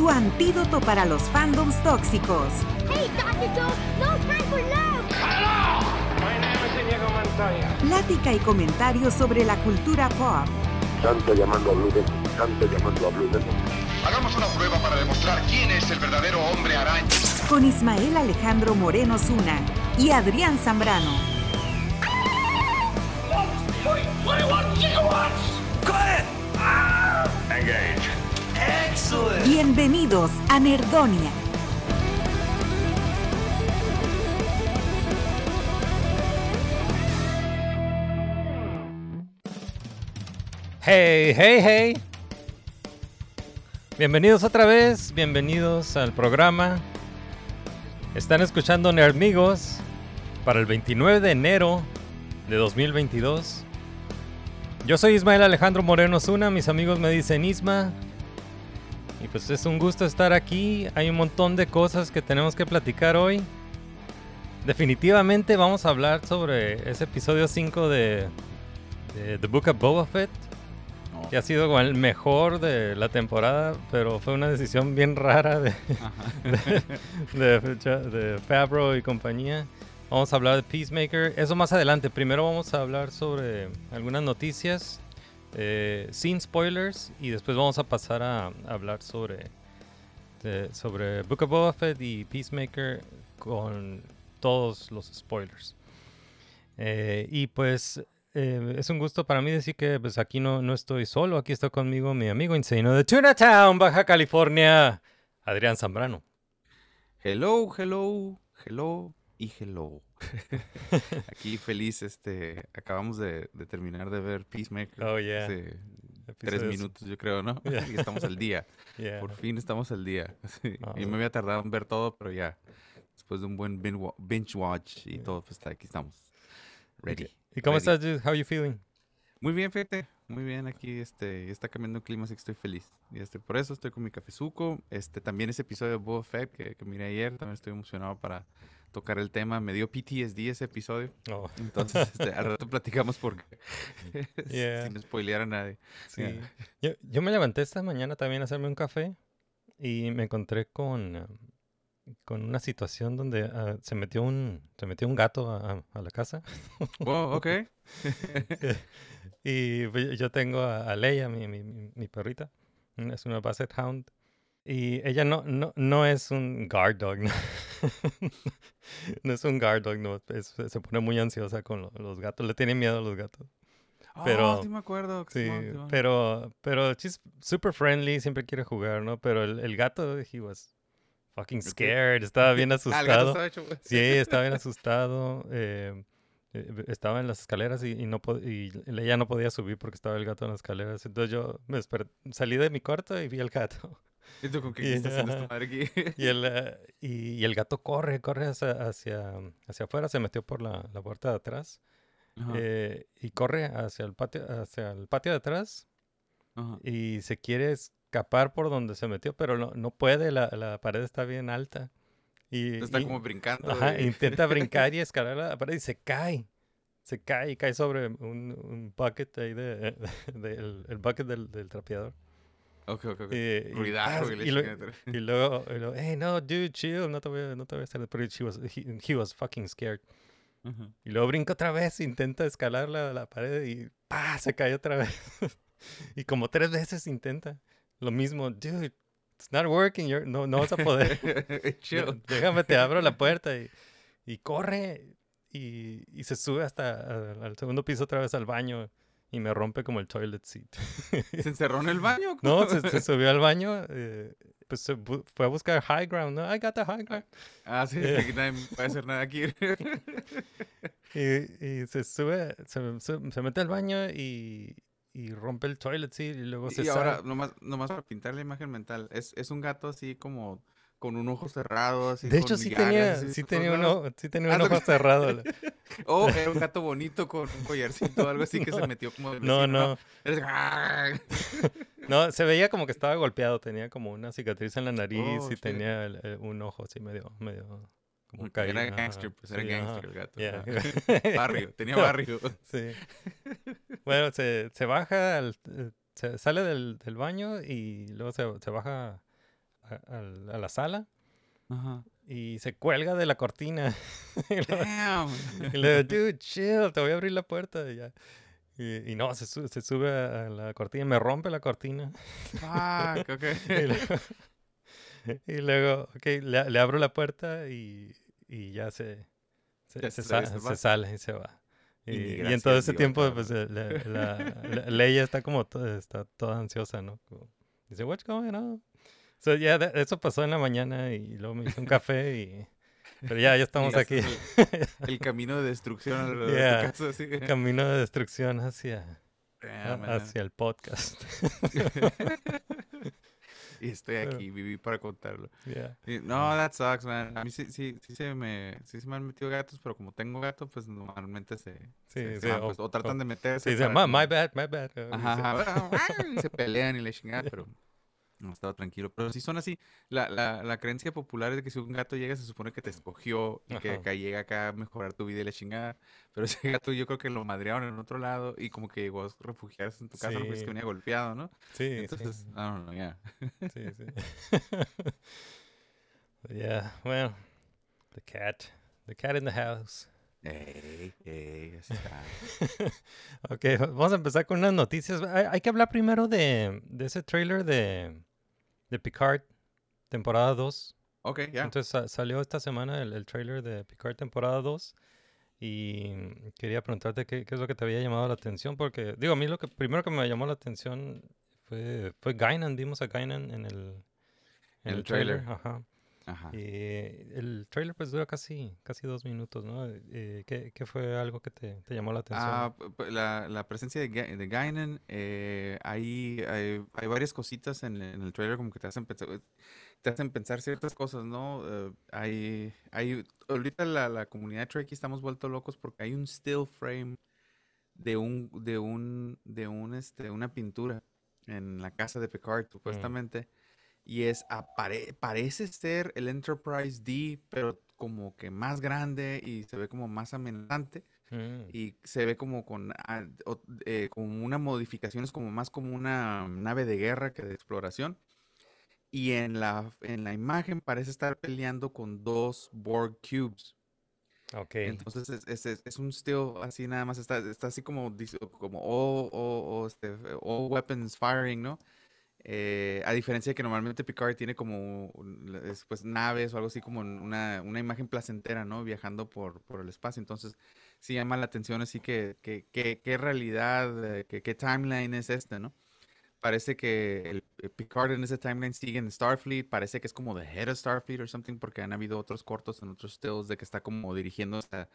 tu antídoto para los fandoms tóxicos. Hey, Dr. Joe, no time for love. My name is Inigo Montoya. Plática y comentarios sobre la cultura pop. Santo llamando a Blue Demon, Santo llamando a Blue Demon. Hagamos una prueba para demostrar quién es el verdadero hombre araña. Con Ismael Alejandro Moreno Zuna y Adrián Zambrano. Bienvenidos a Nerdonia. Hey, hey, hey. Bienvenidos otra vez, bienvenidos al programa. Están escuchando Nerdmigos para el 29 de enero de 2022. Yo soy Ismael Alejandro Moreno Zuna, mis amigos me dicen Isma. Y pues es un gusto estar aquí, hay un montón de cosas que tenemos que platicar hoy. Definitivamente vamos a hablar sobre ese episodio 5 de, de The Book of Boba Fett que ha sido el mejor de la temporada, pero fue una decisión bien rara de, de, de, de Favreau y compañía. Vamos a hablar de Peacemaker, eso más adelante. Primero vamos a hablar sobre algunas noticias eh, sin spoilers y después vamos a pasar a, hablar sobre, sobre Book of Boba Fett y Peacemaker con todos los spoilers. Eh, y pues eh, es un gusto para mí decir que pues aquí no, no estoy solo, aquí está conmigo mi amigo insano de Tuna Town, Baja California, Adrián Zambrano. Hello, hello, hello y hello. Aquí feliz, este, acabamos de, de terminar de ver Peacemaker. Oh, yeah. hace tres minutos, yo creo, ¿no? Yeah. Y estamos al día. Yeah. Por fin estamos al día. Sí, Ah, y me había tardado en ver todo, pero ya. Después de un buen binge watch y todo, pues aquí estamos. Ready. ¿Y cómo ready. estás, dude? How you feeling? Muy bien, fíjate. Muy bien, aquí este, está cambiando el clima, así que estoy feliz. Y este, por eso estoy con mi cafezuco. Este, también ese episodio de Boba Fett que, que miré ayer, también estoy emocionado para tocar el tema. Me dio PTSD ese episodio. Oh, Entonces, este, al rato platicamos porque Yeah. sin spoilear a nadie. sí. Yeah. Yo, yo me levanté esta mañana también a hacerme un café y me encontré con, con una situación donde ah, se, metió un, se metió un gato a, a la casa. Oh, ok. Y pues, yo tengo a, a Leia, mi, mi, mi- perrita. Es una Basset Hound. Y ella no, no, no es un guard dog. No, No es un guard dog, no. es- se pone muy ansiosa con lo- los gatos. Le tiene miedo a los gatos. Pero- Oh, sí me acuerdo. Sí, Simón. pero, pero she's super friendly, siempre quiere jugar, ¿no? Pero el, el gato, he was fucking scared, estaba bien Ah, asustado. estaba. Sí, estaba bien asustado. eh, eh, estaba en las escaleras y, y no y ella no podía subir porque estaba el gato en las escaleras. Entonces yo me salí de mi cuarto y vi al gato. ¿Y tú con qué Y- estás haciendo esta madre aquí? Y el, eh, y, y el gato corre, corre hacia, hacia, hacia afuera, se metió por la, la puerta de atrás eh, y corre hacia el patio, hacia el patio de atrás ajá. y se quiere escapar por donde se metió, pero no, no puede, la, la pared está bien alta. Y, Está y- como brincando. Ajá, de- intenta brincar y escalar la pared y se cae. Se cae y cae sobre un, un bucket ahí de, del el bucket del, del trapeador. Ok, ok, ok. Y, y Ruidajo ¡paz! y y, lo- y luego, y luego, hey, no, dude, chill, no te voy no te voy a hacer. Pero she was, he, he was fucking scared. Ajá. Y luego brinca otra vez, intenta escalar la, la pared y ¡pah! se cae otra vez. y como tres veces intenta. Lo mismo, dude, it's not working, you're- no, no vas a poder. Chill. Dé- Déjame, te abro la puerta y, y corre y, y se sube hasta a- al segundo piso otra vez al baño y me rompe como el toilet seat. ¿Se encerró en el baño? no, se, se subió al baño, eh, pues se fue a buscar high ground, ¿no? I got the high ground. Ah, sí, Eh. aquí nadie puede hacer nada aquí. Y, y se sube, se, se- se mete al baño y, y rompe el toilet seat y luego se Y ahora, sale. nomás, nomás para pintar la imagen mental, es, es un gato así como con un ojo cerrado, así De con hecho, sí tenía, así sí tenía, un lados. ojo, sí tenía un ojo cerrado. O era un gato bonito con un collarcito o algo así que se metió como No, vecino, no. No, se veía como que estaba golpeado. Tenía como una cicatriz en la nariz Oh, y tenía el- el- un ojo así medio, medio como Era caído. ajá, gangster, pues era sí, gangster el gato. yeah. Barrio, tenía barrio. Sí. Bueno, se, se baja, al- eh, se sale del, del baño y luego se, se baja a, a la sala Ajá. y se cuelga de la cortina. y Damn. y le digo, dude, chill, te voy a abrir la puerta. Y, ya. y, y no, se, su- se sube a la cortina, me rompe la cortina. Fuck, ok. y luego, y luego, ok, le, le abro la puerta y, y ya se, se, Ya se se- sale y se va. Y Y, y en todo ese tiempo, cabrón. pues, eh, la, la, la- Leia está como to- está toda ansiosa, ¿no? Como, dice, what's going on? So, ya, de- eso pasó en la mañana y luego me hice un café y... Pero ya, ya estamos aquí. Llegaste El camino de destrucción alrededor Yeah. de tu casa. Así. Camino de destrucción hacia, Damn, a- hacia el podcast. Y estoy aquí, viví para contarlo. Yeah. Y- No, that sucks, man. A mí sí, sí, sí, se me, sí se me han metido gatos, pero como tengo gato, pues normalmente se, Sí, se- se sí, o- pues, o, tratan o- de meterse. Sí, para "Ma, como- my bad, my bad. Ajá, ajá, se pelean y le chingan, pero no estaba tranquilo. Pero si son así, la, la, la creencia popular es de que si un gato llega, se supone que te escogió y que acá llega acá a mejorar tu vida y le chingada. Pero ese gato yo creo que lo madrearon en otro lado y como que llegó a refugiarse en tu casa, ¿no? porque es Sí. que venía golpeado, ¿no? Sí, Entonces, sí. I don't know, yeah. Sí, sí. yeah, well, the cat. The cat in the house. Ey, ey, así está. Ok, vamos a empezar con unas noticias. Hay, hay que hablar primero de, de ese trailer de, de Picard, temporada 2. Ok, ya. Entonces sa- salió esta semana el, el trailer de Picard, temporada 2. Y quería preguntarte qué, qué es lo que te había llamado la atención. Porque, digo, a mí lo que primero que me llamó la atención fue, fue Guinan. Vimos a Guinan en el, en el el trailer. tráiler. Ajá. Ajá. Y el trailer pues dura casi, casi dos minutos, ¿no? Eh, ¿qué, qué fue algo que te, te llamó la atención? Ah, la, la presencia de, Ga- de Guinan, eh, hay, hay, hay varias cositas en, en el trailer como que te hacen pensar, te hacen pensar ciertas cosas, ¿no? Eh, hay, hay, ahorita la, la comunidad Trekkie estamos vueltos locos porque hay un still frame de un, de un, de un, este, una pintura en la casa de Picard, supuestamente. Y es, apare- parece ser el Enterprise D, pero como que más grande y se ve como más amenazante Mm, y se ve como con, ah, o- eh, como una modificación, es como más como una nave de guerra que de exploración. Y en la, en la imagen parece estar peleando con dos Borg Cubes. ok. Entonces es, es- es- es un still así nada más, está, está así como, como all, all- all, este, all weapons firing, ¿no? Eh, a diferencia de que normalmente Picard tiene como pues, naves o algo así como una, una imagen placentera, ¿no? Viajando por, por el espacio. Entonces sí llama la atención así que, qué realidad, eh, qué timeline es este, ¿no? Parece que el, el Picard en ese timeline sigue en Starfleet, parece que es como the head of Starfleet or something, porque han habido otros cortos en otros stills de que está como dirigiendo a,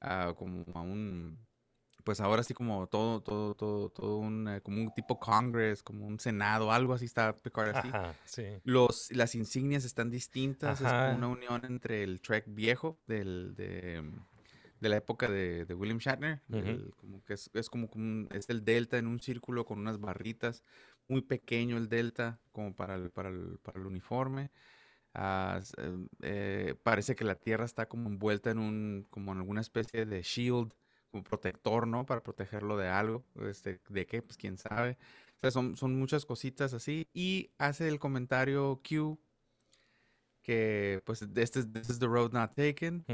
a como a un, pues ahora sí como todo, todo, todo, todo un, eh, como un tipo Congress, como un Senado, algo así está Picard así. Ajá, sí. Los, las insignias están distintas, es como una unión entre el Trek viejo del, de, mm, de la época de, de William Shatner, como que es, es como, como un- es el delta en un círculo con unas barritas, muy pequeño el delta, como para el, para el, para el uniforme. Ah, em, eh, parece que la Tierra está como envuelta en un, como en alguna especie de shield, como protector, ¿no? Para protegerlo de algo, este, ¿de qué? Pues quién sabe. O sea, son, son muchas cositas así. Y hace el comentario Q que, pues, este es this is the road not taken.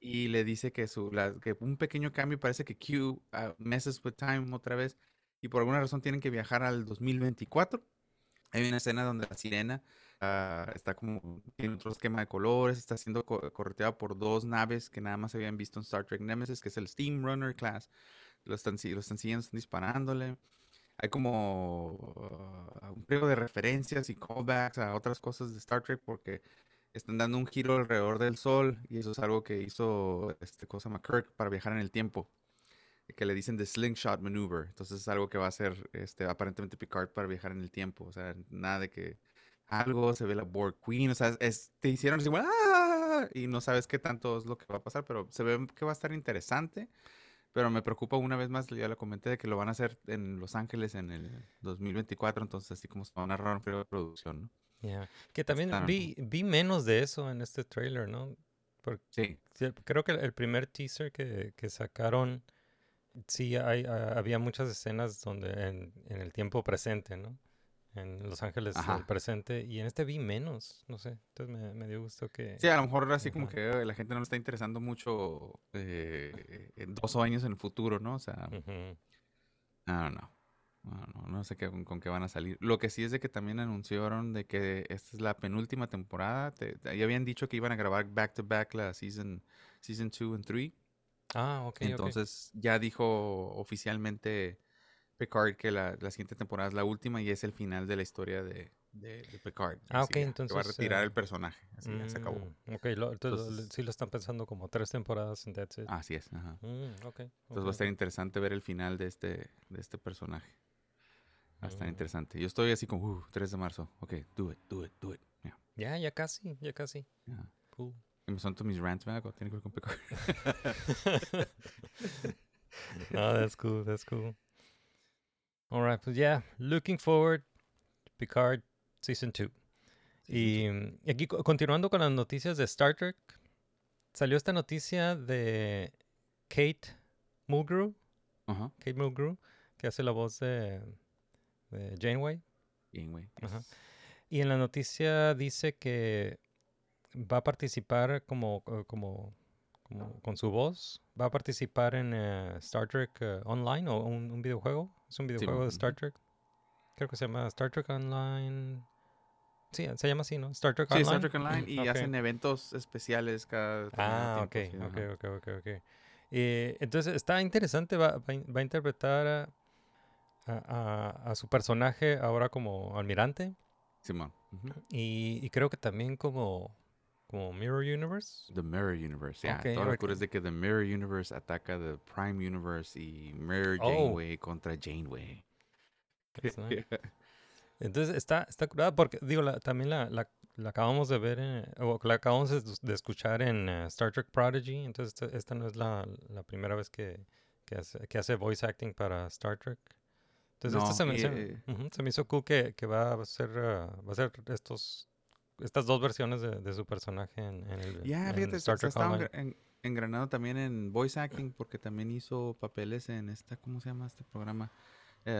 Y le dice que, su, la- que un pequeño cambio parece que Q ah, messes with time otra vez. Y por alguna razón tienen que viajar al 2024. Hay una escena donde la sirena está como, tiene otro esquema de colores, está siendo co- correteada por dos naves que nada más habían visto en Star Trek Nemesis, que es el Steam Runner Class. Lo están, lo están siguiendo, están disparándole. Hay como ah, un pliego de referencias y callbacks a otras cosas de Star Trek porque están dando un giro alrededor del Sol y eso es algo que hizo este cosa McCurk para viajar en el tiempo. que le dicen The Slingshot Maneuver. Entonces es algo que va a hacer este, aparentemente Picard para viajar en el tiempo. O sea, nada de que algo, se ve la Borg Queen, o sea, es- te hicieron así, "Ah", y no sabes qué tanto es lo que va a pasar, pero se ve que va a estar interesante. Pero me preocupa una vez más, ya lo comenté, de que lo van a hacer en Los Ángeles en el 2024, entonces así como se van a periodo de producción, ¿no? Yeah. Que también Claro. vi, vi menos de eso en este trailer, ¿no? Porque Sí, sí, creo que el primer teaser que, que sacaron, sí hay, ah, había muchas escenas donde en, en el tiempo presente, ¿no? En Los Ángeles Ajá. el presente, y en este vi menos, no sé. Entonces me, me dio gusto que... sí, a lo mejor así como Ajá. que eh, la gente no le está interesando mucho eh, dos años en el futuro, ¿no? O sea. I don't know. No, no, no sé qué, con, qué van a salir. Lo que sí es de que también anunciaron de que esta es la penúltima temporada. Te- ya habían dicho que iban a grabar back to back la season season 2 and 3. Ah, ok, ok. Entonces ya dijo oficialmente Picard que la, la siguiente temporada es la última y es el final de la historia de, de, de Picard. Ah, ok, ya, que va a entonces, retirar eh, el personaje. Así ya se acabó. Mm, ok, lo- entonces, Entonces- sí lo están pensando como tres temporadas en That's It. Así es. Ajá. Mm, ok, Entonces ok, va a estar interesante ver el final de este, de este personaje. Va a estar Mm. interesante. Yo estoy así como, uh, 3 de marzo. Ok, do it, do it, do it. Yeah, Ya, ya casi, ya casi. yeah. Cool. Empezando todos mis rants, ¿verdad? Cuando Tiene que ver con Picard. no, that's cool, that's cool. All right, pues yeah, looking forward Picard Season 2. Y y aquí co- continuando con las noticias de Star Trek, salió esta noticia de Kate Mulgrew, Ajá. Kate Mulgrew, que hace la voz de, de Janeway. Bien, güey. Ajá. yes. Y en la noticia dice que va a participar como, eh, como, como con su voz. Va a participar en eh, Star Trek eh, Online o un, un videojuego. Es un videojuego de. Star Trek. Creo que se llama Star Trek Online. Sí, se llama así, ¿no? Star Trek Sí, Online. Star Trek Online y Ok. hacen eventos especiales cada Ah, ok, tiempo, ok, sí, ajá. ok, ok, ok. Eh, entonces está interesante, va, va a in- va a interpretar a, a- a- a su personaje ahora como almirante Simón. y creo que también como, como Mirror Universe. The Mirror Universe, ya. Ok, Todo lo es de que The Mirror Universe ataca The Prime Universe y Mirror Oh. Janeway contra Janeway. Nice. Entonces está, está curada porque, digo, la- también la, la, la acabamos de ver, en- o la acabamos de, escuchar en eh, Star Trek Prodigy, entonces esta, esta no es la, la primera vez que, que, hace, que hace voice acting para Star Trek. Entonces No, se me, y, se, eh, ujú, se me hizo cool que, que va a ser, eh, va a ser estos, estas dos versiones de, de su personaje en, en el Ya, en fíjate, Star Trek engra- en- engranado también en voice acting porque también hizo papeles en esta, ¿cómo se llama este programa? Eh,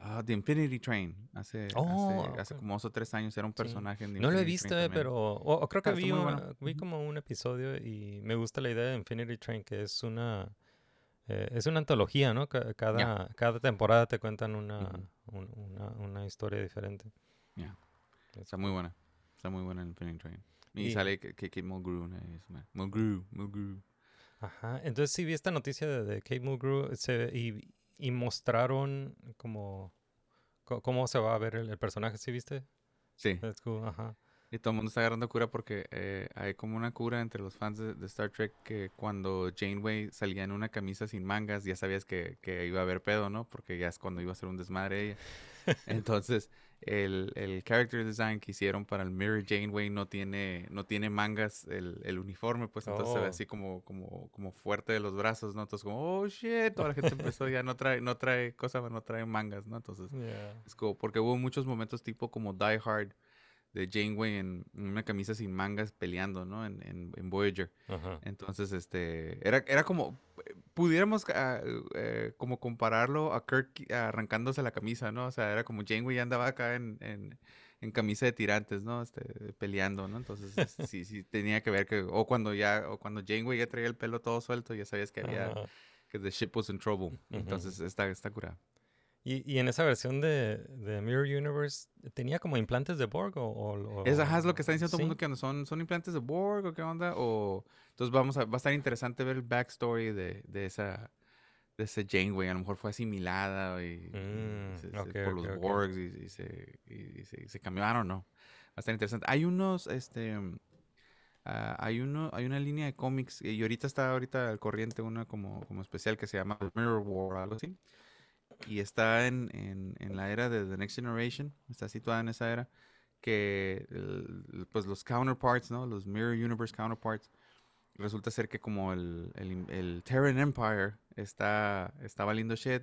ah, The Infinity Train. Hace, hace- Oh, hace, ok. como dos o tres años era un Sí. personaje en The No lo he Infinity visto, eh, pero o, o creo que Ah, está vi, una- bueno. vi como un episodio y me gusta la idea de Infinity Train, que es una eh, es una antología, ¿no? Ca- Cada, cada temporada te cuentan una, Ujú. un- una, una historia diferente. Ya. Está muy buena. Está muy buena en Infinity Train. Y, Y- sale que Kate Mulgrew. Mulgrew, Mulgrew. Ajá. Entonces sí vi esta noticia de, de Kate Mulgrew se- y, y mostraron como co- cómo se va a ver el, el personaje, ¿sí viste? Sí. That's cool, Ajá. Y todo el mundo está agarrando cura porque eh, hay como una cura entre los fans de, de Star Trek que cuando Janeway salía en una camisa sin mangas ya sabías que, que iba a haber pedo, ¿no? Porque ya es cuando iba a ser un desmadre ella. Entonces, el, el character design que hicieron para el Mirror Janeway no tiene, no tiene mangas el, el uniforme, pues entonces se ve Oh. así como, como, como fuerte de los brazos, ¿no? Entonces como, oh shit, toda la gente empezó ya no trae, no trae cosa, no trae mangas, ¿no? Entonces, Yeah. es como, porque hubo muchos momentos tipo como Die Hard de Janeway en, en una camisa sin mangas peleando, ¿no? En, en, en Voyager. Ajá. Entonces, este, era, era como, pudiéramos eh, como compararlo a Kirk arrancándose la camisa, ¿no? O sea, era como Janeway ya andaba acá en, en, en camisa de tirantes, ¿no? Este, peleando, ¿no? Entonces, es- sí, sí, tenía que ver que, o cuando ya, o cuando Janeway ya traía el pelo todo suelto, ya sabías que había, Ajá. que the ship was in trouble. Entonces, está, está curado. Y, y en esa versión de, de Mirror Universe, ¿tenía como implantes de Borg o...? o- Es, ajá, o- es lo que está diciendo todo el mundo que no son, son implantes de Borg o qué onda. O entonces vamos a, va a estar interesante ver el backstory de, de esa de ese Janeway. A lo mejor fue asimilada y, y Mm, se- por los. Borgs y, y se, y- se, se cambiaron, ¿no? Va a estar interesante. Hay unos, este, mm, ah, hay uno, hay una línea de cómics y ahorita está ahorita al corriente una como, como especial que se llama Mirror War o algo así. Y está en, en, la era de The Next Generation, está situada en esa era, que pues los counterparts, ¿no? Los Mirror Universe counterparts, resulta ser que como el, el Terran Empire está, está valiendo shit,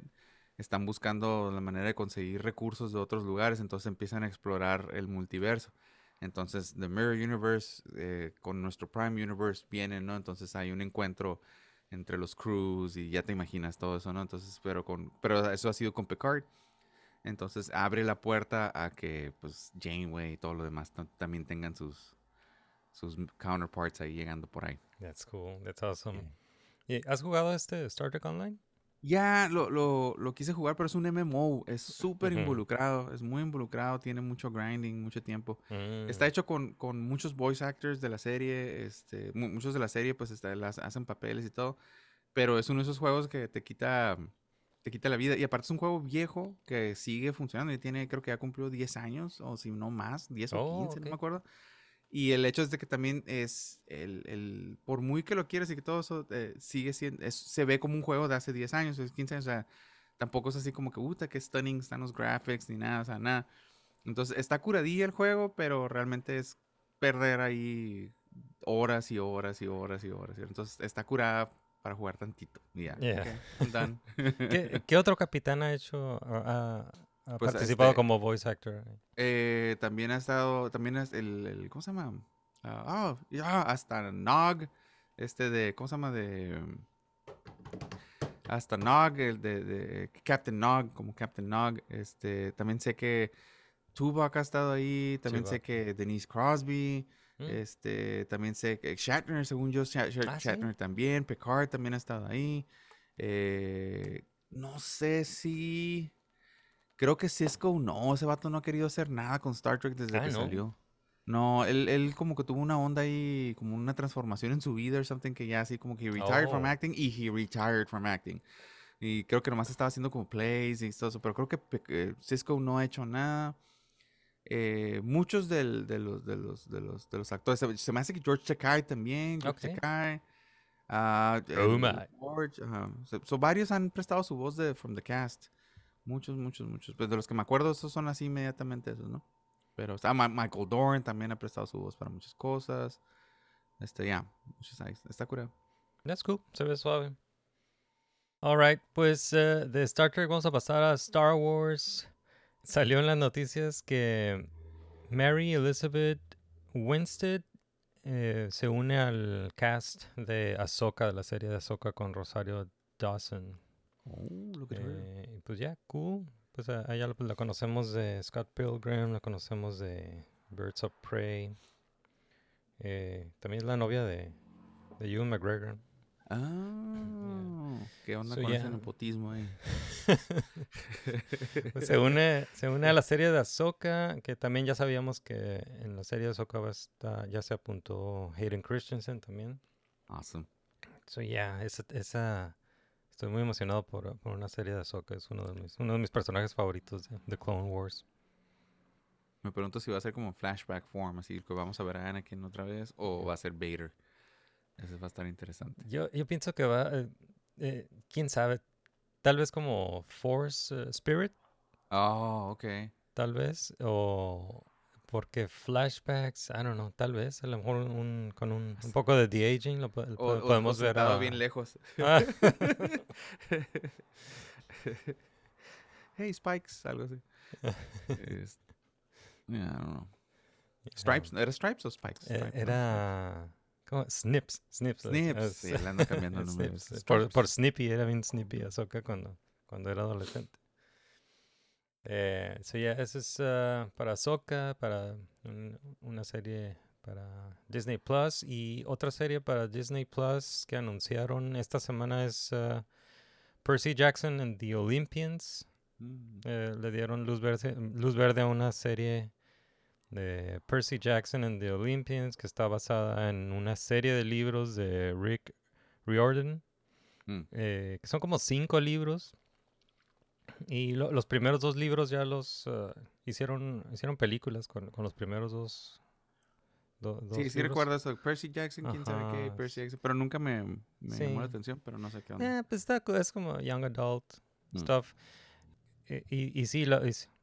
están buscando la manera de conseguir recursos de otros lugares, entonces empiezan a explorar el multiverso. Entonces, The Mirror Universe eh, con nuestro Prime Universe vienen, ¿no? Entonces hay un encuentro entre los crews y ya te imaginas todo eso, ¿no? Entonces, pero con, pero eso ha sido con Picard. Entonces abre la puerta a que, pues, Janeway y todo lo demás tam- también tengan sus, sus counterparts ahí llegando por ahí. That's cool. That's awesome. ¿Y ¿Has jugado este Star Trek Online? Ya lo, lo, lo quise jugar, pero es un MMO. Es súper Ujú. involucrado. Es muy involucrado. Tiene mucho grinding, mucho tiempo. Mm. Está hecho con, con muchos voice actors de la serie. Este, mu- muchos de la serie, pues, está- las, hacen papeles y todo. Pero es uno de esos juegos que te quita, te quita la vida. Y aparte es un juego viejo que sigue funcionando. Y tiene, creo que ya cumplió 10 años, o si no más, 10 o Oh, 15, no me acuerdo. Y el hecho es de que también es el, el- por muy que lo quieras y que todo eso eh, sigue siendo, es- se ve como un juego de hace 10 años, es 15 años, o sea, tampoco es así como que, puta, que stunning están los graphics ni nada, o sea, nada. Entonces, está curadilla el juego, pero realmente es perder ahí horas y horas y horas y horas. Entonces, está curada para jugar tantito. Ya, Yeah. ok, I'm done. ¿Qué, qué otro capitán ha hecho, ha, ha Pues, participado este- como voice actor? Eh, también ha estado, también es el, el- ¿cómo se llama? Ah, oh, ya, hasta Nog, este de, ¿cómo se llama? De, hasta Nog, el de, de Captain Nog, como Captain Nog, este, también sé que Tuvok ha estado ahí, también sé que Denise Crosby, Mm. este, también sé que Shatner, según yo, Ah, ¿sí? Shatner también, Picard también ha estado ahí, eh, no sé si... Creo que Cisco no, ese vato no ha querido hacer nada con Star Trek desde Ah, que ¿no? salió. No, él, él como que tuvo una onda ahí, como una transformación en su vida o something que ya así como que he retired from Oh. acting y he retired from acting. Y creo que nomás estaba haciendo como plays y todo eso, pero creo que eh, Cisco no ha hecho nada. Eh, muchos del- de, los, de, los, de, los, de los actores, se, se me hace que George Takei también, George Ok. Takei. ah, Oh. George, so varios han prestado su voz de from the cast. Muchos, muchos, muchos. Pues de los que me acuerdo, esos son así inmediatamente esos, ¿no? Pero está Michael Dorn también ha prestado su voz para muchas cosas. Este, ya, ahí, está curado. That's cool. Se ve suave. Alright, pues eh, de Star Trek vamos a pasar a Star Wars. Salió en las noticias que Mary Elizabeth Winstead eh, se une al cast de Ahsoka, de la serie de Ahsoka con Rosario Dawson. Oh, look at her. Eh, pues ya, cool. Pues a, a ella la, la conocemos de Scott Pilgrim, la conocemos de Birds of Prey. Eh, también es la novia de, de Ewan McGregor. Ah, ¿qué onda So, con ese yeah. nepotismo ahí? Pues se une, se une a la serie de Ahsoka, que también ya sabíamos que en la serie de Ahsoka va a estar- ya se apuntó Hayden Christensen también. Awesome. So yeah, esa, esa- estoy muy emocionado por, por una serie de Ahsoka, es uno de mis, uno de mis personajes favoritos de, de Clone Wars. Me pregunto si va a ser como flashback form, así que vamos a ver a Anakin otra vez, o va a ser Vader. Eso va a estar interesante. Yo, yo pienso que va, eh, eh, quién sabe, tal vez como Force eh, Spirit, Oh, ok. tal vez, o porque flashbacks, I don't know, tal vez, a lo mejor un, con un, un poco de de-aging lo, po- lo O, po- o- podemos ver a... bien lejos. Ah. hey, Spikes, algo así. Yeah, I don't know. Stripes, ¿era Stripes o Spikes? Eh, Stripes, era... ¿cómo? Snips, Snips. Snips, sí, le ando cambiando el nombre. Por, por Snippy, era bien Snippy Ahsoka cuando, cuando era adolescente. Eh, so yeah, eso es ah, para Ahsoka, para un- una serie para Disney Plus y otra serie para Disney Plus que anunciaron esta semana es ah, Percy Jackson and the Olympians. Mm. Eh, le dieron luz verde, luz verde a una serie de Percy Jackson and the Olympians que está basada en una serie de libros de Rick Riordan, Mm. eh, que son como cinco libros. Y lo- los primeros dos libros ya los ah, hicieron, hicieron películas con, con los primeros dos, do- dos Sí, sí libros. recuerdo eso. Percy Jackson, quién sabe qué, Percy Jackson. Pero nunca me, me llamó la Sí. atención, pero no sé qué onda. Eh, pues está, es como young adult Mm. stuff. Eh, Y, y sí,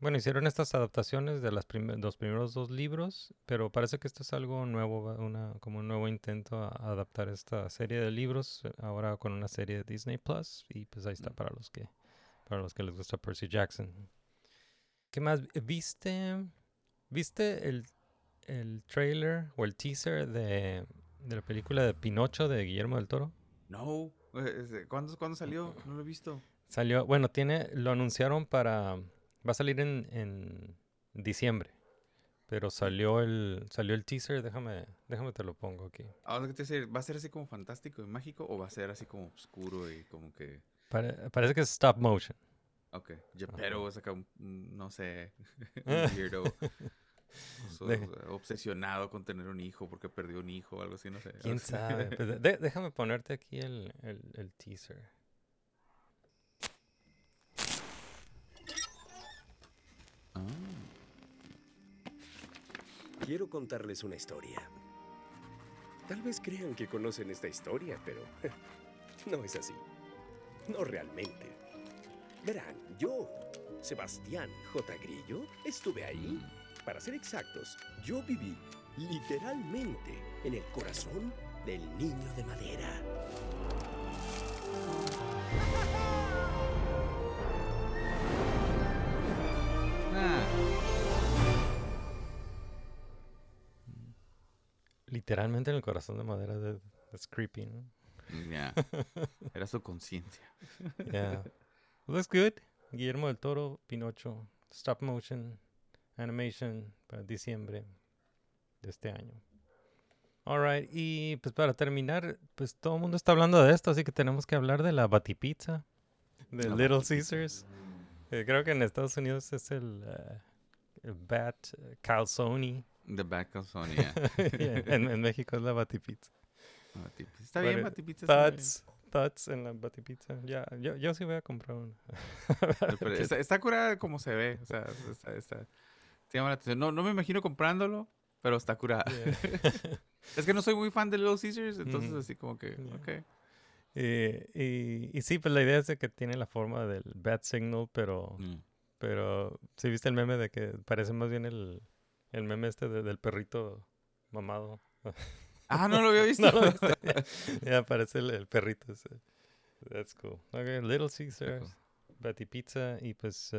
bueno, hicieron estas adaptaciones de las prime- los primeros dos libros, pero parece que esto es algo nuevo, una, como un nuevo intento a, adaptar esta serie de libros, ahora con una serie de Disney Plus, y pues ahí está para los que, para los que les gusta Percy Jackson. ¿Qué más? ¿Viste, viste el, el trailer o el teaser de, de la película de Pinocho de Guillermo del Toro? No. eh, ¿Cuándo, ¿Cuándo salió? No lo he visto. Salió, bueno, tiene, lo anunciaron para, va a salir en, en diciembre, pero salió el, salió el teaser, déjame, déjame te lo pongo aquí. Ahora decir, ¿va a ser así como fantástico y mágico o va a ser así como oscuro y como que... Pare- parece que es stop motion. Ok, ya- pero es acá un, un, no sé, un Ah. weirdo so- De- obsesionado con tener un hijo porque perdió un hijo o algo así, no sé. ¿Quién sabe? Pues, de- déjame ponerte aquí el, el, el teaser. Quiero contarles una historia. Tal vez crean que conocen esta historia, pero no es así. No realmente. Verán, yo, Sebastián J. Grillo, estuve ahí. Para ser exactos, yo viví literalmente en el corazón del niño de madera. Ah, Literalmente en el corazón de madera de, creepy, ¿no? Ya, era su conciencia. Yeah. Looks good. Guillermo del Toro, Pinocho, stop motion, animation para diciembre de este año. Alright, y pues para terminar, pues todo el mundo está hablando de esto, así que tenemos que hablar de la Batipizza, de La Little Caesars. Eh, creo que en Estados Unidos es el, eh, el Bat Calzone. The Back of Sony, ya. en, en México es la Batipizza. Batipizza. Está bien, Batipizza. está bien. Thoughts, thoughts en la Batipizza. Ya, yo, yo sí voy a comprar una. Está, está curada como se ve. O sea, está, está- llama la atención. No, no me imagino comprándolo, pero está curada. es que no soy muy fan de Little Caesars, entonces Ujú. así como que, Ya. ok. Eh, y, y sí, pues la idea es de que tiene la forma del bat signal, pero, Mm. pero sí viste el meme de que parece más bien el, el meme este de- del perrito mamado. Ah, no lo había visto. ¿No lo viste? Ya, ya parece el, el perrito ese. That's cool. Okay, Little Caesars, Betty Pizza y pues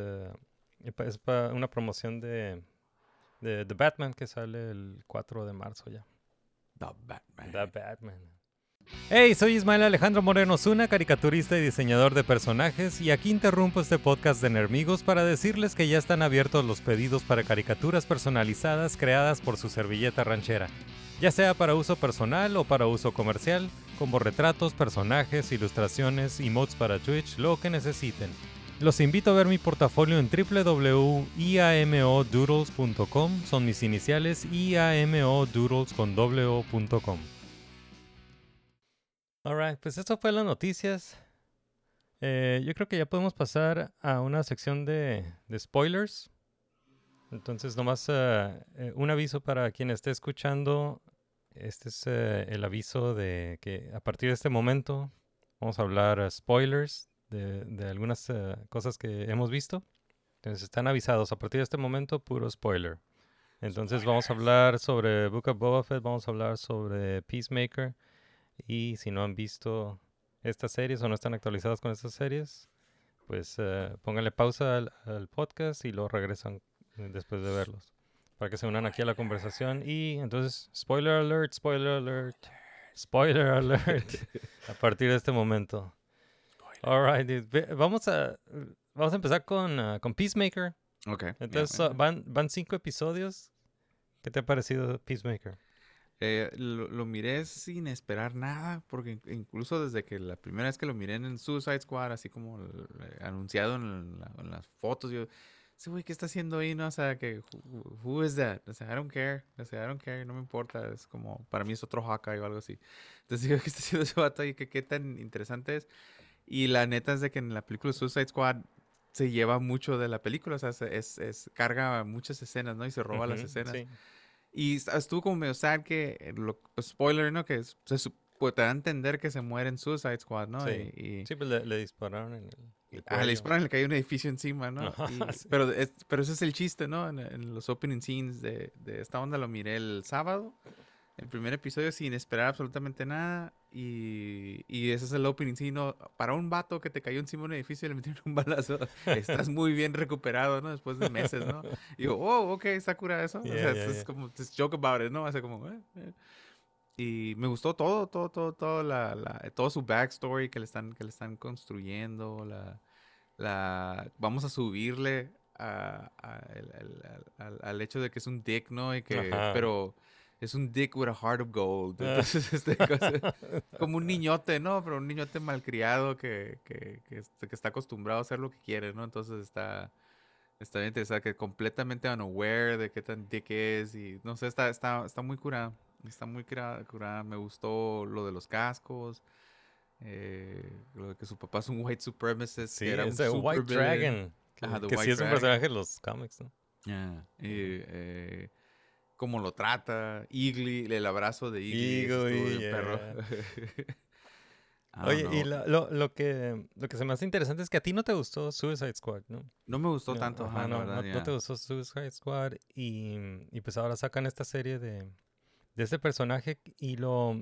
pa- es para una promoción de, de The Batman que sale el 4 de marzo ya. The Batman. The Batman. Hey, soy Ismael Alejandro Moreno Zuna, caricaturista y diseñador de personajes, y aquí interrumpo este podcast de Nermigos para decirles que ya están abiertos los pedidos para caricaturas personalizadas creadas por su servilleta ranchera, ya sea para uso personal o para uso comercial, como retratos, personajes, ilustraciones, emotes para Twitch, lo que necesiten. Los invito a ver mi portafolio en www.iamodoodles.com, son mis iniciales iamodoodles Alright, pues eso fue las noticias. Eh, yo creo que ya podemos pasar a una sección de, de spoilers. Entonces, nomás eh, un aviso para quien esté escuchando. Este es el aviso de que a partir de este momento vamos a hablar eh, spoilers de, de algunas cosas que hemos visto. Entonces, están avisados. A partir de este momento, puro spoiler. Entonces, vamos a hablar sobre Book of Boba Fett, vamos a hablar sobre Peacemaker. Y si no han visto estas series o no están actualizados con estas series, pues eh, pónganle pausa al, al podcast y luego regresan eh, después de verlos. Para que se unan aquí a la conversación. Y entonces, spoiler alert, spoiler alert, spoiler alert. a partir de este momento. Alright, vamos a, vamos a empezar con, ah, con Peacemaker. Ok. Entonces, van, van cinco episodios. ¿Qué te ha parecido Peacemaker? Eh, lo, lo miré sin esperar nada, porque in- incluso desde que la primera vez que lo miré en el Suicide Squad, así como el- eh, anunciado en, la- en las fotos, yo, ese güey, ¿qué está haciendo ahí? No, o sea, que, who, who is that? O sea, I don't care, o sea, I don't care, no me importa, es como, para mí es otro Hawkeye o algo así. Entonces digo, ¿qué está haciendo ese vato ahí? ¿Qué, qué tan interesante es? Y la neta es de que en la película Suicide Squad se lleva mucho de la película, o sea, se- es, es- carga muchas escenas, ¿no? Y se roba las Ujú, escenas. sí. Y est- estuvo como medio sad que, eh, lo, spoiler, ¿no? Que se, pues, te da a entender que se muere en Suicide Squad, ¿no? Sí. Y, y- Sí, pues le, le dispararon en el, el Ah, le cuello. disparan, le cae un edificio encima, ¿no? Y- sí. pero, es- pero ese es el chiste, ¿no? En, en los opening scenes de, de esta onda lo miré el sábado, el primer episodio sin esperar absolutamente nada. Y, y ese es el opening ¿no? Para un vato que te cayó encima de un edificio y le metieron un balazo, estás muy bien recuperado, ¿no? Después de meses, ¿no? Y yo, oh, ok, está cura eso. o Yeah, sea, yeah, es, yeah. como, just joke about it, ¿no? Hace como, eh, eh. Y me gustó todo, todo, todo, todo, la, la- todo su backstory que le están, que le están construyendo, la, la, vamos a subirle a- a el- al, al- al hecho de que es un dick, ¿no? Y que, Ajá. pero es un dick with a heart of gold. Entonces, este, cosa- como un niñote, ¿no? Pero un niñote malcriado que, que, que, este, que está acostumbrado a hacer lo que quiere, ¿no? Entonces está, está bien interesante, que completamente unaware de qué tan dick es y no sé, está, está, está muy curada. Está muy curada, curada. Me gustó lo de los cascos. eh, lo de que su papá es un white supremacist. Sí, que era un es el White. Dragon. Que, Ajá, que sí White es un personaje de los cómics, ¿no? Ya, y, eh, cómo lo trata, Igly, el abrazo de Igly, bien perro. Don't Oye, y lo, lo, lo que, lo que se me hace interesante es que a ti no te gustó Suicide Squad, ¿no? No me gustó No, tanto, ajá, la no, verdad, no- te gustó Suicide Squad y, y pues ahora sacan esta serie de, de este personaje y lo,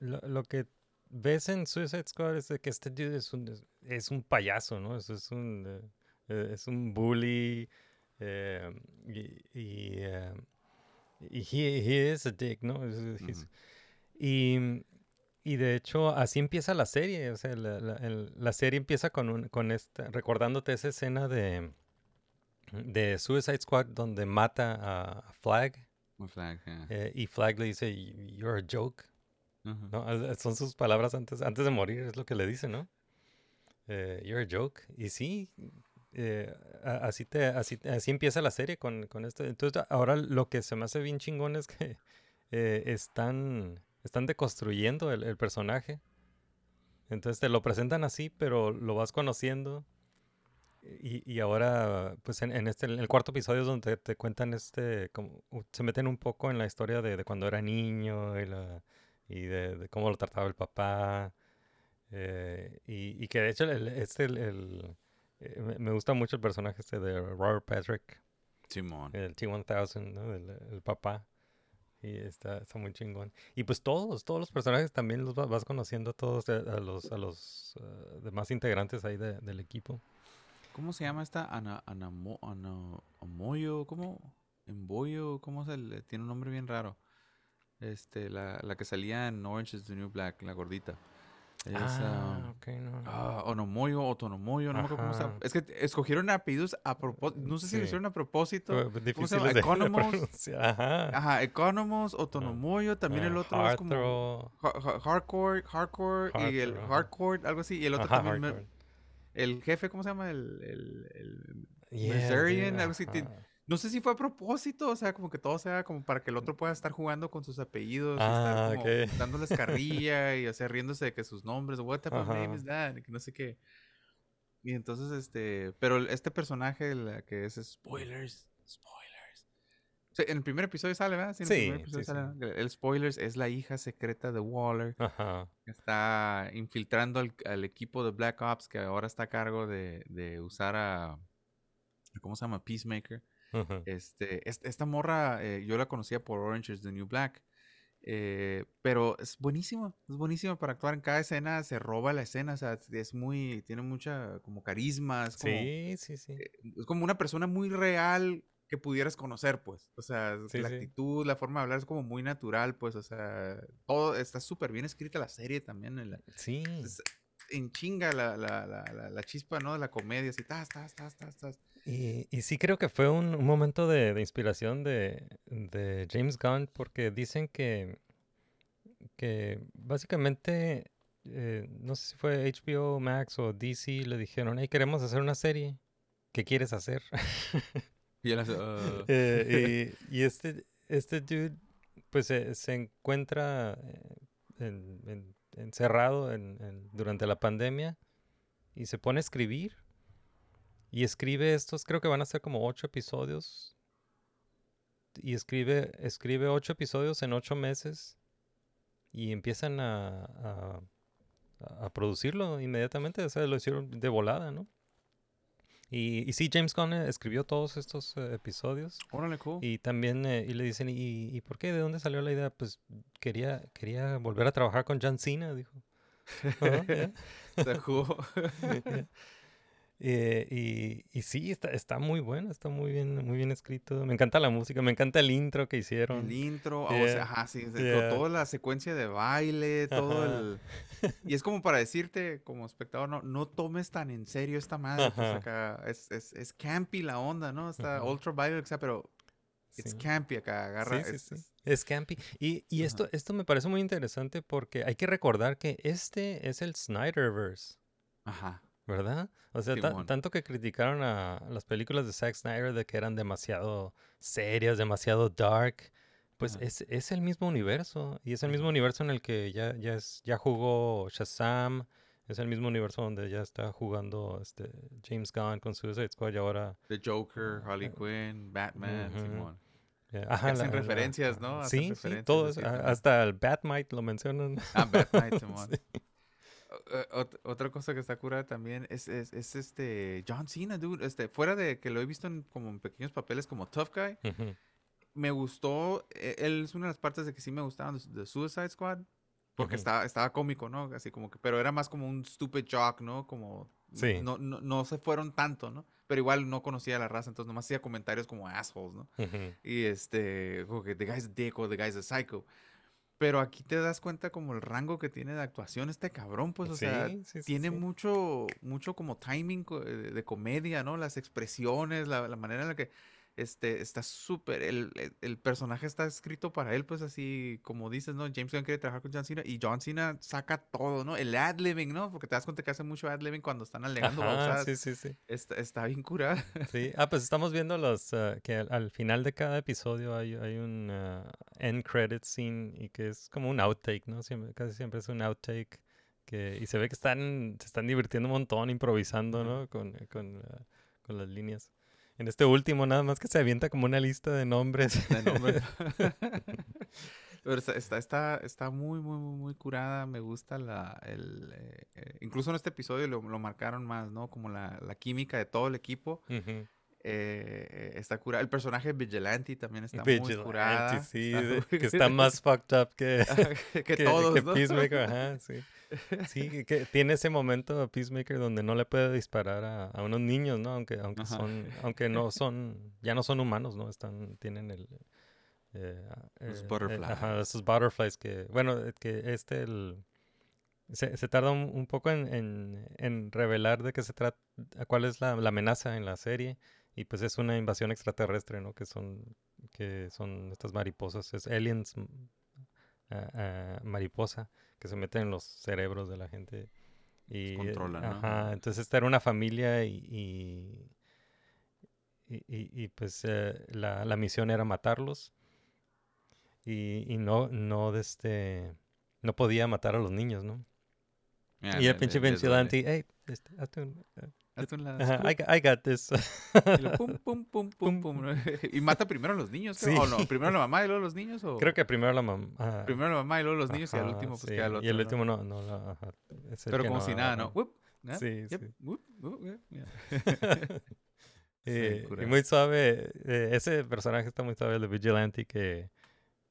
lo, lo que ves en Suicide Squad es de que este dude es un, es, un payaso, ¿no? Es, es un, eh, es un bully eh, y, y, eh, y he, he is a dick, ¿no? He's- Ujú. y, y de hecho, así empieza la serie. O sea, la, la- el- la serie empieza con, un, con esta, recordándote esa escena de, de Suicide Squad donde mata a Flag. Flag, eh, y Flag le dice, "Y- You're a joke. ¿no? Son sus palabras antes, antes de morir, es lo que le dice, ¿no? Eh, You're a joke. Y sí, eh, así, te, así, así empieza la serie con, con esto. Entonces, ahora lo que se me hace bien chingón es que eh, están, están deconstruyendo el, personaje. Entonces te lo presentan así, pero lo vas conociendo. Y, y ahora, pues en, este, en el cuarto episodio es donde te cuentan este, como, se meten un poco en la historia de, cuando era niño y, de, cómo lo trataba el papá. eh, y, y que de hecho el, este, el, el- eh, me- gusta mucho el personaje este de Robert Patrick, Simón. el T-1000, ¿no? El, el papá. Y está, está muy chingón. Y pues todos, todos los personajes también los va- vas conociendo a todos, eh, a los, a los eh, demás integrantes ahí de- del equipo. ¿Cómo se llama esta? Ana, Anamo, Ana, Amoyo, ¿cómo? Emboyo, ¿cómo se le tiene un nombre bien raro? Este, la, la que salía en Orange is the New Black, la gordita. Ah, ok, no. Ah, Onomoyo, Otonomoyo, no me acuerdo cómo se llama. Ajá. Es que escogieron apellidos a propósito. No sé si lo hicieron a propósito. Fue ¿Cómo se difíciles llama? de- de Economos. Ajá. Ajá, Economos, Otonomoyo. También el Ah, otro es como. Hardcore, Hardcore y el Hardcore, algo así. Y el otro Ajá, también. me- el jefe, ¿cómo se llama? El. el, Yeah, algo así. No sé si fue a propósito, o sea, como que todo sea como para que el otro pueda estar jugando con sus apellidos y Ah, estar como dándoles carrilla y o sea, riéndose de que sus nombres, what type of name is that, y que no sé qué. Y entonces, este, pero este personaje, la que es spoilers, spoilers. Sí, en el primer episodio sale, ¿verdad? en el Sí, primer episodio sí, sale. El spoilers es la hija secreta de Waller. Ajá. que Está infiltrando al, al equipo de Black Ops que ahora está a cargo de, de usar a, ¿cómo se llama? Peacemaker. Este, est- esta morra, eh, yo la conocía por Orange is the New Black. eh, pero es buenísima, es buenísima para actuar en cada escena, se roba la escena, o sea, es- muy, tiene mucha como carisma, es como, Sí, sí, sí. es como una persona muy real que pudieras conocer, pues, o sea, Sí, la sí. actitud, la forma de hablar es como muy natural, pues, o sea, todo está súper bien escrita la serie también, en la- Sí. es- en chinga la, la, la, la, la chispa, ¿no? De la comedia, así, tas, tas, tas, tas, tas. Y, y sí creo que fue un, un momento de, de inspiración de, de James Gunn porque dicen que, que básicamente, eh, no sé si fue HBO Max o DC, le dijeron, hey, queremos hacer una serie. ¿Qué quieres hacer? Y "Ah". Eh, y, y este, este dude, pues se, se encuentra eh, en- en- encerrado en- en- durante la pandemia y se pone a escribir. Y escribe estos, creo que van a ser como ocho episodios. y escribe, escribe ocho episodios en ocho meses y empiezan a, a, a producirlo inmediatamente, o sea, lo hicieron de volada, ¿no? Y, y sí, James Gunn eh, escribió todos estos eh, episodios. Órale, cool. Y también, eh, y le dicen, ¿y, ¿y por qué? ¿De dónde salió la idea? Pues quería, quería volver a trabajar con John Cena, dijo. Está cool. Eh, y, y sí, está, está muy bueno, está muy bien, muy bien escrito. Me encanta la música, me encanta el intro que hicieron. El intro, o Yeah. sea, ajá, sí, o Yeah. toda la secuencia de baile, todo Ajá. el... Y es como para decirte, como espectador, no, no tomes tan en serio esta madre, pues acá es, es, es campy la onda, ¿no? Está Ajá. ultraviolet, o sea, pero Sí. campy acá, agarra... Sí, sí, es- sí. es- Es campy. Y, y esto, esto me parece muy interesante porque hay que recordar que este es el Snyderverse, Ajá, ¿verdad? O sea, ta- Simón. tanto que criticaron a las películas de Zack Snyder de que eran demasiado serias, demasiado dark. Pues es, es el mismo universo. Y es el mismo universo en el que ya, ya, es, ya jugó Shazam. Es el mismo universo donde ya está jugando este James Gunn con Suicide Squad y ahora... The Joker, Harley Quinn, Batman. Simón. eh, Que ajá, hacen la- la- referencias, ¿no? Hacen Sí, sí, referencias todo así eso, a- también. hasta el Batmite lo mencionan. Ah, Batman, Simón. Sí. Eh, ot- otra cosa que está curada también es, es, es este John Cena, dude. Este, fuera de que lo he visto en, como en pequeños papeles como Tough Guy, Ujú. me gustó. eh, Él es una de las partes de que sí me gustaban de, de Suicide Squad. Porque Ujú. estaba, estaba cómico, ¿no? Así como que, pero era más como un stupid jock, ¿no? Como Sí. no, no, no se fueron tanto, ¿no? Pero igual no conocía a la raza, entonces nomás hacía comentarios como assholes, ¿no? Ujú. Y este, como que the guy's a dick o the guy's a psycho. Pero aquí te das cuenta como el rango que tiene de actuación este cabrón, pues, o sea, Sí, sí, sí, tiene mucho, mucho como timing co- de, de comedia, ¿no? Las expresiones, la, la manera en la que este, está súper, el, el- el personaje está escrito para él, pues así, como dices, ¿no? James Gunn quiere trabajar con John Cena y John Cena saca todo, ¿no? El ad-living, ¿no? Porque te das cuenta que hace mucho ad-living cuando están alegando Ajá, sí, sí, sí. Está, está bien curada. Sí, ah, pues estamos viendo los ah, que al, al final de cada episodio hay, hay un ah, end credit scene y que es como un outtake, ¿no? Siempre, casi siempre es un outtake que y se ve que están se están divirtiendo un montón improvisando. ¿no? Con, con, ah, con las líneas. En este último nada más que se avienta como una lista de nombres. de nombre. Pero está, está, está, está muy, muy, muy, muy curada. Me gusta la. El, eh, eh, incluso en este episodio lo, lo marcaron más, ¿no? Como la, la química de todo el equipo. Ujú. Eh, está curada. El personaje de Vigilante también está muy curada. sí, Está de- que está más fucked up que, que, que, todos, que ¿no? Peacemaker, ajá, sí. Sí, que, tiene ese momento Peacemaker donde no le puede disparar a, a unos niños, ¿no? Aunque, aunque Ajá. son, aunque no son, ya no son humanos, ¿no? Están, tienen el eh, Los eh, eh, butterflies. ajá, esos butterflies que, bueno, eh, que este el se, se tarda un, un poco en, en, en revelar de qué se trata, cuál es la, la amenaza en la serie. Y pues es una invasión extraterrestre, ¿no? Que son, que son estas mariposas, es aliens mm, ah, ah, mariposa, que se meten en los cerebros de la gente. Y, eh, controlan, ¿no? Ajá, entonces esta era una familia y, y, y- y- y, pues eh, la, la misión era matarlos. Y, y no, no, de este, no podía matar a los niños, ¿no? Mira, y el pinche vigilante, hey, este, hazte un- eh, Hazte un lado, ajá, scoop. I, got- I got this. Y lo pum, pum, pum, pum, pum. ¿no? Y mata primero a los niños, creo. Sí. ¿O no? ¿Primero la mamá y luego los niños? O... Creo que primero la mamá. Primero la mamá y luego los niños y al último pues sí, queda el otro. Y el ¿no? último no, no, el Pero como si nada, ¿no? Whoop, ¿no? Sí, Yep, sí. whoop, whoop, yeah, yeah. Eh, y muy suave, eh, ese personaje está muy suave, el de Vigilante, que,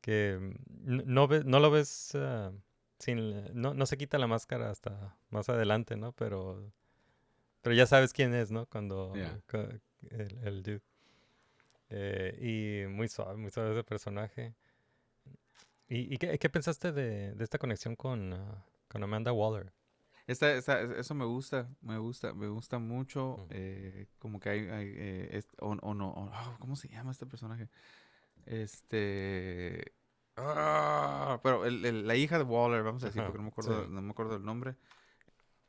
que mm, no, ve- no lo ves ah, sin, no, no se quita la máscara hasta más adelante, ¿no? Pero, pero ya sabes quién es, ¿no? Cuando Yeah. el, el dude. Eh, y muy suave, muy suave ese personaje. ¿Y, y qué, qué pensaste de, de esta conexión con, ah, con Amanda Waller? Esta, esta- eso me gusta, me gusta, me gusta mucho. Ujú. eh, como que hay, hay, eh, o, o no, o- ah, ¿cómo se llama este personaje? Este, ah, pero el- el- la hija de Waller, vamos a decir, Ajá, porque no me acuerdo, sí. no me acuerdo el nombre.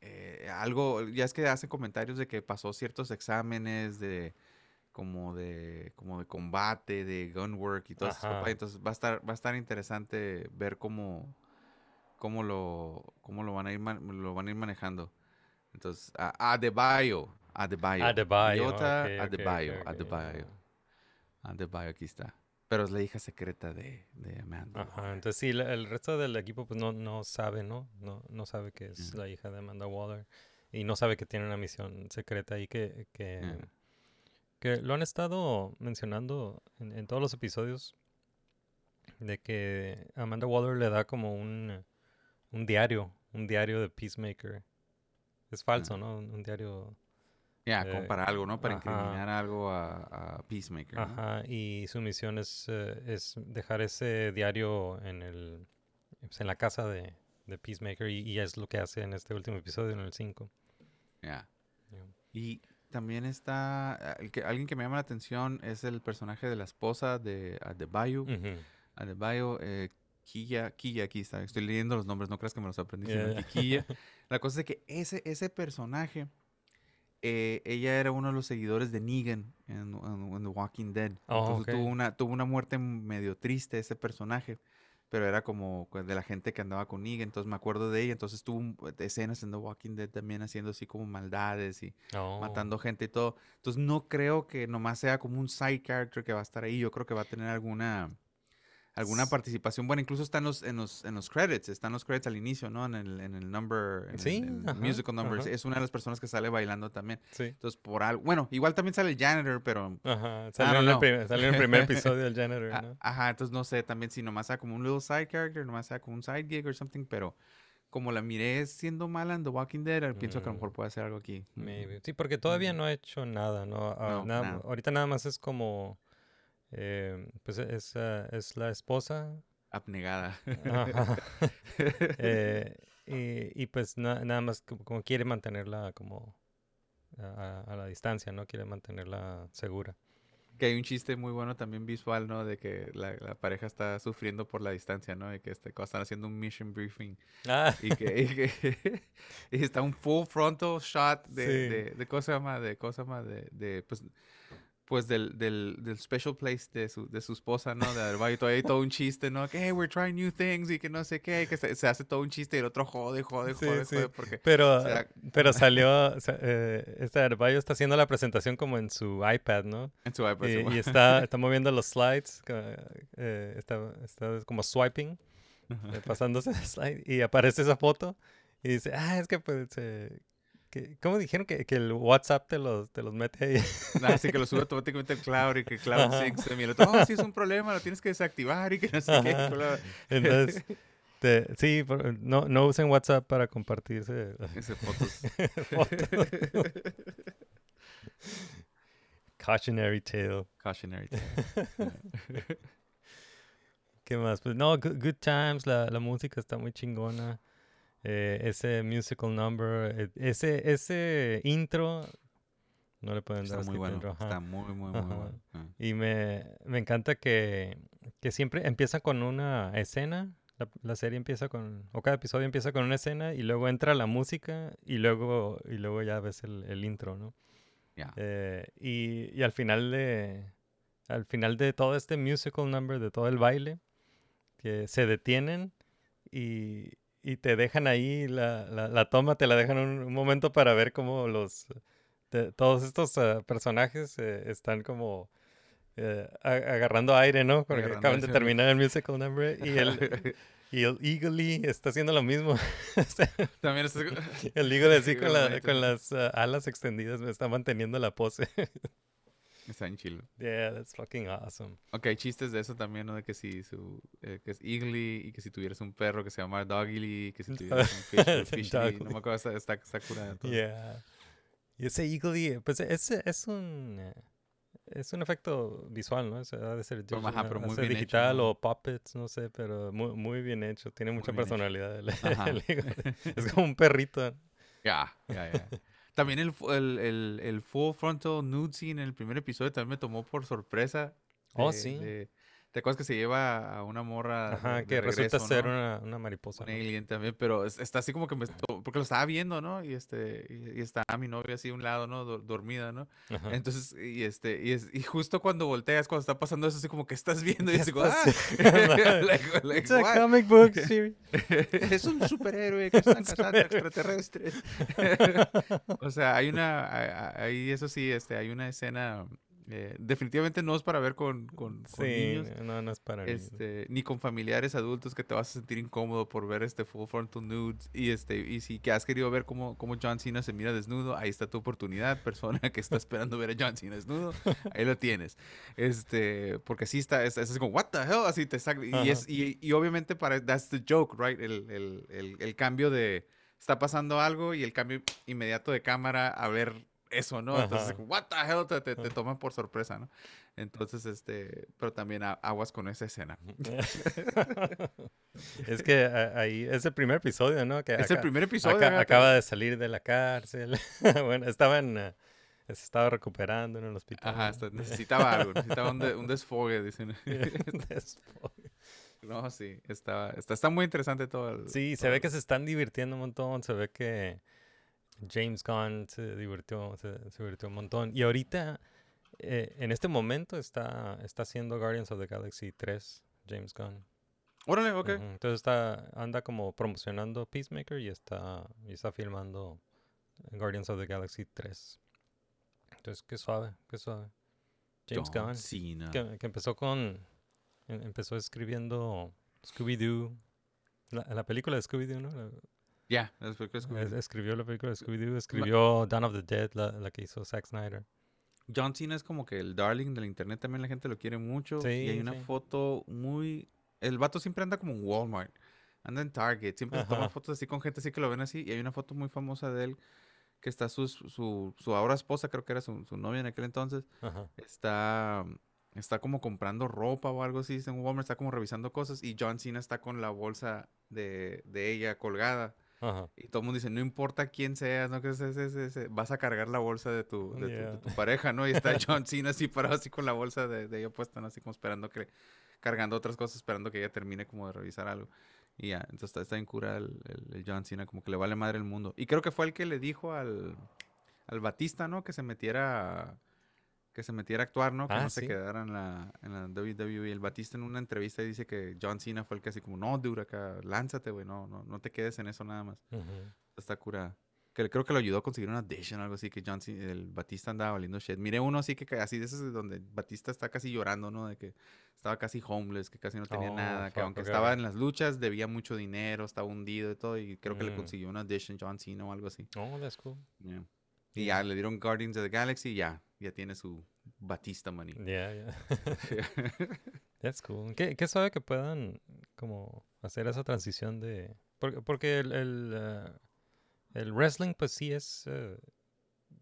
Eh, algo, ya es que hace comentarios de que pasó ciertos exámenes de como de como de combate, de gunwork y todo eso. Entonces va a estar va a estar interesante ver cómo cómo lo cómo lo van a ir lo van a ir manejando. Entonces, a Adebayo, Adebayo. Adebayo, Iota ok, ok, ok, Adebayo, ok, Adebayo. ya. Adebayo, aquí está. Pero es la hija secreta de, de Amanda. Ajá, Waller. entonces sí, la- el resto del equipo pues no, no sabe, ¿no? ¿no? No sabe que es Mm. la hija de Amanda Waller y no sabe que tiene una misión secreta ahí que, que, Mm. que lo han estado mencionando en, en todos los episodios de que Amanda Waller le da como un, un diario, un diario de Peacemaker. Es falso, ¿no? Un, un diario... Ya, como eh, para algo, ¿no? Para ajá. incriminar algo a, a Peacemaker. ¿no? Ajá, y su misión es, eh, es dejar ese diario en el pues, en la casa de, de Peacemaker y, y es lo que hace en este último episodio, en el 5. Ya. Ya. Y también está, el que, alguien que me llama la atención es el personaje de la esposa de Adebayo. Ujú. Adebayo, eh, Kiya, Kiya, aquí está, estoy leyendo los nombres, no creas que me los aprendí. La cosa es que ese, ese personaje, eh, ella era uno de los seguidores de Negan en, en- en The Walking Dead. Oh, Entonces tuvo, ok. una, tuvo una muerte medio triste ese personaje, pero era como de la gente que andaba con Negan, entonces me acuerdo de ella, entonces tuvo un- escenas en The Walking Dead también haciendo así como maldades y Oh. matando gente y todo. Entonces no creo que nomás sea como un side character que va a estar ahí. Yo creo que va a tener alguna alguna participación. Bueno, incluso está en los, en los, en los credits, están los credits al inicio, ¿no? En el, en el number, en Sí, en el ajá, musical numbers. ajá. Es una de las personas que sale bailando también. Sí. Entonces, por algo. Bueno, igual también sale el janitor, pero. Ajá, salió, en el know. prim- salió en el primer episodio del Janitor, a- ¿no? Ajá, entonces no sé también si nomás sea como un little side character, nomás sea como un side gig or something, pero como la miré siendo mala en The Walking Dead, eh, pienso que a lo Mm. mejor puede hacer algo aquí. Maybe. Sí, porque todavía Mm. no ha hecho nada, ¿no? Ah, No, nada- nada. Ahorita nada más es como, eh, pues es, ah, es la esposa. Abnegada. Ajá. Eh, y, y pues na- nada más como, como quiere mantenerla como a, a- la distancia, ¿no? Quiere mantenerla segura. Que hay un chiste muy bueno también visual, ¿no? De que la, la pareja está sufriendo por la distancia, ¿no? De que este, están haciendo un mission briefing Ah, y que, y que- y está un full frontal shot de, Sí. de, de ¿cómo se llama? De, ¿cómo se llama? De, de, pues, pues del, del, del special place de su, de su esposa, ¿no? De Adebayo, y todavía hay todo un chiste, ¿no? Que, hey, we're trying new things y que no sé qué, que se, se hace todo un chiste y el otro jode, jode, Sí, jode, sí. jode, porque... pero, sea, pero salió, o eh, este Arbayo está haciendo la presentación como en su iPad, ¿no? En su iPad, Y, y está, está moviendo los slides, eh, está, está como swiping, eh, pasándose el slide, y aparece esa foto y dice, ah, es que pues, eh, que, ¿cómo dijeron que, que el WhatsApp te los, te los mete ahí? Así que lo sube automáticamente el cloud y que el cloud y el otro, oh, sí es un problema, lo tienes que desactivar y que no sé qué. Ajá. cloud". Entonces, te- sí, no, no usen WhatsApp para compartirse fotos. fotos. Cautionary tale. Cautionary tale. ¿Qué más? Pues no, Good, Good Times, la, la música está muy chingona. Eh, ese musical number, eh, ese, ese intro, no le pueden dar Está muy bueno. Está muy, muy, muy Ajá. bueno. Ah. Y me, me encanta que, que siempre empieza con una escena. La, la serie empieza con, o cada episodio empieza con una escena y luego entra la música y luego, y luego ya ves el, el intro, ¿no? Eh, y, y al final de, al final de todo este musical number, de todo el baile, que se detienen y, y te dejan ahí la, la, la toma, te la dejan un, un momento para ver cómo los, de- todos estos ah, personajes eh, están como eh, a- agarrando aire, ¿no? Porque Agarrando acaban de terminar el musical number y el, y el Eagle está haciendo lo mismo. También es... el Eagle así con, la- con las ah, alas extendidas me está manteniendo la pose. Está en chilo. yeah, that's fucking awesome. Ok, hay chistes de eso también, ¿no? De que si su... eh, que es Eagly y que si tuvieras un perro que se llama Doggily y que si tuvieras un fish, pues Fishly. No me acuerdo, está, está, está curada todo. Yeah. Y ese Eagle, pues es, es un es un efecto visual, ¿no? Es, ha de ser Pero, ajá, digital, pero muy bien hecho, digital ¿no? o puppets, no sé, pero muy, muy bien hecho. Tiene mucha hecho. personalidad el, Ajá. el Eagle. Es como un perrito. Ya, ya, ya. También el, el, el, el full frontal nude scene en el primer episodio también me tomó por sorpresa. Oh, de- sí. de- ¿Te acuerdas que se lleva a una morra? Ajá, de- de que resulta regreso, ser ¿no? una, una mariposa. Un ¿no? alien también, pero es- está así como que me... Porque lo estaba viendo, ¿no? Y este y, y está mi novia así a un lado, ¿no? Do- dormida, ¿no? Ajá. Entonces, y este, y, es, y justo cuando volteas, cuando está pasando eso, así como que estás viendo y ¿Qué dices, como, estás ¡ah! haciendo? Like- like, It's a what? comic book series. es un superhéroe que están cazando extraterrestres. o sea, hay una, hay- eso sí, este, hay una escena Eh, definitivamente no es para ver con, con, con Sí, niños. no, no es para niños. Este, ni con familiares adultos que te vas a sentir incómodo por ver este full frontal nudes y este y si que has querido ver cómo, cómo John Cena se mira desnudo, ahí está tu oportunidad, persona que está esperando ver a John Cena desnudo, ahí lo tienes. Este, porque sí está, es, es así como what the hell, así te saca y es y, y obviamente para that's the joke, right? El, el, el, el cambio de está pasando algo y el cambio inmediato de cámara a ver eso, ¿no? Entonces, Ajá. what the hell, te, te, te toman por sorpresa, ¿no? Entonces, este, pero también a- aguas con esa escena. es que a- ahí es el primer episodio, ¿no? Que Es el primer episodio. acaba de salir de la cárcel. bueno, estaba en, eh, se estaba recuperando en el hospital. Ajá, hasta necesitaba algo, necesitaba un, de- un desfogue, dicen. Después. no, sí, está, está, está muy interesante todo. el- Sí, se ve el- que se están divirtiendo un montón, se ve que James Gunn se divirtió, se, se divirtió un montón. Y ahorita, eh, en este momento, está, está haciendo Guardians of the Galaxy 3, James Gunn. Órale, ok. Ujú, Entonces está, anda como promocionando Peacemaker y está, y está filmando Guardians of the Galaxy 3. Entonces, qué suave, qué suave. James John Gunn, Cena. que, que empezó con, em- empezó escribiendo Scooby-Doo, la, la película de Scooby-Doo, ¿no? Ya, escogí. escribió la película de Scooby-Doo, escribió Dawn of the Dead, la, la que hizo Zack Snyder. John Cena es como que el darling de la internet, también la gente lo quiere mucho. y hay una sí. foto muy... El vato siempre anda como en Walmart, anda en Target, siempre toma fotos así con gente así que lo ven así. Y hay una foto muy famosa de él que está su, su, su ahora esposa, creo que era su, su novia en aquel entonces. Ajá. está, está como comprando ropa o algo así en Walmart, está como revisando cosas y John Cena está con la bolsa de, de ella colgada. Ajá. Y todo el mundo dice, no importa quién seas, ¿no? Que es- es- es- es- vas a cargar la bolsa de tu, de, tu- de Yeah. tu pareja, ¿no? Y está John Cena así parado así con la bolsa de, de ella puesta, ¿no? Así como esperando que, cargando otras cosas, esperando que ella termine como de revisar algo. Y ya, entonces está, está en cura el, el- el John Cena, como que le vale madre el mundo. Y creo que fue el que le dijo al, al Batista, ¿no? Que se metiera que se metiera a actuar, ¿no? Que Ah, no se sí. quedara en la, en la WWE. El Batista en una entrevista dice que John Cena fue el que así como, no, dude, acá, lánzate, güey, no, no, no te quedes en eso nada más. Ujú. Está cura. Que creo que lo ayudó a conseguir una audition o algo así, que John Cena, el Batista andaba valiendo shit. Miré uno así que así de esos donde Batista está casi llorando, ¿no? De que estaba casi homeless, que casi no tenía Oh, nada, que aunque estaba en las luchas debía mucho dinero, estaba hundido y todo, y creo que le Mm. consiguió una audition John Cena o algo así. Oh, that's cool. Yeah. Y ya le dieron Guardians of the Galaxy y ya, ya tiene su Batista money. Yeah, yeah. That's cool. Qué, qué suave que puedan como hacer esa transición de... Porque, porque el, el, el wrestling pues sí es... eh,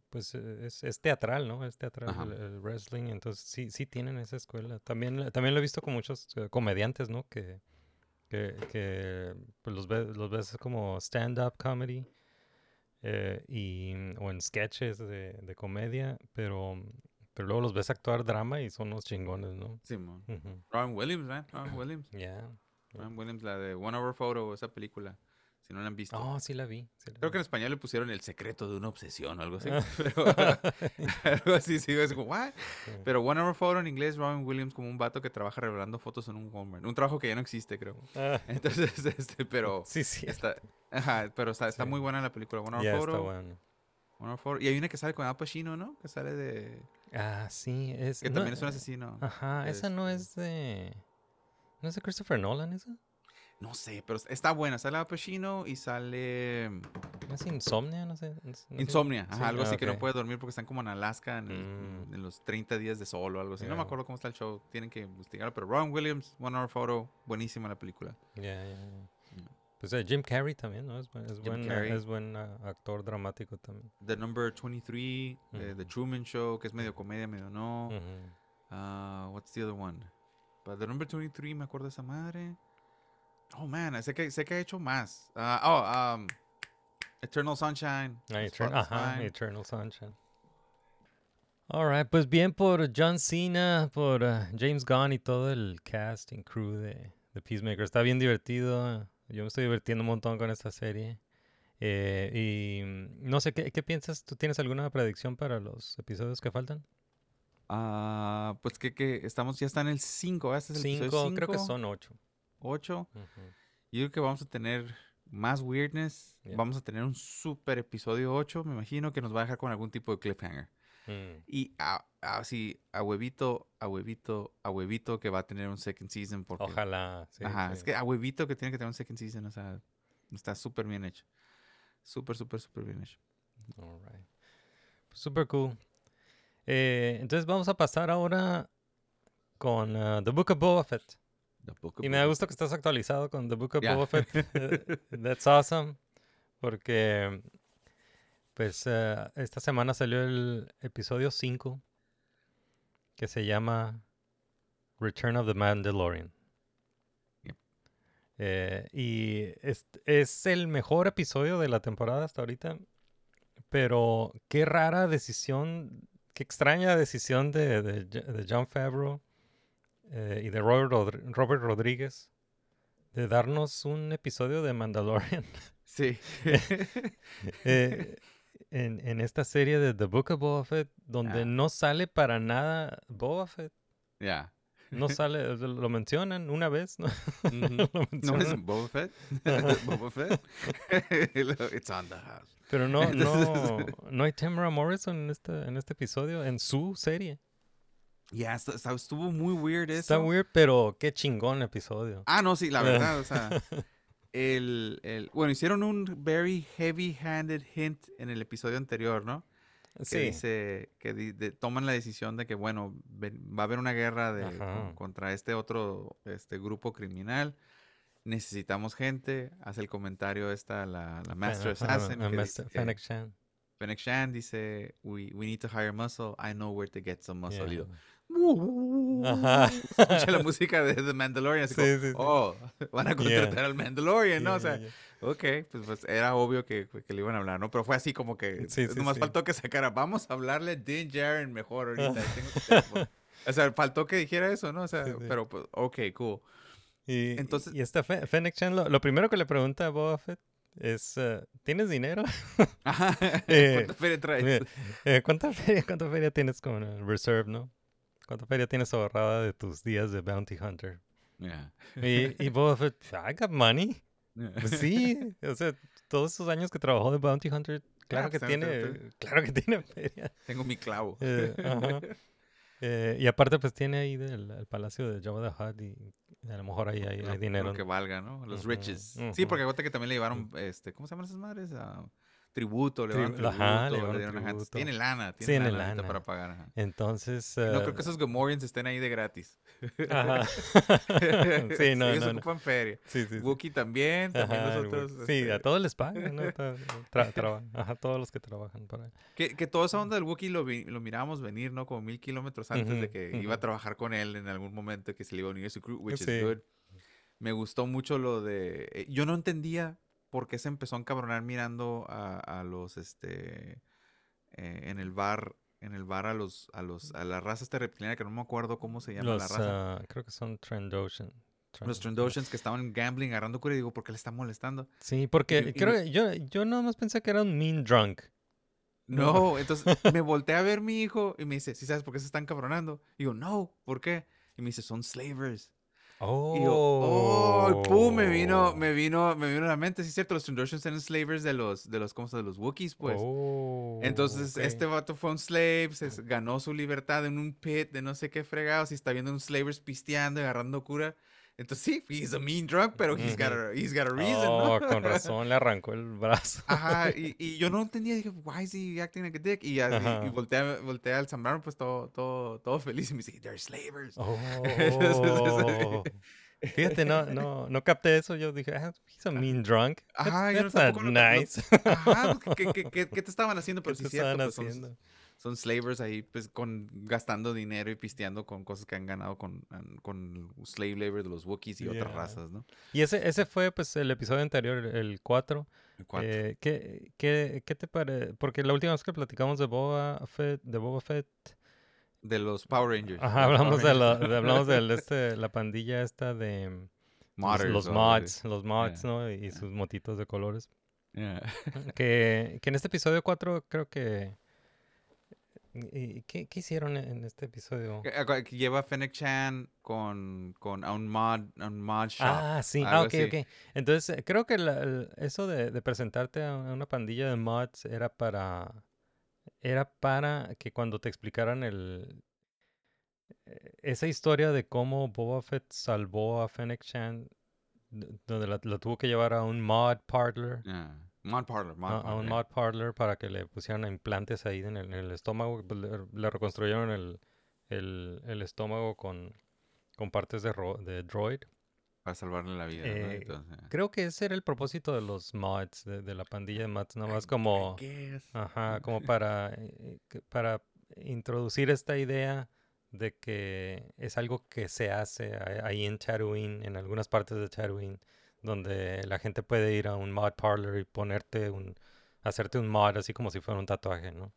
pues eh, es, es teatral, ¿no? Es teatral el, el wrestling, entonces sí, sí tienen esa escuela. También, también lo he visto con muchos eh, comediantes, ¿no? Que, que, que pues los, ves, los ves como stand-up comedy eh, y, o en sketches de, de comedia, pero, pero luego los ves actuar drama y son unos chingones, ¿no? Simón. Ujú. Robin Williams, ¿eh? Robin Williams. Yeah. Robin Williams, la de One Hour Photo, esa película. Si no la han visto. Oh, sí la vi. sí la Creo que en español le pusieron El secreto de una obsesión o algo así. Pero algo así, sí, es como, ¿what? Sí. Pero One Hour Photo en inglés, Robin Williams como un vato que trabaja revelando fotos en un Walmart. Un trabajo que ya no existe, creo. Ah, Entonces, este, pero sí, sí. está, ajá, pero está, está Sí. muy buena la película. One Hour Ya Photo. está bueno. One Hour Photo. Y hay una que sale con Al Pacino, ¿no? Que sale de... Ah, sí, es... Que no, también es un eh, asesino. Ajá, esa no Este, es de... ¿No es de Christopher Nolan esa? No sé, pero está buena. Sale Al Pacino y sale... ¿No es Insomnia? No sé. no sé-. Insomnia, ajá, Sí, algo ah, así que no puede dormir porque están como en Alaska en, Mm. en los 30 días de sol o algo así. No me acuerdo cómo está el show, tienen que investigarlo. Pero Robin Williams, One Hour Photo, buenísima la película. Ya, ya, ya. Pues eh, Jim Carrey también, ¿no? Es, buen- es buen, es buen ah, actor dramático también. The Number 23, eh, The. Truman Show, que es medio comedia, medio no. Ah, what's the other one? But The Number 23, me acuerdo de esa madre. Oh, man, sé que, sé que ha hecho más. Ah, oh, um, Eternal Sunshine. Ah, Etern- ajá. Eternal Sunshine. Alright, pues bien por John Cena, por ah, James Gunn y todo el casting crew de, de Peacemaker. Está bien divertido. Yo me estoy divirtiendo un montón con esta serie. Eh, y mm, no sé, ¿qué, ¿qué piensas? ¿Tú tienes alguna predicción para los episodios que faltan? Ah, pues que, que estamos, ya está en el 5, este es el episodio Cinco, creo que son ocho. ocho. Ujú. Yo creo que vamos a tener más weirdness. Yeah. Vamos a tener un super episodio 8, me imagino, que nos va a dejar con algún tipo de cliffhanger. Mm. Y a- así, a huevito, a huevito, a huevito que va a tener un second season. Porque, Ojalá. Sí, Ajá, sí. es que a huevito que tiene que tener un second season, o sea, está súper bien hecho. Súper, súper, súper bien hecho. Alright. Super cool. Eh, entonces vamos a pasar ahora con uh, The Book of Boba Fett. Y me da Boba gusto que estás actualizado con The Book of Ya. Boba Fett. Eh, That's awesome. Porque, pues, eh, esta semana salió el episodio 5 que se llama Return of the Mandalorian. Yep. Eh, y es, es el mejor episodio de la temporada hasta ahorita. Pero qué rara decisión, qué extraña decisión de, de John Favreau eh, y de Robert, Robert Rodríguez de darnos un episodio de Mandalorian Sí. eh, en, en esta serie de The Book of Boba Fett, donde Ah. no sale para nada Boba Fett. Ya. No sale, lo mencionan una vez, ¿no? Ujú. Lo ¿No es mencionan, Boba Fett? Boba Fett? It's on the house. pero no, no, no hay Tamara Morrison en este, en este episodio, en su serie. Ya, estu- estuvo muy weird eso. Está weird, pero qué chingón episodio. Ah, no, sí, la verdad, o sea, el, el, bueno, hicieron un very heavy-handed hint en el episodio anterior, ¿no? Que sí, dice, que di- de- toman la decisión de que, bueno, ven- va a haber una guerra de, con- contra este otro, este grupo criminal, necesitamos gente, hace el comentario esta, la, la Master Assassin, que Master- dice que- Fennec Shan. Fennec Shan dice, we, we need to hire muscle, I know where to get some muscle. Yeah. Ajá. Escucha la música de The Mandalorian, así Sí, como, sí, sí. oh, van a contratar al Mandalorian, ¿no? O Yeah, sea, yeah. ok, pues, pues era obvio que, que le iban a hablar, ¿no? Pero fue así como que nomás faltó que sacara, vamos a hablarle a Din Djarin mejor ahorita. tengo que ser bueno". o sea, faltó que dijera eso, ¿no? O sea, pero pues, ok, cool. Y, Entonces- y esta Fe- Fennec Shan, lo, lo primero que le pregunta a Boba Fett es, eh, ¿tienes dinero? Ajá. Eh, ¿Cuánta feria traes? Eh, ¿cuánta, feria, ¿Cuánta feria tienes con el Reserve, no? ¿Cuánta feria tienes ahorrada de tus días de Bounty Hunter? Yeah. Y, y Boba Fett, I got money. Yeah. Pues sí, o sea, todos esos años que trabajó de Bounty Hunter, claro Ah, que pues, tiene, claro que tiene feria. Tengo mi clavo. Eh, ajá. Eh, y aparte, pues tiene ahí del, el palacio de Jabba the Hutt y a lo mejor ahí hay, hay lo dinero. que valga, ¿no? Los riches. Sí, porque acuérdate que también le llevaron, este, ¿cómo se llaman esas madres? Ah, tributo, le Tri- tributo, ajá, le dieron tributo. Tiene lana, tiene Tiene lana, lana. para pagar. ajá. Entonces, No creo eh, que esos Gomorians estén ahí de gratis. Ajá. sí, no, Ellos no, no. ocupan feria. Sí, sí, sí. Wookiee también, también Ajá, los el otros. Wookiee. Sí, este, a todos les pagan, ¿no? Tra- tra- Ajá, todos los que trabajan para que, que toda esa onda del Wookiee lo, lo mirábamos venir, ¿no? Como mil kilómetros antes de Ujú, que iba a trabajar con él en algún momento, que se le iba a unir a su crew, which Sí. is good. Me gustó mucho lo de... eh, Yo no entendía por qué se empezó a encabronar mirando a, a los, este... eh, en el bar, en el bar a los, a los, a la raza esta reptiliana que no me acuerdo cómo se llama los, la raza. ah, creo que son Trandoshan. los Trandoshans que estaban gambling, agarrando cura y digo, ¿por qué le están molestando? Sí, porque y creo que yo, yo nada más pensé que era un mean drunk. No. No, entonces me volteé a ver mi hijo y me dice, ¿sí sabes por qué se están cabronando? Y digo, no, ¿por qué? Y me dice, son slavers. Oh. Y yo, oh, pum, me vino, me vino, me vino a la mente, sí es cierto, los Trandoshans eran slavers de los, de los, ¿cómo se los Wookiees, pues. Oh, Entonces, ok. este vato fue un slave, se ganó su libertad en un pit de no sé qué fregados y está viendo un slavers pisteando y agarrando cura. Entonces, sí, he's a mean drunk, pero he's got a, he's got a reason, Oh, ¿no? con razón le arrancó el brazo. Ajá, y, y yo no entendía, dije, why is he acting like a dick? Y, y- y, Ajá. volteé, a- volteé al Zambrano, pues todo, todo, todo feliz y me dice, they're slavers. Oh. Fíjate, no, no, no capté eso. Yo dije, ah, he's a mean drunk. That's, Ajá, yo no- that's not nice. Ajá, pues, ¿qué, qué, qué, qué te estaban haciendo? Pero ¿Qué sí te cierto, estaban pues, haciendo? Son slavers ahí, pues, con, gastando dinero y pisteando con cosas que han ganado con, con slave labor de los Wookiees y otras razas, ¿no? Y ese, ese fue pues el episodio anterior, el 4. El cuatro. Eh, ¿qué, qué, qué te parece? Porque la última vez que platicamos de Boba Fett, de Boba Fett, de los Power Rangers. ajá, hablamos Power de la, de- hablamos de este, la pandilla esta de los, Modders los mods, los mods, Yeah. ¿no? Y sus motitos de colores. Yeah. Que, que en este episodio 4 creo que... ¿y ¿Qué, qué hicieron en este episodio? Acu- que Lleva a Fennec Chan con, con a un mod, a un mod shop. Ah, sí. Ah, ok, así. ok. Entonces, eh, creo que la- el- eso de, de presentarte a una pandilla de mods era para era para que cuando te explicaran el eh, esa historia de cómo Boba Fett salvó a Fennec Chan, donde la, la tuvo que llevar a un mod parlor, Ah, Mod Parlor, Mod a, un mod parlor para que le pusieran implantes ahí en el, en el estómago, pues, le, le reconstruyeron el, el, el estómago con, con partes de, ro- de droid. Para salvarle la vida, ¿no? Eh, Entonces, Creo que ese era el propósito de los mods, de, de la pandilla de mods, nada más como... Ajá, como para, eh, para introducir esta idea de que es algo que se hace ahí en Tatooine, en algunas partes de Tatooine, donde la gente puede ir a un mod parlor y ponerte un, hacerte un mod así como si fuera un tatuaje, ¿no?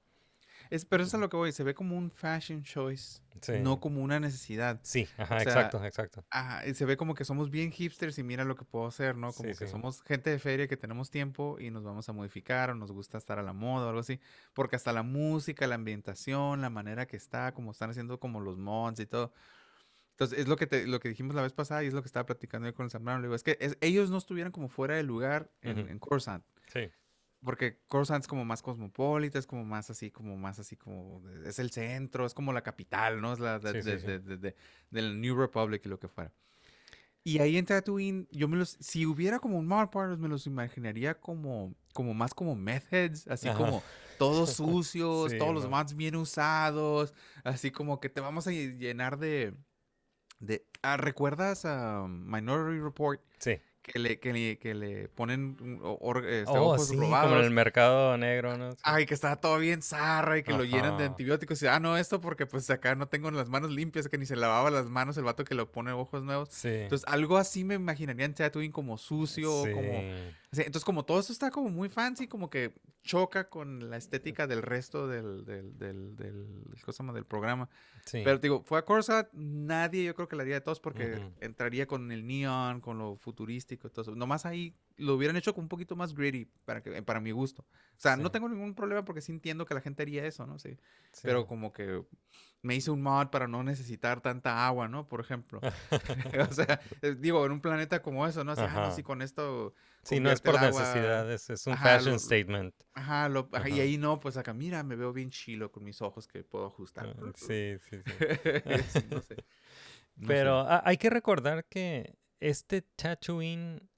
Es, pero eso es a lo que voy, se ve como un fashion choice, Sí. no como una necesidad. Sí, ajá, O sea, exacto, exacto. Ajá, y se ve como que somos bien hipsters y mira lo que puedo hacer, ¿no? Como Sí, que sí. somos gente de feria que tenemos tiempo y nos vamos a modificar o nos gusta estar a la moda o algo así. Porque hasta la música, la ambientación, la manera que está, como están haciendo como los mods y todo. Entonces, es lo que, te- lo que dijimos la vez pasada y es lo que estaba platicando yo con el Zambrano. Le digo, es que es- ellos no estuvieran como fuera de lugar en, en Coruscant. Sí, Porque Coruscant es como más cosmopolita, es como más así, como más así, como es el centro, es como la capital, ¿no? Es la de, Sí, sí, de- sí. de- de- de- del New Republic y lo que fuera. Y ahí en Tatooine, yo me los, si hubiera como un Mod Partners, me los imaginaría como, como más como meth heads, así Ajá. como todos sucios, Sí, todos los mods bien usados, así como que te vamos a lle- llenar de, de, ah, ¿recuerdas a Minority Report? sí. Que le, que le, que le ponen or- este, Oh, ojos sí, como robados. en el mercado negro, ¿no? Sí. Ay, que estaba todo bien zarra y que lo llenan de antibióticos. Y, ah, no, esto porque pues acá no tengo las manos limpias, que ni se lavaba las manos el vato que lo pone ojos nuevos. Sí. Entonces, algo así me imaginaría en Tatooine como sucio, como... Sí. entonces, como todo eso está como muy fancy, como que choca con la estética del resto del, del, del, del, ¿cómo se llama? del programa. Sí. Pero digo, fue a Coruscant, nadie yo creo que la haría de todos porque Ujú. entraría con el neon, con lo futurístico todo eso. Nomás ahí lo hubieran hecho con un poquito más gritty para, que, para mi gusto. O sea, no Sí. tengo ningún problema porque sí entiendo que la gente haría eso, ¿no? Sí. Sí. Pero como que me hice un mod para no necesitar tanta agua, ¿no? Por ejemplo. o sea, eh, digo, en un planeta como eso, ¿no? Así, ah, no, si con esto... Sí, no es por necesidad, es, es un Ajá, fashion lo- statement. Ajá, lo- ajá, y ahí no, pues acá, mira, me veo bien chilo con mis ojos que puedo ajustar. Ah, Sí, sí, sí. Sí, no sé. No. Pero ha- hay que recordar que este Tatooine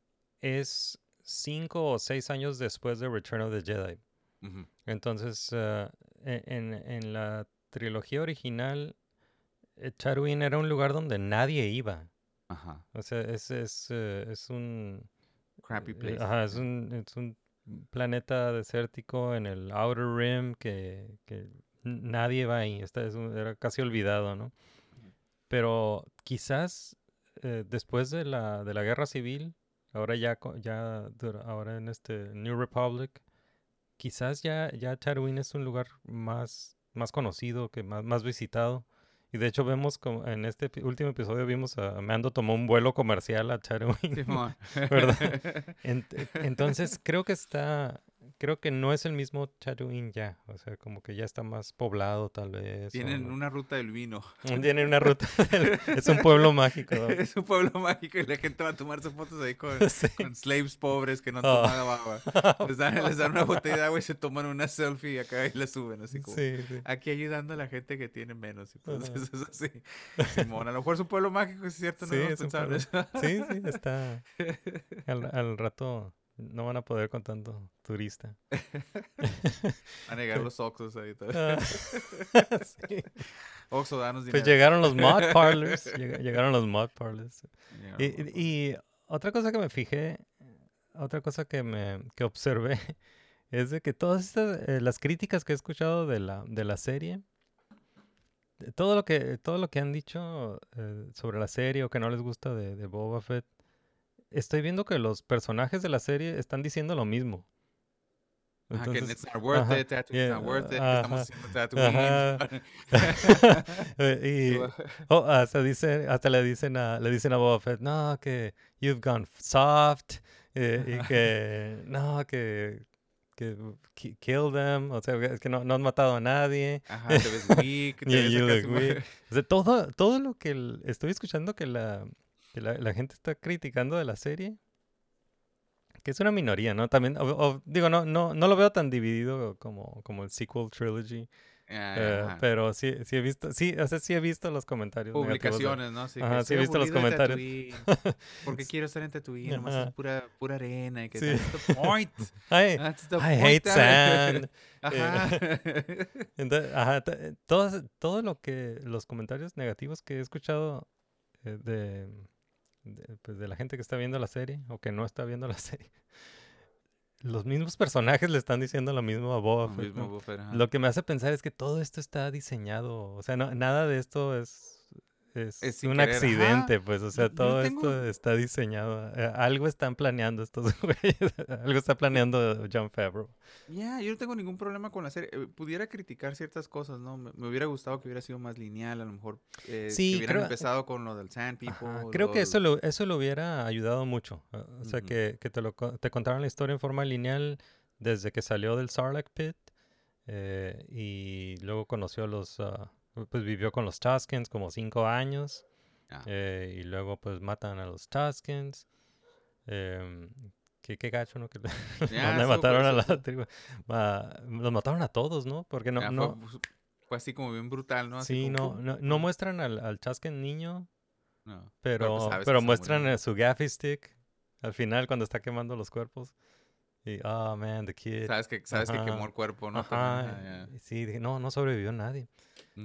es cinco o seis años después de Return of the Jedi. Entonces, ah, e- en, en la trilogía original, eh, Tatooine era un lugar donde nadie iba. Ajá. O sea, es, es, eh, es un... Crappy eh, place. Ajá, es un, es un planeta desértico en el Outer Rim que, que nadie va ahí. Este es un- era casi olvidado, ¿no? Pero quizás eh, después de la, de la guerra civil, ahora ya, ya ahora en este New Republic, quizás ya, ya Tatooine es un lugar más, más conocido, que más, más visitado. Y de hecho vemos como en este último episodio vimos a Mando tomó un vuelo comercial a Tatooine. Simón. ¿Verdad? Ent- entonces creo que está, creo que no es el mismo Tatooine ya, o sea, como que ya está más poblado tal vez. Tienen una ruta del vino. Tienen una ruta, del- es un pueblo mágico. ¿no? es un pueblo mágico y la gente va a tomarse fotos ahí con, Sí. con slaves pobres que no han Oh. tomado agua. Les dan, les dan una botella de agua y se toman una selfie acá y la suben así como... Sí, sí. Aquí ayudando a la gente que tiene menos. Y pues Ajá. eso es así. Simón, a lo mejor es un pueblo mágico, es cierto, no Sí, es un pueblo- sí, sí, está. Al, al rato no van a poder con tanto turista. A negar los Oxos ahí. todo. Ah, sí. Oxo, danos Pues dinero. llegaron los mod parlors. llega- Llegaron los mod parlors. Y, y- y otra cosa que me fijé, otra cosa que me que observé, es de que todas estas, eh, las críticas que he escuchado de la, de la serie, todo lo que, todo lo que han dicho eh, sobre la serie o que no les gusta de, de Boba Fett, estoy viendo que los personajes de la serie están diciendo lo mismo. Ajá, que Entonces, it's not worth ajá, it, Tatooine's yeah, not worth it, que ajá, estamos haciendo Tatooine. ajá. Eh, y oh, hasta dice, hasta le dicen a, le dicen a Boba Fett, no, que you've gone soft, eh, y que no, que, que ki- kill them, o sea, es que no, no han matado a nadie. Ajá, te ves weak. te ves you look weak. O sea, todo, todo lo que el- estoy escuchando que la, que la, la gente está criticando de la serie, Que es una minoría, ¿no? También, o- o- digo, no, no, no lo veo tan dividido como, como el sequel trilogy. Eh, ajá. pero sí, sí he visto, sí, o sea, sí he visto los comentarios. negativos Publicaciones, ¿no? Sí, Ajá, sí he visto los comentarios. Porque quiero estar en Tatooine, nomás es pura, pura arena y que Sí. that's the point. Ay, That's the I point, hate ah. sand. Ajá. Entonces, ajá, t- todo, todo lo que, los comentarios negativos que he escuchado eh, de, de, pues, de la gente que está viendo la serie o que no está viendo la serie, los mismos personajes le están diciendo lo mismo a Boba Lo Fett, mismo, ¿no? Boba Fett, ajá. Lo que me hace pensar es que todo esto está diseñado, o sea, no- nada de esto es, es, un querer, ajá. accidente, pues, o sea, todo tengo- esto está diseñado, eh, algo están planeando estos güeyes, algo está planeando John Favreau. Ya, yo no tengo ningún problema con la serie. Eh, Pudiera criticar ciertas cosas, ¿no? Me, me hubiera gustado que hubiera sido más lineal, a lo mejor. eh, Sí, que hubieran creo- empezado con lo del Sand Ajá, People. Creo que eso lo, eso lo hubiera ayudado mucho. uh, O sea, que, que te, lo, te contaron la historia en forma lineal desde que salió del Sarlacc Pit eh, y luego conoció a los, ah, pues vivió con los Tuskens como cinco años Ah. eh, y luego pues matan a los Tuskens. em, qué, qué gacho, ¿no? Que estuvo mataron a la tribu. Ah, los mataron a todos, ¿no? Porque no, ya, fue- no, fue, así como bien brutal, ¿no? Así sí, como, no, no, no muestran al, al Tusken niño, No. pero, pues, pero se muestran murió. eh, su gaffy stick al final cuando está quemando los cuerpos. Y, oh man, the kid. Sabes que, sabes que quemó el cuerpo, ¿no? Ajá, También, ajá, y sí, dije, no, no sobrevivió nadie.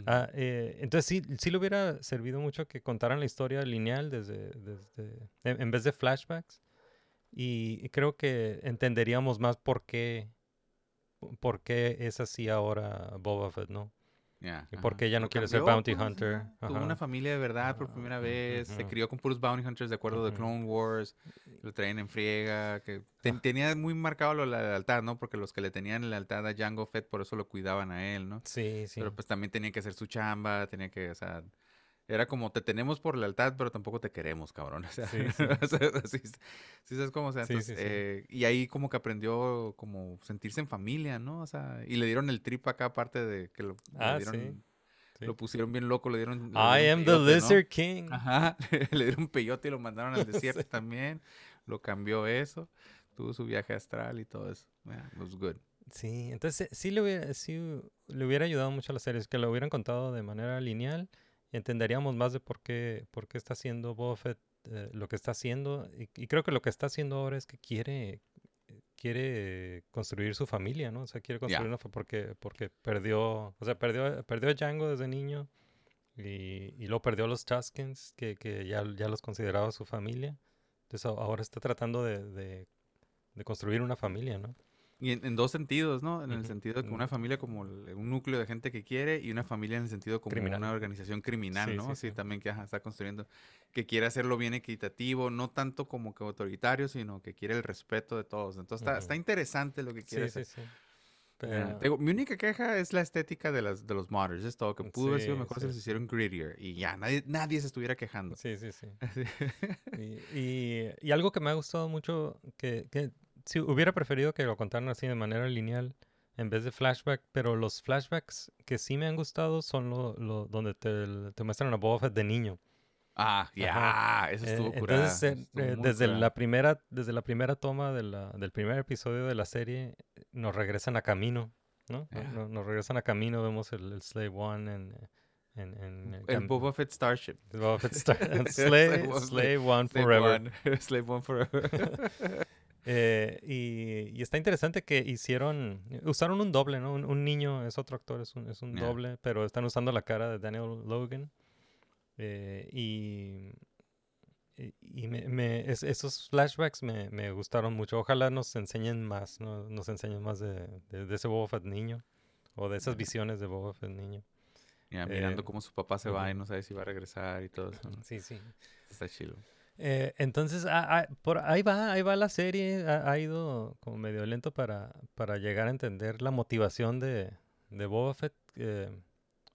Ah, eh, entonces sí, sí le hubiera servido mucho que contaran la historia lineal desde, desde en, vez de flashbacks. Y creo que entenderíamos más por qué, por qué es así ahora Boba Fett, ¿no? Ya, ¿Y por ajá. qué ya no quiere ser bounty pues, hunter? ajá. Tuvo una familia de verdad por primera vez. Se crió con puros bounty hunters de acuerdo de. Clone Wars. Lo traían en friega. Que ten- tenía muy marcado lo de la lealtad, ¿no? Porque los que le tenían lealtad a Jango Fett por eso lo cuidaban a él, ¿no? Sí, sí. Pero pues también tenía que hacer su chamba, tenía que, o sea, era como te tenemos por lealtad, pero tampoco te queremos, cabrón. O sea, Sí, sí. o sea, sí sabes cómo, o sea, Sí, entonces, sí, sí. eh, y ahí como que aprendió como sentirse en familia, ¿no? O sea, y le dieron el trip acá aparte de que lo, Ah, sí, dieron, sí. lo pusieron bien loco, le dieron, le I dieron am the peyote, ¿no? Lizard King. Ajá, le dieron un peyote y lo mandaron al desierto Sí. también, lo cambió eso, tuvo su viaje astral y todo eso, yeah, it was good. Sí, entonces sí le hubiera, sí le hubiera ayudado mucho a la serie, es que lo hubieran contado de manera lineal entenderíamos más de por qué, por qué está haciendo Boba Fett eh, lo que está haciendo. Y, y creo que lo que está haciendo ahora es que quiere, quiere construir su familia, ¿no? O sea, quiere construir una fa- porque, porque perdió, o sea, perdió, perdió a Django desde niño y, y luego perdió a los Tuskens, que, que ya, ya los consideraba su familia. Entonces ahora está tratando de, de, de construir una familia, ¿no? Y en, en dos sentidos, ¿no? En el Ujú, sentido de que una familia como el- un núcleo de gente que quiere y una familia en el sentido como Criminal. una organización criminal, Sí, ¿no? sí, Así sí. también que ajá, está construyendo, que quiere hacerlo bien equitativo, no tanto como que autoritario, sino que quiere el respeto de todos. Entonces está, Ujú. está interesante lo que quiere hacer. sí. Ya, Pero- mi única queja es la estética de, las, de los modders, es todo, que pudo haber sido mejor si los hicieron grittier y ya, nadie, nadie se estuviera quejando. Sí, sí, sí. Y, y- y algo que me ha gustado mucho, que, que sí, hubiera preferido que lo contaran así de manera lineal en vez de flashback, pero los flashbacks que sí me han gustado son los lo, donde te, te muestran a Boba Fett de niño. Ah, ya, eso Eh, estuvo curada. Entonces, eh, estuvo eh, desde, la primera, desde la primera toma de la- del primer episodio de la serie, nos regresan a camino, ¿no? Nos regresan a camino, vemos el, el Slave One en... en, en El Boba Fett Starship. Boba Fett Star- Slave Slave, One, Forever. Slave One Forever. Eh, y, y está interesante que hicieron, usaron un doble, ¿no? Un, un niño es otro actor, es un, es un doble, pero están usando la cara de Daniel Logan. Eh, y y, me, me- es- esos flashbacks me, me gustaron mucho. Ojalá nos enseñen más, ¿no? Nos enseñen más de, de- de ese Boba Fett niño o de esas visiones de Boba Fett niño. Mirando Eh, cómo su papá se va y no sabe si va a regresar y todo eso. ¿no? Sí, sí. Está chido. Eh, entonces, ah, ah, por ahí va, ahí va la serie. Ha, ha ido como medio lento para, para llegar a entender la motivación de, de Boba Fett. eh,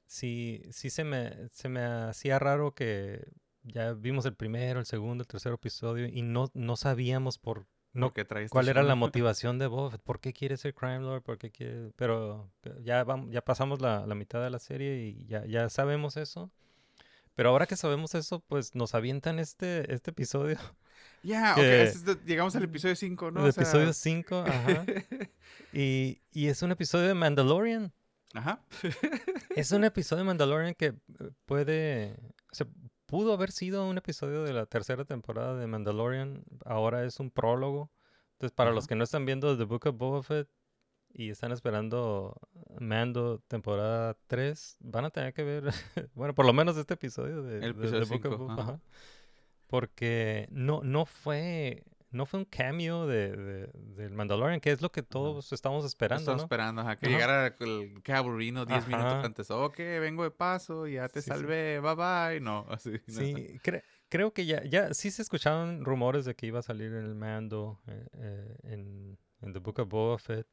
sí, sí se me, se me hacía raro que ya vimos el primero, el segundo, el tercer episodio y no, no sabíamos por no, ¿Por qué trae cuál era la motivación de Boba Fett. ¿Por qué quiere ser Crime Lord? ¿Por qué quiere...? Pero ya, vam- ya pasamos la, la mitad de la serie y ya, ya sabemos eso. Pero ahora que sabemos eso, pues nos avientan este, este episodio Ya, es de- llegamos al episodio 5, ¿no? el O sea, episodio 5, ajá. Y, y es un episodio de Mandalorian. Ajá. Es un episodio de Mandalorian que eh, puede. O sea, pudo haber sido un episodio de la tercera temporada de Mandalorian. Ahora es un prólogo. Entonces, para los que no están viendo The Book of Boba Fett y están esperando Mando temporada 3, van a tener que ver, bueno, por lo menos este episodio de, El de episodio The Book of cinco, Boba ajá. ajá. Porque no, no fue. No fue un cameo de, de- del Mandalorian, que es lo que todos estamos esperando, Estaba ¿no? esperando ajá, que Ajá. llegara el caballerino 10 minutos Ajá. antes. Ok, vengo de paso, ya te Sí, sí. salvé, bye bye. No, así. no. Sí, cre- creo que ya, ya sí se escuchaban rumores de que iba a salir en el mando eh, eh, en, en The Book of Boba Fett.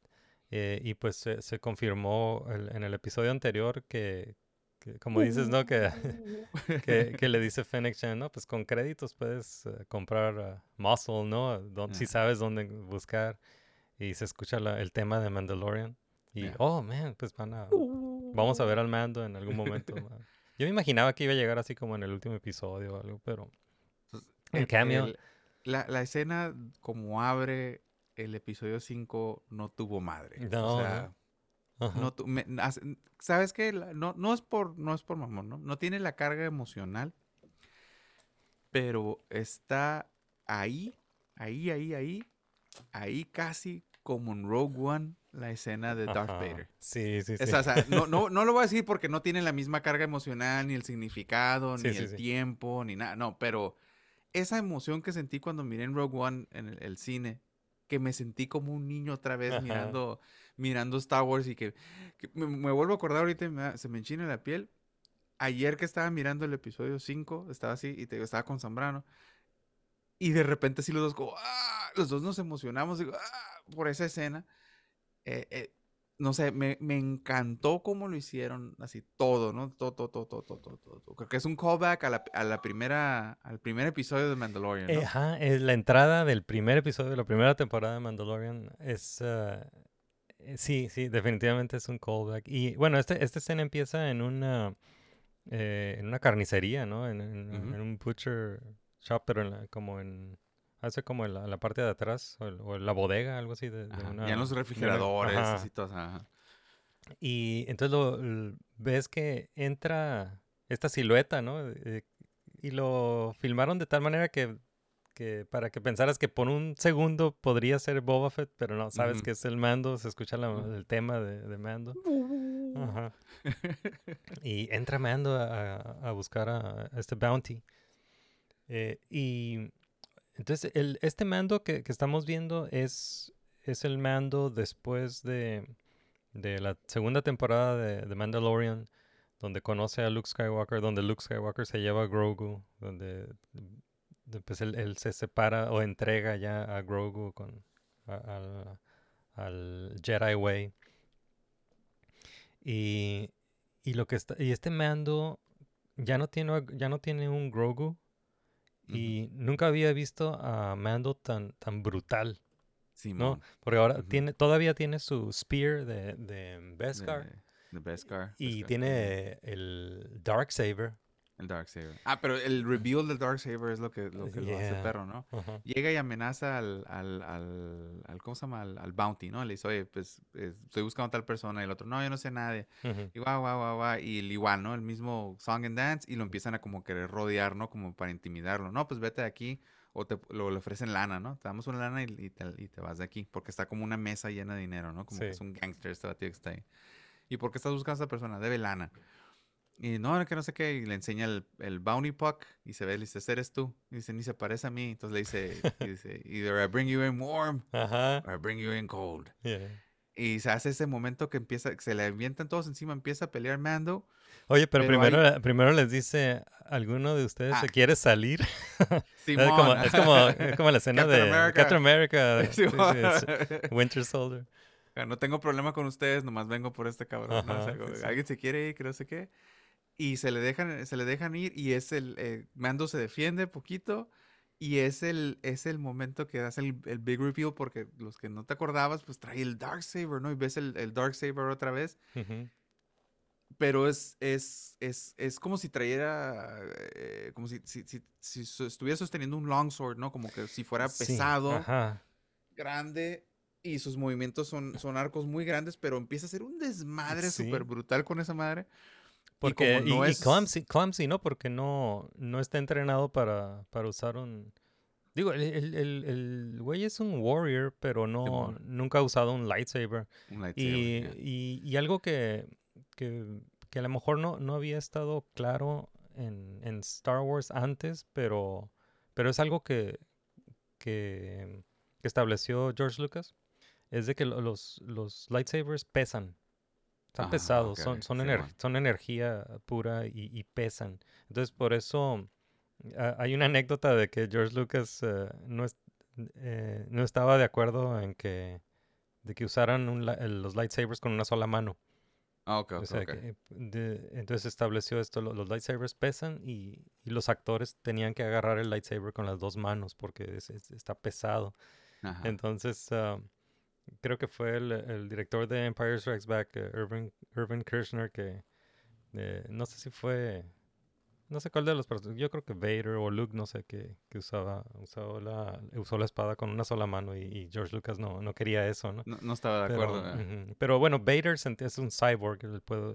Eh, y pues se, se confirmó el- en el episodio anterior que, que, como dices, ¿no? Que, que, que le dice Fennec Chan, ¿no? Pues con créditos puedes eh, comprar ah, muscle, ¿no? Don- si sabes dónde buscar. Y se escucha la- el tema de Mandalorian. Y, Ya. oh, man, pues van a... Vamos a ver al mando en algún momento. ¿no? Yo me imaginaba que iba a llegar así como en el último episodio o algo, pero... Entonces, En cambio- la, la escena como abre el episodio 5 no tuvo madre. No, o sea, Ajá. no tu- me- hace- ¿sabes qué? La- No, no es por, no es por mamón, ¿no? No tiene la carga emocional, pero está ahí, ahí, ahí, ahí, ahí casi como en Rogue One, la escena de Darth Ajá. Vader. Sí, sí, sí. O sea, no, no, no lo voy a decir porque no tiene la misma carga emocional, ni el significado, Sí, ni sí, el sí. tiempo, ni nada. No, pero esa emoción que sentí cuando miré en Rogue One en el, el cine, que me sentí como un niño otra vez Ajá. mirando, mirando Star Wars y que, que me, me vuelvo a acordar ahorita y me da- se me enchina la piel. Ayer que estaba mirando el episodio 5, estaba así y te estaba con Zambrano. Y de repente así los dos, como, ¡ah! los dos nos emocionamos digo, ¡ah! por esa escena. Eh, eh, no sé, me, me encantó cómo lo hicieron, así todo, ¿no? Todo, todo, todo, todo, todo, todo, todo. Creo que es un callback a la, a la primera, al primer episodio de Mandalorian, ¿no? Eh, Ajá, eh, la entrada del primer episodio de la primera temporada de Mandalorian es... eh, sí, sí, definitivamente es un callback. Y bueno, este, esta escena empieza en una, eh, en una carnicería, ¿no? En, en- en un butcher shop, pero en la- como en... Hace como en la, en la parte de atrás, o, el- o en la bodega, algo así. De, de una- ya en los de una- refrigeradores, ajá. así todo, ajá. Y entonces lo, ves que entra esta silueta, ¿no? Eh, y lo filmaron de tal manera que, que para que pensaras que por un segundo podría ser Boba Fett, pero no, sabes que es el mando, se escucha la- el tema de, de Mando. Ajá. Y entra Mando a, a buscar a, a este bounty. Eh, y entonces el, este mando que, que estamos viendo es, es el mando después de, de la segunda temporada de, de Mandalorian, donde conoce a Luke Skywalker, donde Luke Skywalker se lleva a Grogu, donde de- pues él, él se separa o entrega ya a Grogu con, al, al Jedi Way. Y, y lo que está, y este mando ya no tiene, ya no tiene un Grogu. Y nunca había visto a Mando tan, tan brutal, ¿no? Simón, Porque ahora tiene, todavía tiene su spear de, de de- Beskar. de Beskar, Y Beskar, tiene el Darksaber. El Darksaber. Ah, pero el reveal del Darksaber es lo que, lo, que lo hace Yeah. perro, ¿no? Llega y amenaza al, al, al, al- ¿cómo se llama? Al, al bounty, ¿no? Le dice, oye, pues eh, estoy buscando a tal persona. Y el otro, no, yo no sé nadie. Ujú. Y guau, guau, guau, guau. Y el igual, ¿no? El mismo Song and Dance. Y lo empiezan a como querer rodear, ¿no? Como para intimidarlo. No, pues vete de aquí. O te, lo, le ofrecen lana, ¿no? Te damos una lana y, y te, y te vas de aquí. Porque está como una mesa llena de dinero, ¿no? Como que es un gangster este batillo que está ahí. ¿Y por qué estás buscando a esta persona? Debe lana. Y no, que no sé qué. Y le enseña el, el bounty puck. Y se ve, le dice, eres tú. Y dice, ni se parece a mí. Entonces le dice, y dice, either I bring you in warm Ajá. or I bring you in cold. yeah. Y se hace ese momento que empieza, que se le avientan todos encima, empieza a pelear Mando. Oye, pero, Pero primero, primero les dice, ¿alguno de ustedes Ah. se quiere salir? es, Simón. como, es, como, es como la escena Captain de America. Captain America, sí, sí, es Winter Soldier. No tengo problema con ustedes, nomás vengo por este cabrón. ¿no? O sea, Ajá, sí. Alguien se quiere ir, que no sé qué. Y se le dejan, se le dejan ir y es el, eh, Mando se defiende poquito y es el, es el momento que hace el, el big reveal porque los que no te acordabas, pues trae el Darksaber, ¿no? Y ves el, el Darksaber otra vez. Ujú. pero es, es, es, es como si trayera, eh, como si, si, si, si estuviera sosteniendo un longsword, ¿no? Como que si fuera Sí, pesado, Ajá. grande, y sus movimientos son, son arcos muy grandes, pero empieza a ser un desmadre Sí. súper brutal con esa madre. Porque, y, no y es- clumsy, clumsy, ¿no? Porque no, no está entrenado para, para usar un... Digo, el, el, el- el güey es un warrior, pero no, nunca ha usado un lightsaber. Un lightsaber, Y, y, y algo que, que, que a lo mejor no, no había estado claro en, en Star Wars antes, pero, pero es algo que, que, que estableció George Lucas, es de que lo- los, los lightsabers pesan. Están Ah, pesados, son, son, sí, ener- son energía pura y, y pesan. Entonces, por eso ah, hay una anécdota de que George Lucas eh, no, es- eh, no estaba de acuerdo en que, de que usaran un los lightsabers con una sola mano. Ah, ok, O ok, sea, ok. que, de- entonces estableció esto, lo- los lightsabers pesan y, y los actores tenían que agarrar el lightsaber con las dos manos porque es- es- está pesado. Ajá. Entonces, ah, creo que fue el, el director de Empire Strikes Back, eh, Irvin, Irvin Kirchner, que eh, no sé si fue, no sé cuál de los personajes, yo creo que Vader o Luke, no sé, que, que usaba, usaba la, usó la espada con una sola mano y, y George Lucas no, no quería eso, ¿no? No, no estaba de Pero, acuerdo. eh, pero bueno, Vader es un cyborg, él puede,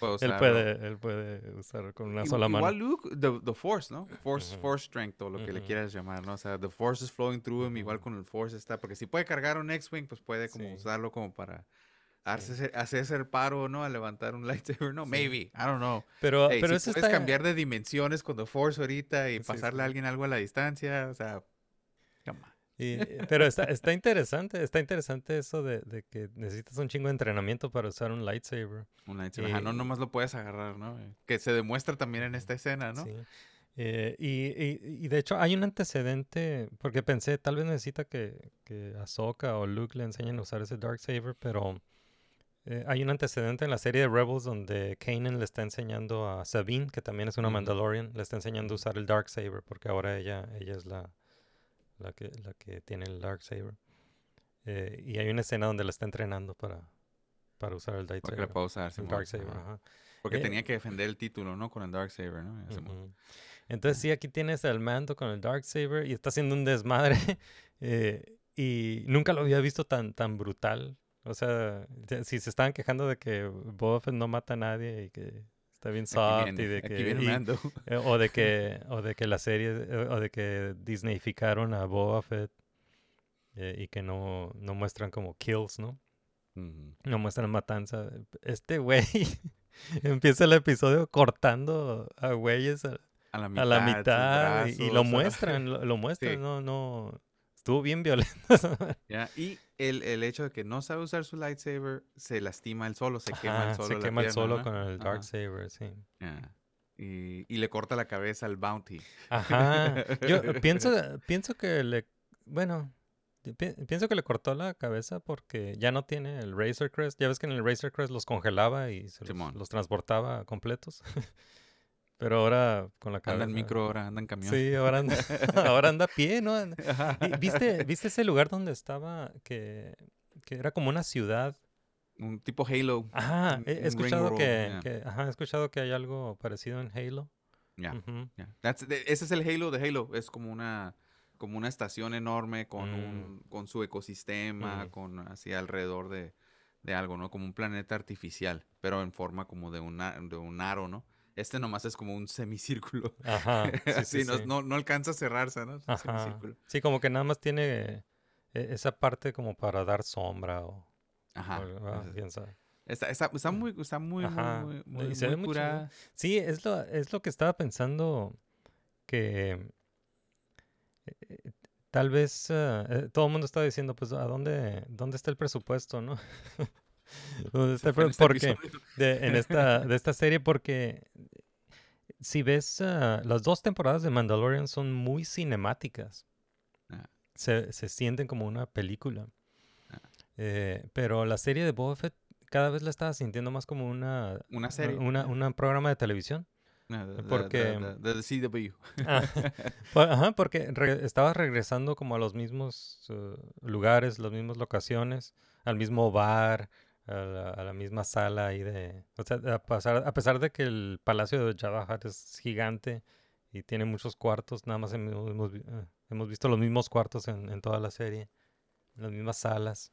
puedo él puede, él puede usar con una sola mano. Igual Luke, the, the Force, ¿no? Force. Force Strength o lo que le quieras llamar, ¿no? O sea, the Force is flowing through him, igual con el Force está, porque si puede cargar un X-Wing, pues puede como Sí. usarlo como para hacerse, hacerse el paro, ¿no? A levantar un lightsaber, no, maybe, I don't know. Pero, Ey, pero si eso puedes está... cambiar de dimensiones con the Force ahorita y Sí, pasarle sí. a alguien algo a la distancia, o sea, come on. Y, pero está, está interesante, está interesante eso de, de que necesitas un chingo de entrenamiento para usar un lightsaber. Un lightsaber, ajá, no Y- nomás lo puedes agarrar, ¿no? Eh, Que se demuestra también en esta escena, ¿no? Sí. Eh, y, y- y de hecho hay un antecedente, porque pensé, tal vez necesita que, que Ahsoka o Luke le enseñen a usar ese Darksaber, pero eh, hay un antecedente en la serie de Rebels donde Kanan le está enseñando a Sabine, que también es una. Mandalorian, le está enseñando a usar el Darksaber, porque ahora ella, ella es la, la, que, la que tiene el Darksaber. Eh, y hay una escena donde la está entrenando para, para usar el Para que Darksaber. la pueda usar, el Simón, Darksaber, ajá. ajá. Porque Eh, tenía que defender el título, ¿no? Con el Darksaber, ¿no? Ya, Simón. Ujú. Entonces sí, aquí tienes el mando con el Darksaber y está haciendo un desmadre. y nunca lo había visto tan, tan brutal. O sea, si se estaban quejando de que Boba Fett no mata a nadie y que está bien soft y de que... y- eh, o de que o de que la serie o de que Disneyficaron a Boba Fett eh, y que no, no muestran como kills, ¿no? No muestran matanza. Este güey empieza el episodio cortando a güeyes a, A la a mitad. la y, y lo muestran, lo, lo muestran, Sí. no, no, estuvo bien violento. ya, Y el, el hecho de que no sabe usar su lightsaber, se lastima el solo, se quema Ajá, el solo. se quema el solo ¿no? con el Ajá. Darksaber, sí. Ya. Y, y le corta la cabeza al Bounty. Ajá, yo pienso, pienso que le, bueno, pienso que le cortó la cabeza porque ya no tiene el Razor Crest. Ya ves que en el Razor Crest los congelaba y se los, los transportaba completos. Pero ahora con la cabeza. Anda en micro ahora, anda en camión. Sí, ahora anda, ahora anda a pie, ¿no? Anda- Ajá. ¿Y ¿Viste, ¿Viste ese lugar donde estaba que, que era como una ciudad? Un tipo Halo. Ajá, he, escuchado que, ajá, he escuchado que hay algo parecido en Halo. Ya, de- ese es el Halo de Halo. Es como una, como una estación enorme con, un, con su ecosistema, Mm. con así alrededor de, de algo, ¿no? Como un planeta artificial, pero en forma como de, una, de un aro, ¿no? Este nomás es como un semicírculo. Ajá, sí, Así, sí, no, sí. no, no alcanza a cerrarse, ¿no? Ajá. Sí, como que nada más tiene eh, esa parte como para dar sombra o, Ajá. o algo, ah. Está, está, está muy, está muy, Ajá, muy, muy, curada. Sí, es lo, es lo que estaba pensando que eh, tal vez ah, eh, todo el mundo estaba diciendo, pues, ¿a dónde, dónde está el presupuesto, no? ¿Dónde está Se el fue en pre- este porque de, en esta, de esta serie porque si ves ah, las dos temporadas de Mandalorian son muy cinemáticas. Ah. Se, se sienten como una película. Ah. Eh, pero la serie de Boba Fett cada vez la estaba sintiendo más como una, Una serie. una, un programa de televisión. No, de- de- porque- de- CW. Ah, pu- Ajá, porque re- estaba regresando como a los mismos eh, lugares, las mismas locaciones, al mismo bar, a la, a la misma sala ahí de... O sea, a pesar, a pesar de que el palacio de Jabba Hutt es gigante y tiene muchos cuartos, nada más hemos, hemos eh, hemos visto los mismos cuartos en, en toda la serie, las mismas salas.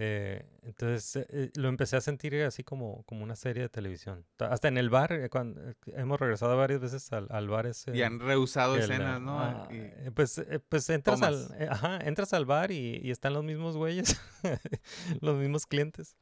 Eh, entonces eh, eh, lo empecé a sentir así como, como una serie de televisión. Ta- Hasta en el bar, eh, cuando, hemos regresado varias veces al, al bar ese. Y han rehusado el, escenas, ¿no? ah, Y- pues, pues entras al, Tomas. ajá, entras al bar y, y están los mismos güeyes, los mismos clientes.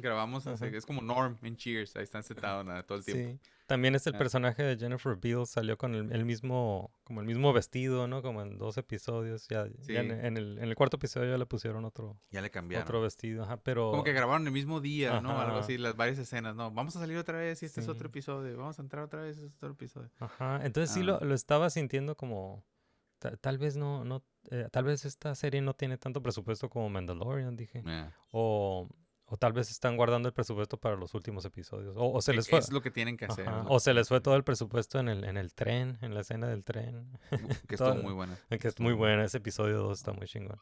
Grabamos, Ajá. es como Norm en Cheers, ahí están sentados nada, todo el tiempo. Sí. También es el Ah. personaje de Jennifer Beals salió con el, el mismo, como el mismo vestido, ¿no? Como en dos episodios. Ya, ya en, el, en el cuarto episodio ya le pusieron otro, Ya le cambiaron. otro vestido, ajá, pero... Como que grabaron el mismo día, ¿no? Algo así, las varias escenas, ¿no? Vamos a salir otra vez y este es otro episodio. Vamos a entrar otra vez y este es otro episodio. Ajá, entonces sí Ah. lo, lo estaba sintiendo como... ta- tal vez no, no eh, tal vez esta serie no tiene tanto presupuesto como Mandalorian, dije. Eh, O, o tal vez están guardando el presupuesto para los últimos episodios. O, o se que les fue... Es lo que tienen que hacer. Ajá, O se les fue todo el presupuesto en el, en el tren, en la escena del tren. que estuvo muy buena. Que es muy buena, ese episodio 2 está muy chingón.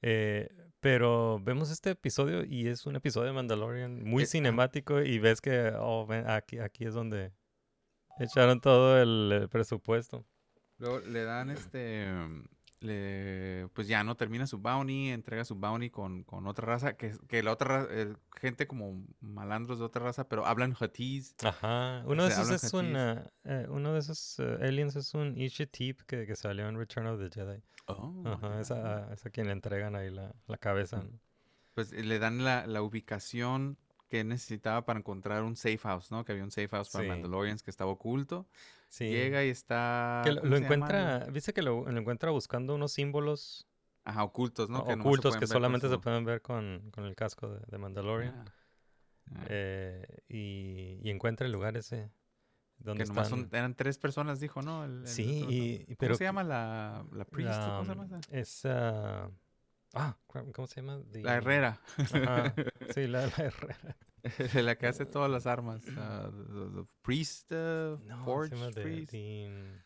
Eh, pero vemos este episodio y es un episodio de Mandalorian muy Eh, ajá. cinemático y ves que oh, ven, aquí, aquí es donde echaron todo el, el presupuesto. Luego le dan este. Le, pues ya no termina su bounty, entrega su bounty con, con otra raza, que, que la otra ra- eh, gente como malandros de otra raza, pero hablan Huttese. Ajá. Uno de esos es un uh, eh, uno de esos eh, aliens es un Ishitip que, que salió en Return of the Jedi. Oh, Ajá, es a, es a quien le entregan ahí la, la cabeza. ¿no? Pues eh, le dan la, la ubicación que necesitaba para encontrar un safe house, ¿no? Que había un safe house para Sí. Mandalorians que estaba oculto. Sí. Llega y está. que lo, ¿cómo lo se llama? encuentra, viste que lo, lo encuentra buscando unos símbolos Ajá, ocultos, ¿no? Que ocultos que solamente se pueden ver con, con el casco de, de Mandalorian. Ah, ah. Eh, y, y encuentra el lugar ese donde que nomás están. son- eran tres personas, dijo, ¿no? El- el Sí, otro- y- y ¿Cómo pero se llama la, la priest? o ¿Cómo se llama la, esa? es, ah, ah, ¿cómo se llama? La The- herrera. Ajá, sí, la, la herrera. la que hace todas las armas. ah, the, the priest, uh, No, forge the- priest, the-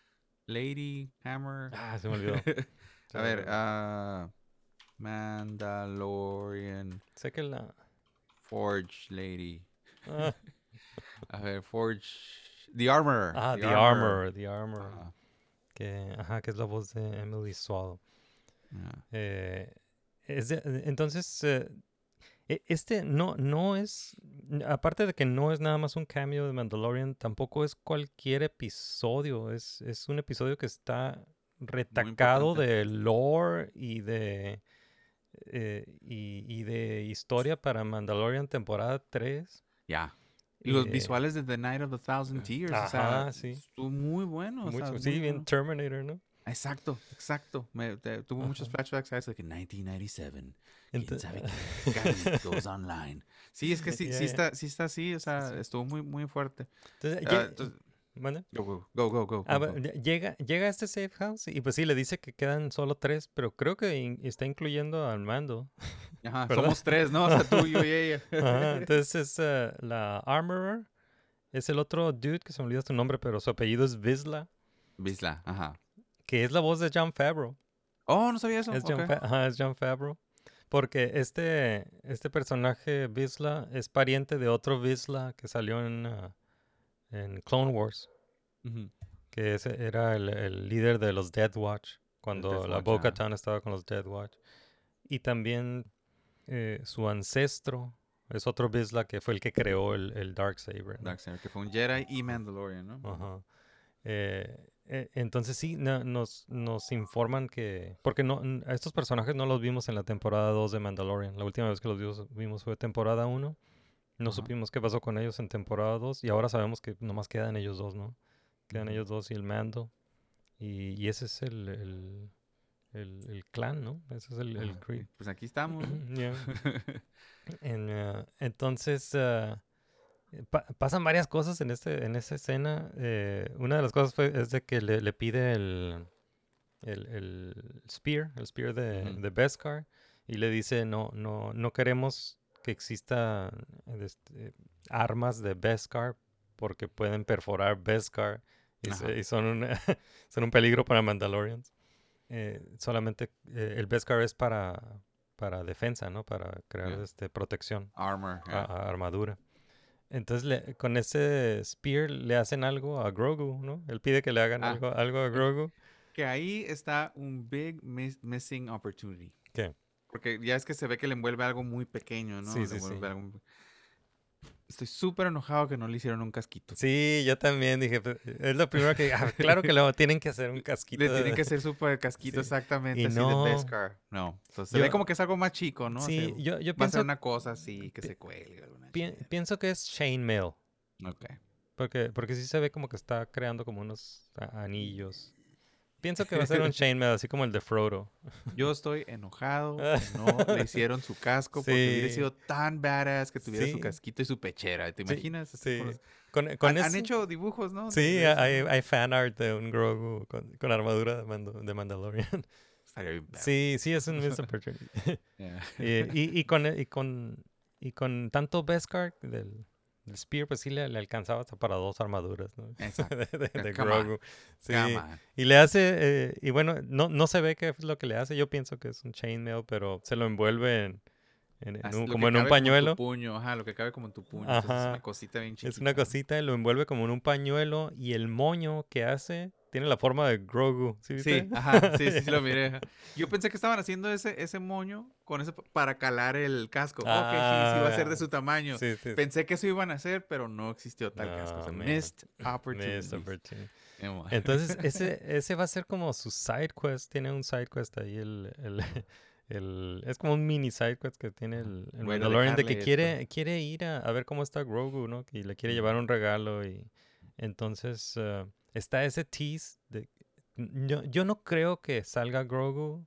lady, hammer. Ah, se me olvidó. A ver, ah, Mandalorian sé que la. forge lady. ah, A ver, forge. The armor. ah, The Armor, The Armor. Ajá, Que, ajá, que es la voz de Emily Swallow. Eh, es de- entonces, eh, e- este no, no es, aparte de que no es nada más un cameo de Mandalorian, tampoco es cualquier episodio, es, es un episodio que está retacado de lore y de, eh, y, y de historia para Mandalorian temporada 3. Ya. Y los Eh, visuales de The Night of the Thousand Tears. o sea, Ajá, sí. estuvo muy bueno. o sea, Mucho, muy sí, bien bueno. Terminator, ¿no? Exacto, exacto. Me, te- tuvo muchos Ajá. flashbacks a eso de que 1997. ¿Quién sabe qué goes online? Sí, es que sí, Ya, sí, ya. está, sí está así, o sea, sí. estuvo muy, muy fuerte. Entonces, Ah, lle- entonces- ¿mande? Go, go, go, go, go, Ah, go, llega, llega a este safe house y pues sí, le dice que quedan solo tres, pero creo que in- está incluyendo al mando. Ajá, ¿verdad? somos tres, ¿no? O sea, tú, yo y ella. Ajá, entonces es eh, la Armorer, es el otro dude que se me olvidó su nombre, pero su apellido es Vizla, Bisla, ajá. Que es la voz de John Favreau. Oh, no sabía eso. Es John, ok. Fa- ajá, es John Favreau. Porque este, este personaje, Vizla, es pariente de otro Vizla que salió en, ah, en Clone Wars, que ese era el, el líder de los Death Watch, cuando Death la Watch, Bo-Katan estaba con los Death Watch. Y también eh, su ancestro es otro Vizla que fue el que creó el, el Darksaber. ¿no? Darksaber, que fue un Jedi y Mandalorian, ¿no? Ajá. Eh, eh, entonces sí, na- nos, nos informan que... Porque no, a estos personajes no los vimos en la temporada 2 de Mandalorian. La última vez que los vimos, fue temporada 1. No supimos qué pasó con ellos en temporada 2. Y ahora sabemos que nomás quedan ellos dos, ¿no? Quedan ellos dos y el mando. Y, y ese es el, el, el- el clan, ¿no? Ese es el, Ajá, creed. Pues aquí estamos. ¿no? En, eh, entonces, ah, pa- pasan varias cosas en, este, en esa escena. eh, una de las cosas fue, es de que le, le pide el, el, el spear, el spear de, de Beskar, y le dice, no, no, no queremos que exista este, armas de Beskar porque pueden perforar Beskar y, Ajá. se- y son, un, son un peligro para Mandalorians. Eh, solamente eh, el Beskar es para para defensa, ¿no? Para crear Yeah. este protección, Armor. a- yeah. a- armadura. Entonces le- con ese spear le hacen algo a Grogu, ¿no? Él pide que le hagan Ah. algo, algo a Grogu. Que ahí está un big miss- missing opportunity. ¿Qué? Porque ya es que se ve que le envuelve algo muy pequeño, ¿no? Sí, Le sí, sí. algo- Estoy súper enojado que no le hicieron un casquito. Sí, yo también dije, "Pues, es lo primero que, ah, claro que le tienen que hacer un casquito. Le de- tiene que ser súper casquito Sí. exactamente, Y así no. de Beskar. No. Entonces se ve como que es algo más chico, ¿no? Sí, yo, yo va a ser pienso, una cosa así que se pi- chingadera. pienso que es chainmail. Ok. Porque, porque sí se ve como que está creando como unos anillos. Pienso que va a ser un chainmail, así como el de Frodo. Yo estoy enojado que no le hicieron su casco porque hubiera sido tan badass que tuviera su casquito y su pechera. ¿Te imaginas? Sí. con los- Con, con han, hecho dibujos, ¿no? Sí, hay, fan art de un Grogu con, con armadura de, Mando- de Mandalorian. Sí, sí, es un missed opportunity. Yeah. y, y, y con, y, con, y con tanto Beskar del, del Spear, pues sí le, le alcanzaba hasta para dos armaduras, ¿no? Exacto. de, Grogu. Sí. Y le hace, eh, y bueno, no, no se ve qué es lo que le hace. Yo pienso que es un chainmail, pero se lo envuelve en, en- en Así, un- como en un cabe como en tu pañuelo. puño, ajá, lo que cabe como en tu puño. entonces es Ajá. una cosita bien chiquita. Es una cosita lo envuelve como en un pañuelo y el moño que hace tiene la forma de Grogu. ¿Sí? Sí, ajá, sí, sí, sí lo miré. Yo pensé que estaban haciendo ese, ese moño con ese, para calar el casco. ok, sí, sí, va a ser de Ah, su tamaño. Sí, sí. Pensé que eso iban a hacer, pero no existió tal casco. o sea, No, missed Missed opportunity. Eh, bueno. Entonces, ese, ese va a ser como su side quest. Tiene un side quest ahí. El, el, el- es como un mini side quest que tiene el, el Bueno, Mandalorian de que quiere, quiere ir a, a ver cómo está Grogu, ¿no? Y le quiere llevar Ujú. un regalo. Y entonces eh, está ese tease. De, yo, yo no creo que salga Grogu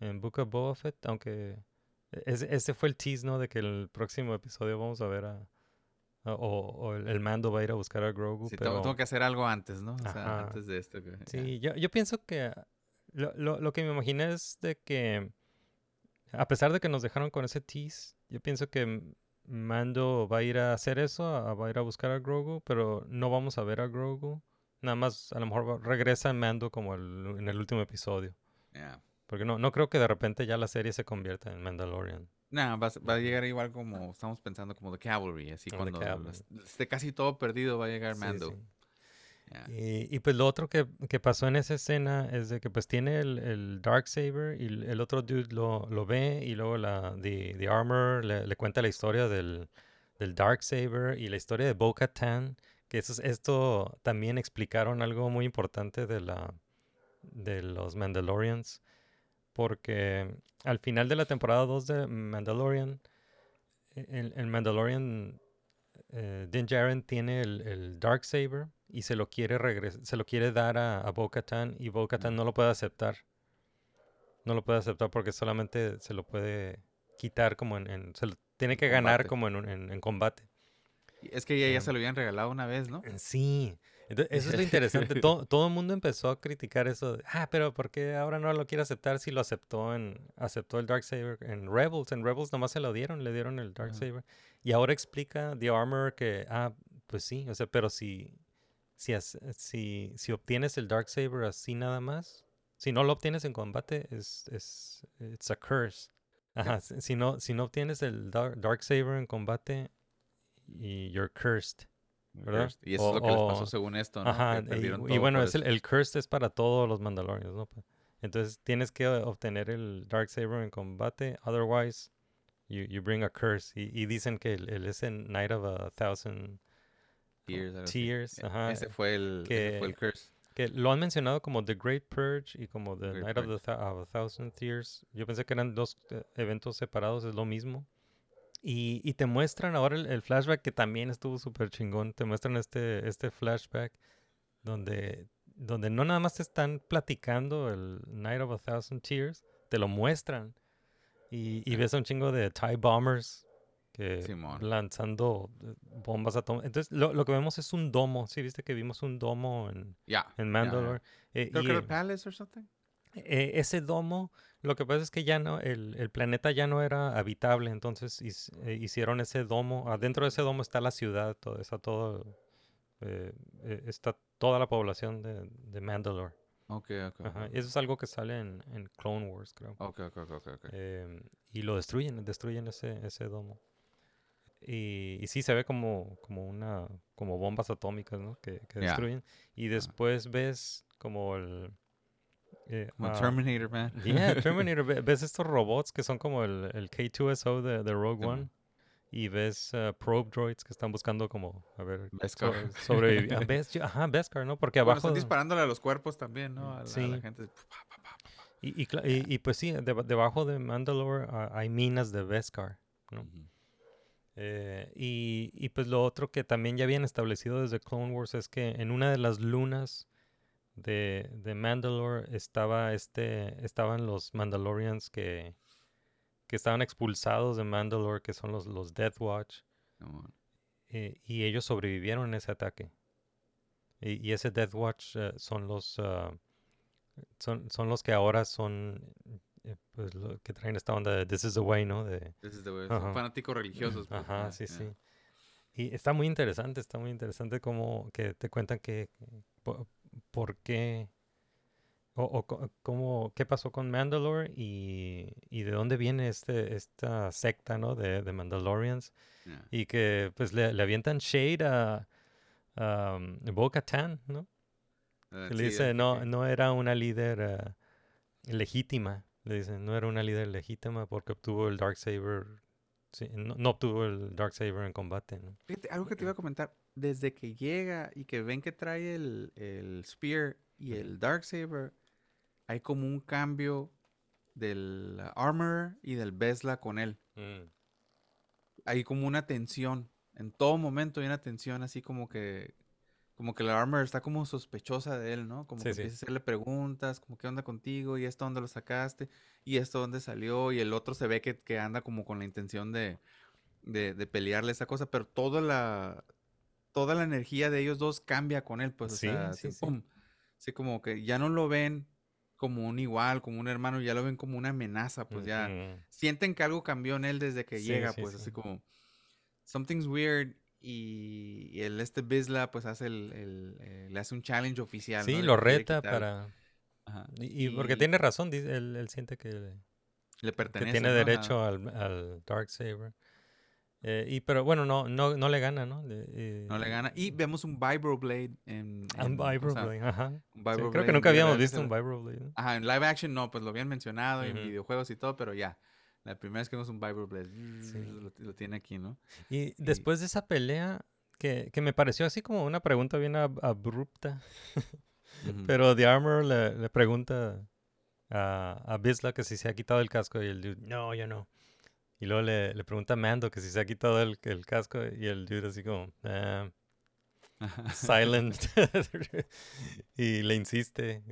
en Book of Boba Fett, aunque ese, ese fue el tease, ¿no? De que el próximo episodio vamos a ver a. a- o, o el, el mando va a ir a buscar a Grogu. Sí, pero... tengo, que hacer algo antes, ¿no? O sea, Ajá. antes de esto. que-. Sí, yo, yo pienso que lo, lo, lo que me imaginé es de que, a pesar de que nos dejaron con ese tease, yo pienso que Mando va a ir a hacer eso, a- va a ir a buscar a Grogu, pero no vamos a ver a Grogu. Nada más, a lo mejor regresa Mando como el- en el último episodio. Porque no, no creo que de repente ya la serie se convierta en Mandalorian. Nah, va, va a llegar igual como estamos pensando, como The Cavalry, así Como cuando Cavalry. es- esté casi todo perdido va a llegar Mando. sí. Y, y pues lo otro que, que pasó en esa escena es de que pues tiene el, el Darksaber y el, el otro dude lo, lo ve y luego la the, the Armor le, le cuenta la historia del, del Darksaber y la historia de Bo-Katan, que eso, es- esto también explicaron algo muy importante de, la, de los Mandalorians, porque al final de la temporada 2 de Mandalorian, e- el, el Mandalorian eh, Din Djarin tiene el, el Darksaber y se lo quiere se lo quiere dar a, a Bo-Katan y Bo-Katan no lo puede aceptar. No lo puede aceptar porque solamente se lo puede quitar como en... en- se lo tiene que ganar combate. como en, un- en- en combate. Es que ya, ya se lo habían regalado una vez, ¿no? Sí. Entonces, eso es lo interesante. todo, todo el mundo empezó a criticar eso. de, ah, pero ¿por qué ahora no lo quiere aceptar si lo aceptó en aceptó el Darksaber en Rebels? En Rebels nomás se lo dieron, le dieron el Darksaber. Y ahora explica The Armor que, ah, pues sí, o sea, pero si, si, si, si obtienes el Darksaber así nada más, si no lo obtienes en combate, es, es it's a curse. Ajá, si, si no, si no obtienes el Dark, Darksaber en combate, y you're cursed. ¿verdad? Cursed. Y eso O- es lo que les pasó según esto, ¿no? Ajá, Que y, bueno, es el, el cursed es para todos los mandalorianos, ¿no? Pa- Entonces tienes que obtener el Darksaber en combate, otherwise you, you bring a curse. Y, y dicen que él, él es el Knight of a Thousand Tears, E- ajá, Ese fue el, ese fue el que- curse. que lo han mencionado como The Great Purge y como The Great Night of, the of a Thousand Tears. Yo pensé que eran dos eh, eventos separados, es lo mismo. Y, y te muestran ahora el, el flashback que también estuvo súper chingón. Te muestran este, este flashback donde, donde no nada más te están platicando el Night of a Thousand Tears, te lo muestran. Y, y ves a un chingo de TIE Bombers que Simón. lanzando eh, bombas atómicas. Entonces, lo, lo que vemos es un domo. ¿Sí viste que vimos un domo en, en Mandalore? ya. Eh, Creo y, Palace or something. eh, ese domo, lo que pasa es que ya no, el, el planeta ya no era habitable, entonces his- eh, hicieron ese domo. Adentro de ese domo está la ciudad, todo, está todo, eh, eh, está toda la población de, de Mandalore. Ok, ok. Ajá, eso es algo que sale en, en Clone Wars, creo. Ok, ok, ok, ok, ok. Em, y lo destruyen, destruyen ese, ese domo. Y, y sí se ve como, como una, como bombas atómicas, ¿no? Que, que destruyen. Y después ves como el... eh, Como ah, Terminator, man. Yeah, Terminator. ve- Ves estos robots que son como el, el K2SO de, de Rogue. One. Y ves uh, probe droids que están buscando como, a ver, Beskar. sobrevivir. ajá, Beskar, ¿no? Porque Bueno, abajo... están disparándole a los cuerpos también, ¿no? A la, a la Sí. gente. Y, y, cla- y- y pues sí, deba- debajo de Mandalore ah, hay minas de Beskar, ¿no? Eh, y, y pues lo otro que también ya habían establecido desde Clone Wars es que en una de las lunas de, de Mandalore estaba este, estaban los Mandalorians que, que estaban expulsados de Mandalore, que son los, los Death Watch, eh, y ellos sobrevivieron en ese ataque. Y, y ese Death Watch eh, son los ah, son, son los que ahora son eh, pues lo que traen esta onda de This is the way, ¿no? De, es de- Ajá. Son fanáticos religiosos. pues, Ajá, sí, sí. Y está muy interesante, está muy interesante como que te cuentan que por, qué o, o cómo qué pasó con Mandalore y, y de dónde viene este esta secta, ¿no? De, de Mandalorians y que pues le, le avientan shade a, a Bo Katan, ¿no? Eh, Que sí, le dice no no era una líder eh, legítima, le dicen no era una líder legítima porque obtuvo el Darksaber Sí, no, no obtuvo el Darksaber en combate, ¿no? Fíjate, algo que te iba a comentar. Desde que llega y que ven que trae el, el Spear y el Darksaber, hay como un cambio del Armor y del Besla con él. Mm, Hay como una tensión. En todo momento hay una tensión así como que... Como que la Armor está como sospechosa de él, ¿no? Como Sí, que sí. empieza a hacerle preguntas, como qué onda contigo, y esto dónde lo sacaste, y esto dónde salió, y el otro se ve que, que anda como con la intención de, de, de pelearle esa cosa, pero toda la, toda la energía de ellos dos cambia con él, pues, o Sí, sea, sí, así, pum. Así como que ya no lo ven como un igual, como un hermano, ya lo ven como una amenaza, pues ya sienten que algo cambió en él desde que llega, pues, sí. así como something's weird y, el este Bisla pues hace el, el, eh, le hace un challenge oficial, Sí, lo que reta para... Ajá, Y, y porque tiene razón, dice, él, él siente que, le que pertenece, tiene ¿no? Ajá. derecho al, al Darksaber. Eh, y pero bueno, no, no, no le gana, ¿no? Le- eh, No le gana. Y vemos un Vibroblade en... a un en- o sea, Vibroblade, ajá. un Sí, Vibroblade creo que en nunca habíamos visto un Vibroblade. ¿no? Ajá, en live action no, pues lo habían mencionado en Ujú. videojuegos y todo, pero ya. La primera vez que vemos un Vibroblade, Sí. lo, lo tiene aquí, ¿no? Y después de esa pelea, que, que me pareció así como una pregunta bien ab- abrupta, Ujú. pero The Armor le, le pregunta a, a Bisla que si se ha quitado el casco y el dude, no, yo no. Y luego le, le pregunta a Mando que si se ha quitado el, el casco y el dude así como, "Ah, silent. y le insiste,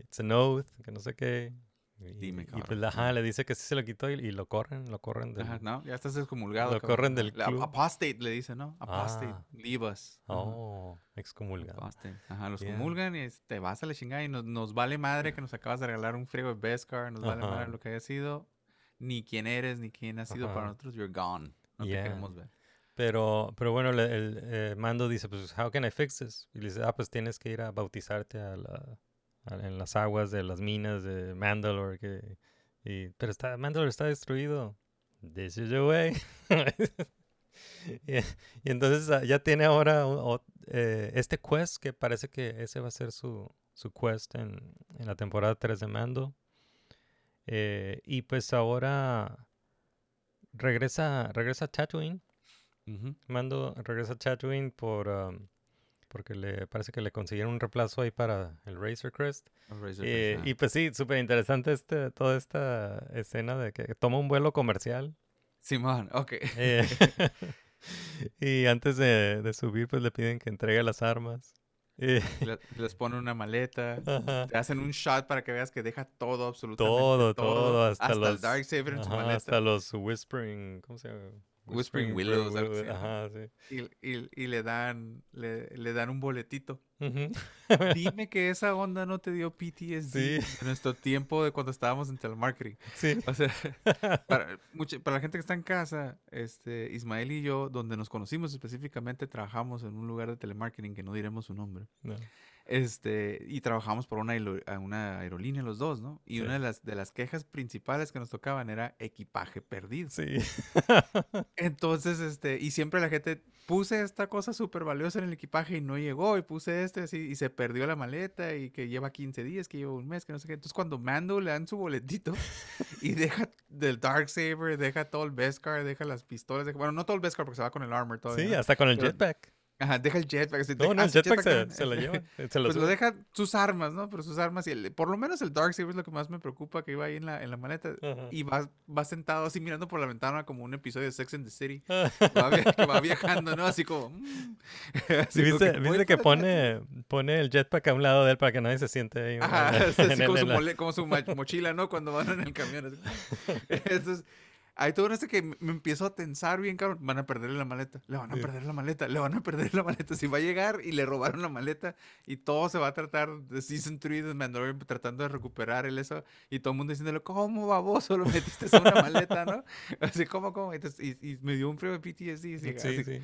it's an oath, que no sé qué. Y, Dime, y pues, ajá, le dice que sí se lo quitó y, y lo corren, lo corren del... Ajá, no, ya estás excomulgado. Lo cabrón, corren del La- club. Apostate le dice, ¿no? Apostate, Ah. leave us. Ajá. Oh, excomulgado. Apostate. Ajá, los Yeah. comulgan y te vas a la chingada y nos, nos vale madre que nos acabas de regalar un friego de Beskar, nos vale madre lo que haya sido, ni quién eres, ni quién has sido para nosotros, you're gone. No Yeah. te queremos ver. Pero, pero bueno, le- el, eh, Mando dice, pues, how can I fix this? Y le dice, ah, pues tienes que ir a bautizarte a la, a- en las aguas de las minas de Mandalore. Que, y, pero está, Mandalore está destruido. This is the way. y, y entonces ah, ya tiene ahora un- ot- eh, este quest que parece que ese va a ser su, su quest en, en la temporada 3 de Mando. Eh, y pues ahora regresa, regresa a Tatooine. Mando regresa a Tatooine por um, porque le parece que le consiguieron un reemplazo ahí para el Razor Crest. Razor Eh, Crest, y pues sí, súper interesante este, toda esta escena de que toma un vuelo comercial. Simón, ok. eh, y antes de, de subir, pues le piden que entregue las armas. Eh, Le- les ponen una maleta. ajá. Te hacen un shot para que veas que deja todo, absolutamente todo, todo, hasta, el los Darksaber en su maleta. hasta los Whispering, ¿cómo se llama? Whispering Wi- Willows, wi- algo wi- así, ajá. Sí. Y, y- y le dan le, le dan un boletito. Ujú. Dime que esa onda no te dio PTSD Sí. en nuestro tiempo de cuando estábamos en telemarketing. Sí. O sea, para, mucha- para la gente que está en casa, este, Ismael y yo, donde nos conocimos específicamente, trabajamos en un lugar de telemarketing que no diremos su nombre. No. Este, y trabajamos por una, una aerolínea los dos, ¿no? Y Sí. una de las, de las quejas principales que nos tocaban era equipaje perdido. Sí. Entonces, este, y siempre la gente, puse esta cosa súper valiosa en el equipaje y no llegó, y puse este así, y se perdió la maleta, y que lleva 15 días, que lleva un mes, que no sé qué. Entonces, cuando Mando le dan su boletito y deja del Darksaber, deja todo el Beskar, deja las pistolas, deja- bueno, no todo el Beskar porque se va con el armor todavía. Sí, hasta con el Pero- jetpack. Ajá, deja el jetpack. así, No, ah, el jetpack se, lo lleva. Se lo Pues lo deja sus armas, ¿no? Pero sus armas y el- por lo menos el Darksaber es lo que más me preocupa que iba ahí en la, en la maleta. Ajá. Y va, va sentado así mirando por la ventana como un episodio de Sex and the City. Va via- que va viajando, ¿no? Así como... mm. Así como ¿Viste, que, viste "Voy que para pone, pone el jetpack a un lado de él para que nadie se siente ahí? Ajá, en- así en el- como, su mole- como mochila, ¿no? Cuando van en el camión. así. Entonces, ahí todo esto que me empiezo a tensar bien, cabrón. Van a perderle la maleta, le van a Sí. perder la maleta, le van a perder la maleta. Si va a llegar y le robaron la maleta y todo se va a tratar de Season 3 de Mandalorian tratando de recuperar el eso y todo el mundo diciéndole, ¿cómo baboso lo metiste en una maleta, no? Así, ¿cómo, cómo? Entonces, y, y me dio un frío de PTSD. así, Sí, así, sí.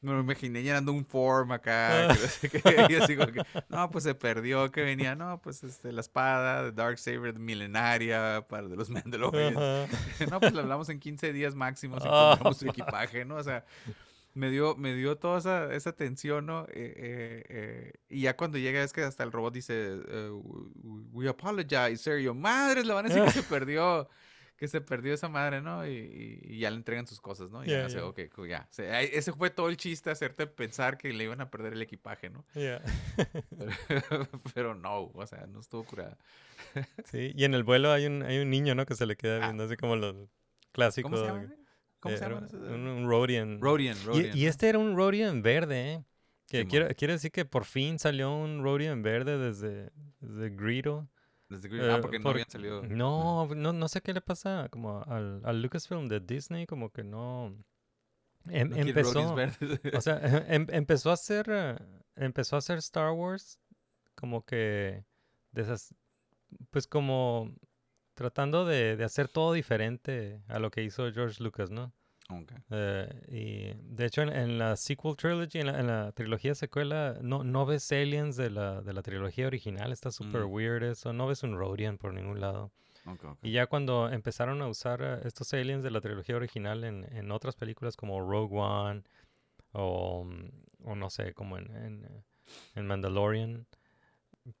Me lo imaginé llenando un form acá. Ah. que no sé qué, y así como que, no, pues se perdió, que venía, no, pues este, la espada de Darksaber milenaria para de los Mandalorians. No, pues le hablamos en 15 días máximo si encontramos su equipaje, ¿no? O sea, me dio, me dio toda esa, esa tensión, ¿no? Eh, eh, eh, y ya cuando llega es que hasta el robot dice, we, apologize, yo, madres, le van a decir que se perdió. Que se perdió esa madre, ¿no? Y, y- y ya le entregan sus cosas, ¿no? Y Ya, ya, sé, ya. ok, cool, ya. O sea, ahí- ese fue todo el chiste, hacerte pensar que le iban a perder el equipaje, ¿no? Ya. Pero no, o sea, no estuvo curada. Sí, y en el vuelo hay un, hay un niño, ¿no? Que se le queda Ah. viendo así como los clásicos. ¿Cómo se llama? ¿Cómo eh, se llama? Un, un Rodian. Rodian, Y- Rodian. Y, este era un Rodian verde, ¿eh? Que decir que por fin salió un Rodian verde desde, desde Greedo. Desde Green- ah, Eh, porque no por- habían salido. No, no, no sé qué le pasa como al, al Lucasfilm de Disney, como que no... em- No empezó, o sea, em- empezó a hacer, eh, empezó a hacer Star Wars como que, de esas, pues como tratando de, de hacer todo diferente a lo que hizo George Lucas, ¿no? Ok. Eh, y de hecho en, en la sequel trilogy, en la, en la trilogía secuela, no, no ves aliens de la, de la trilogía original, está súper Mm. weird eso, no ves un Rodian por ningún lado. Ok, ok. Y ya cuando empezaron a usar eh, estos aliens de la trilogía original en, en otras películas como Rogue One o, mm, o no sé, como en, en, en Mandalorian,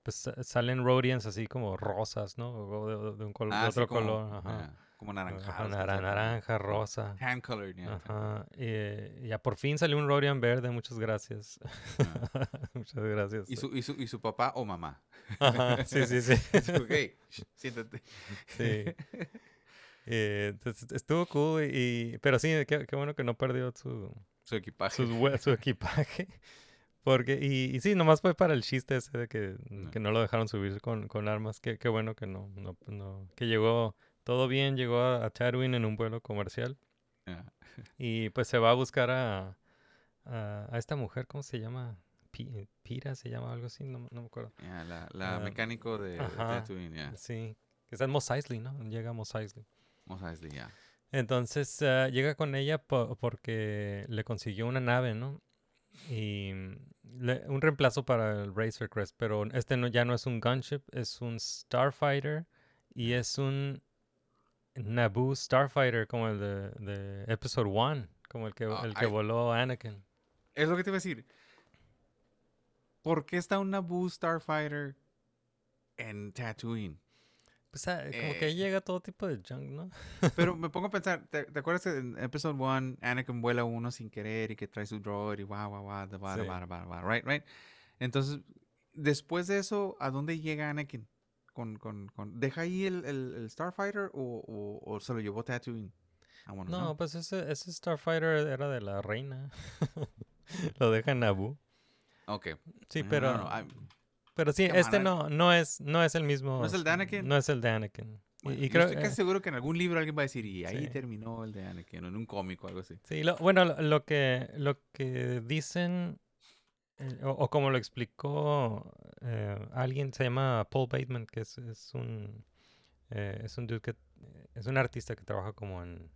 pues sa- salen Rodians así como rosas, ¿no? O de, de un col- de Ah, otro como- color, ajá. Como Ajá, naranjados. nara- así, como naranja, rosa. Hand colored, ya. Ajá. Y ya por fin salió un Rodian verde, muchas gracias. muchas gracias. ¿Y su, y, su, ¿Y su papá o mamá? Ajá, sí, sí, sí. ok, siéntate. Sí. Eh, estuvo cool, y, pero sí, qué, qué bueno que no perdió su, Su equipaje. su equipaje. Porque, y, y sí, nomás fue para el chiste ese de que, No. que no lo dejaron subir con, con armas. Qué, qué bueno que no, no, no- que llegó todo bien, llegó a, a en un vuelo comercial. Ya. Y pues se va a buscar a, a, a esta mujer, ¿cómo se llama? Pi- Pira se llama algo así, no, no me acuerdo. Ya, la, la Ah, mecánico de, de. Tatooine, ya. Sí, que está en Mos Eisley, ¿no? Llega a Mos Eisley. A decirle ya. Entonces ah, llega con ella po- porque le consiguió una nave, ¿no? Y mm, le- un reemplazo para el Razor Crest, pero este no, ya no es un gunship, es un Starfighter y es un Naboo Starfighter como el de, de Episode 1, como el que, el que voló Anakin. Es lo que te iba a decir. ¿Por qué está un Naboo Starfighter en Tatooine? Pues ah, como que Eh. ahí llega todo tipo de junk, ¿no? Pero me pongo a pensar, ¿te, te acuerdas que en Episode 1 Anakin vuela uno sin querer y que trae su droid y guau, guau, guau, ba, da, ba, right, right? Entonces, después de eso, ¿a dónde llega Anakin? Con, con, con, ¿Deja ahí el, el, el Starfighter o, o, o se lo llevó Tatooine? Wanna No, know. pues ese, ese Starfighter era de la reina. Lo deja en Naboo. Ok. Sí, No, no, pero... no, Pero sí, Come este on, no, no es, no es el mismo. ¿No es el de Anakin? No es el de Anakin. Bueno, y, creo estoy casi eh, seguro que en algún libro alguien va a decir, y ahí Sí. terminó el de Anakin, o en un cómic o algo así. sí, lo- bueno, lo, lo que lo que dicen o, o como lo explicó eh, alguien se llama Paul Bateman, que es, es un eh, es un dude que es un artista que trabaja como en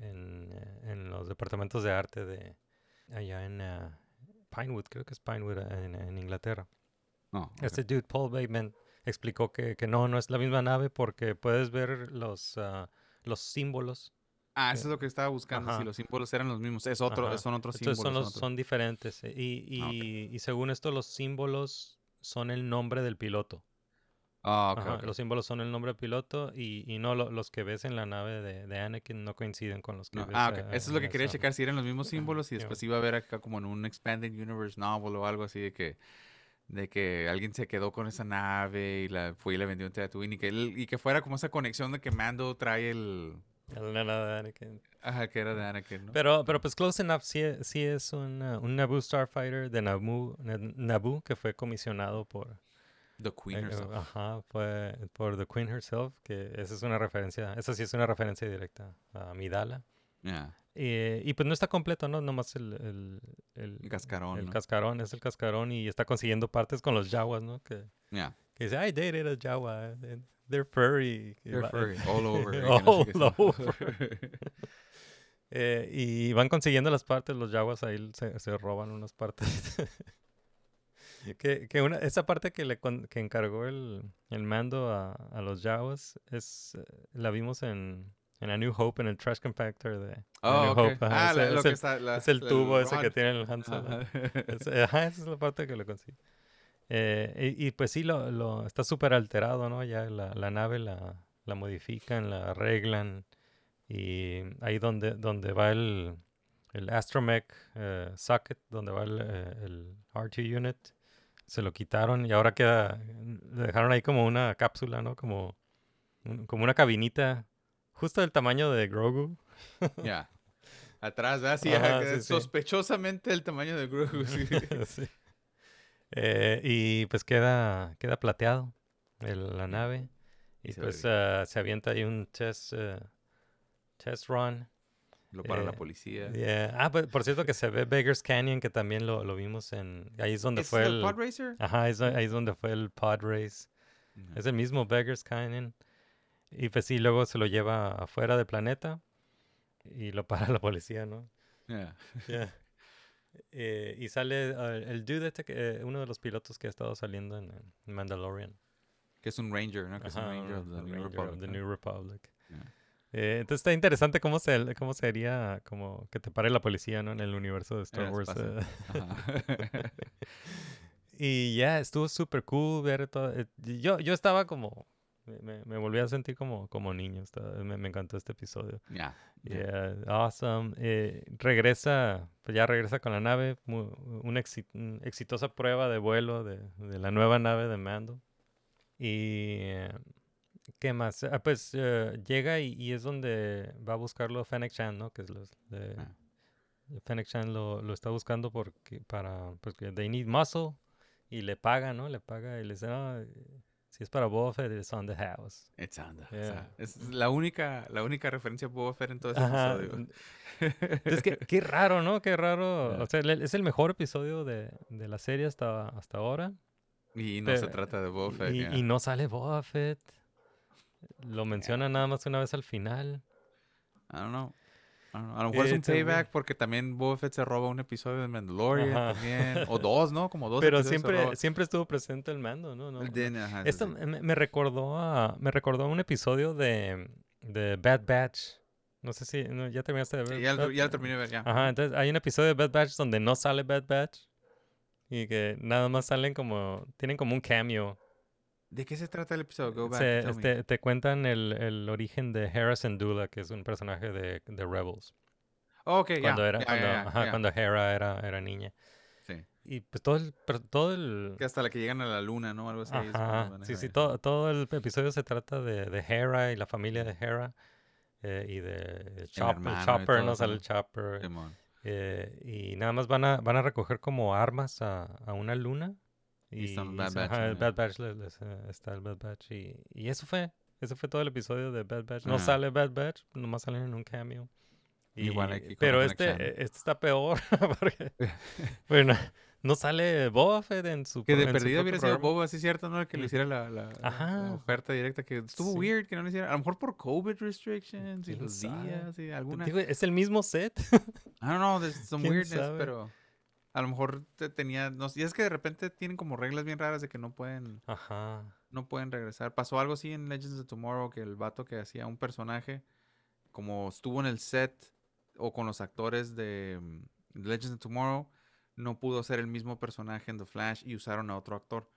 en, eh, en los departamentos de arte de allá en eh, Pinewood, creo que es Pinewood en, en Inglaterra. Ok. Este dude, Paul Bateman, explicó que, que no, no es la misma nave porque puedes ver los, ah, los símbolos. Ah, eso es lo que estaba buscando, si los símbolos eran los mismos. Es otro, Ajá. son otros Entonces símbolos. son, los, otros- son diferentes. eh, Y, Ah, y, según esto, los símbolos son el nombre del piloto. Ah, ok, Ajá, ok. Los símbolos son el nombre del piloto y, y no lo- los que ves en la nave de, de Anakin no coinciden con los que No, ves. Ah, ok. eh, Eso es lo que quería checar, si eran los mismos símbolos y después iba a ver acá como en un Expanded Universe novel o algo así de que de que alguien se quedó con esa nave y la fue y la vendió en Tatooine y que, y que fuera como esa conexión de que Mando trae el... De Anakin. Ajá, que era de Anakin, ¿no? Pero, pero pues Close Enough sí, sí es un, uh, un Naboo Starfighter de Naboo, Na- Naboo que fue comisionado por, The Queen eh, herself. ajá, fue por The Queen herself, que esa es una referencia, esa sí es una referencia directa a Midala. Yeah. Y, y pues no está completo, ¿no? Nomás el, el, el, El cascarón, el ¿no? cascarón, es el cascarón y está consiguiendo partes con los Jawas, ¿no? Que, Yeah. que dice, I dated a Jawa, and they're furry. They're furry, all over. All no sé over. Eh, y van consiguiendo las partes, los Jawas ahí se, se roban unas partes. que, que una, esa parte que le que encargó el, el mando a, a los Jawas es eh, la vimos en, en A New Hope, en el Trash Compactor de A Oh, New. Hope. ajá, Ah, ese- la- lo es que el- está... la- es el tubo ese que tiene el Han Solo. Ajá. Es- ajá, esa es la parte que le consigue. Eh, y, y pues sí, lo, lo- está súper alterado, ¿no? Ya la, la nave la, la modifican, la arreglan. Y ahí donde, donde va el, el Astromech eh, socket, donde va el, eh, el R2 unit, se lo quitaron y ahora queda, le dejaron ahí como una cápsula, ¿no? Como, como una cabinita justo del tamaño de Grogu. Ya. Atrás, ¿verdad? Sí, Ajá, ajá, sí, sí. sospechosamente el tamaño de Grogu. sí. Eh, y pues queda, queda plateado el- la nave. Y Y, se pues ah, se avienta ahí un test, eh, test run. Lo para la Eh, policía. Yeah. Ah, pues, por cierto que se ve Beggar's Canyon, que también lo, lo vimos en... Ahí es donde ¿Es fue el el... Pod Racer? Ajá, ahí es, ahí es donde fue el pod race. Ujú. Es el mismo Beggar's Canyon. Y pues sí, luego se lo lleva afuera del planeta y lo para la policía, ¿no? Yeah. Yeah. Eh, y sale el dude este, que, eh, uno de los pilotos que ha estado saliendo en, en Mandalorian. Que es un Ranger, ¿no? Que es un Ranger of the New of Republic. the ¿no? New Republic. Yeah. Eh, entonces está interesante cómo, se, cómo sería como que te pare la policía, ¿no? En el universo de Star Wars. y ya, estuvo súper cool ver todo. Yo, yo estaba como... Me, me- volví a sentir como, como niño. estaba- me, me encantó este episodio. Ya. ya. Yeah, awesome. Eh, regresa, pues ya regresa con la nave. una exi- exitosa prueba de vuelo de, de la nueva nave de Mando. Y. eh, ¿Qué más? Ah, pues eh, llega y, y es donde va a buscarlo Fennec Chan, ¿no? Que es los de. Ah. Fennec Chan lo, lo está buscando porque para. Pues que they need muscle. Y le paga, ¿no? Le paga y le dice, no, eh, si es para Boba Fett, it's on the house. It's on the- Yeah. sea, es la única, la única referencia a Boba Fett en todo ese Ajá. episodio. Es que qué raro, ¿no? Qué raro. O sea, es el mejor episodio de, de la serie hasta, hasta ahora. Y no se trata de Boba Fett. y, no sale Boba Fett. Lo menciona nada más una vez al final. I don't know. A lo mejor es un a weird- payback porque también Boba Fett se roba un episodio de Mandalorian Ajá. también. O dos, ¿no? Como dos Pero siempre, siempre estuvo presente el mando, ¿no? no El ajá, Esto sí. me, me recordó a. Me recordó a un episodio de, de Bad Batch. No sé si. no, ya terminaste de ver. Sí, ya, lo- ya lo terminé de ver, ya. Ajá, entonces hay un episodio de Bad Batch donde no sale Bad Batch. Y que nada más salen como. Tienen como un cameo. ¿De qué se trata el episodio? Go back. Se- me. este, te cuentan el, el origen de Hera Syndulla, que es un personaje de, de Rebels. Ok, ya. Cuando, era, ya, cuando, ajá, ya. cuando Hera era, era niña. Sí. Y pues todo el... Todo el Que hasta la que llegan a la luna, ¿no? Algo así. cuando ajá, sí, sí, todo, todo el episodio se trata de, de Hera y la familia de Hera. eh, y de Chopper, y Chopper todo no sale el Chopper. Eh, y nada más van a, van a recoger como armas a, a una luna. Y Y, están Bad Batch ajá, el Bad Batch les- les, eh, está el Bad Batch. Y, y eso fue. Ese fue todo el episodio de Bad Batch. No Ajá. sale Bad Batch, nomás salen en un cameo. Igual Y- aquí con pero este, eh, este está peor. porque, bueno, no sale Boba Fett en su Que de propio hubiera sido. Boba, sí es cierto, ¿no? El que le Mm. hiciera la, la, la- oferta directa. Que estuvo Sí. weird que no le hiciera. A lo mejor por COVID restrictions y ¿Quién los sabe? días y alguna. Digo, es el mismo set. I don't know, there's some ¿Quién weirdness, sabe? pero... A lo mejor te tenía, no, sé, y es que de repente tienen como reglas bien raras de que no pueden, Ajá. no pueden regresar. Pasó algo así en Legends of Tomorrow que el vato que hacía un personaje, como estuvo en el set o con los actores de mm, Legends of Tomorrow, no pudo ser el mismo personaje en The Flash y usaron a otro actor.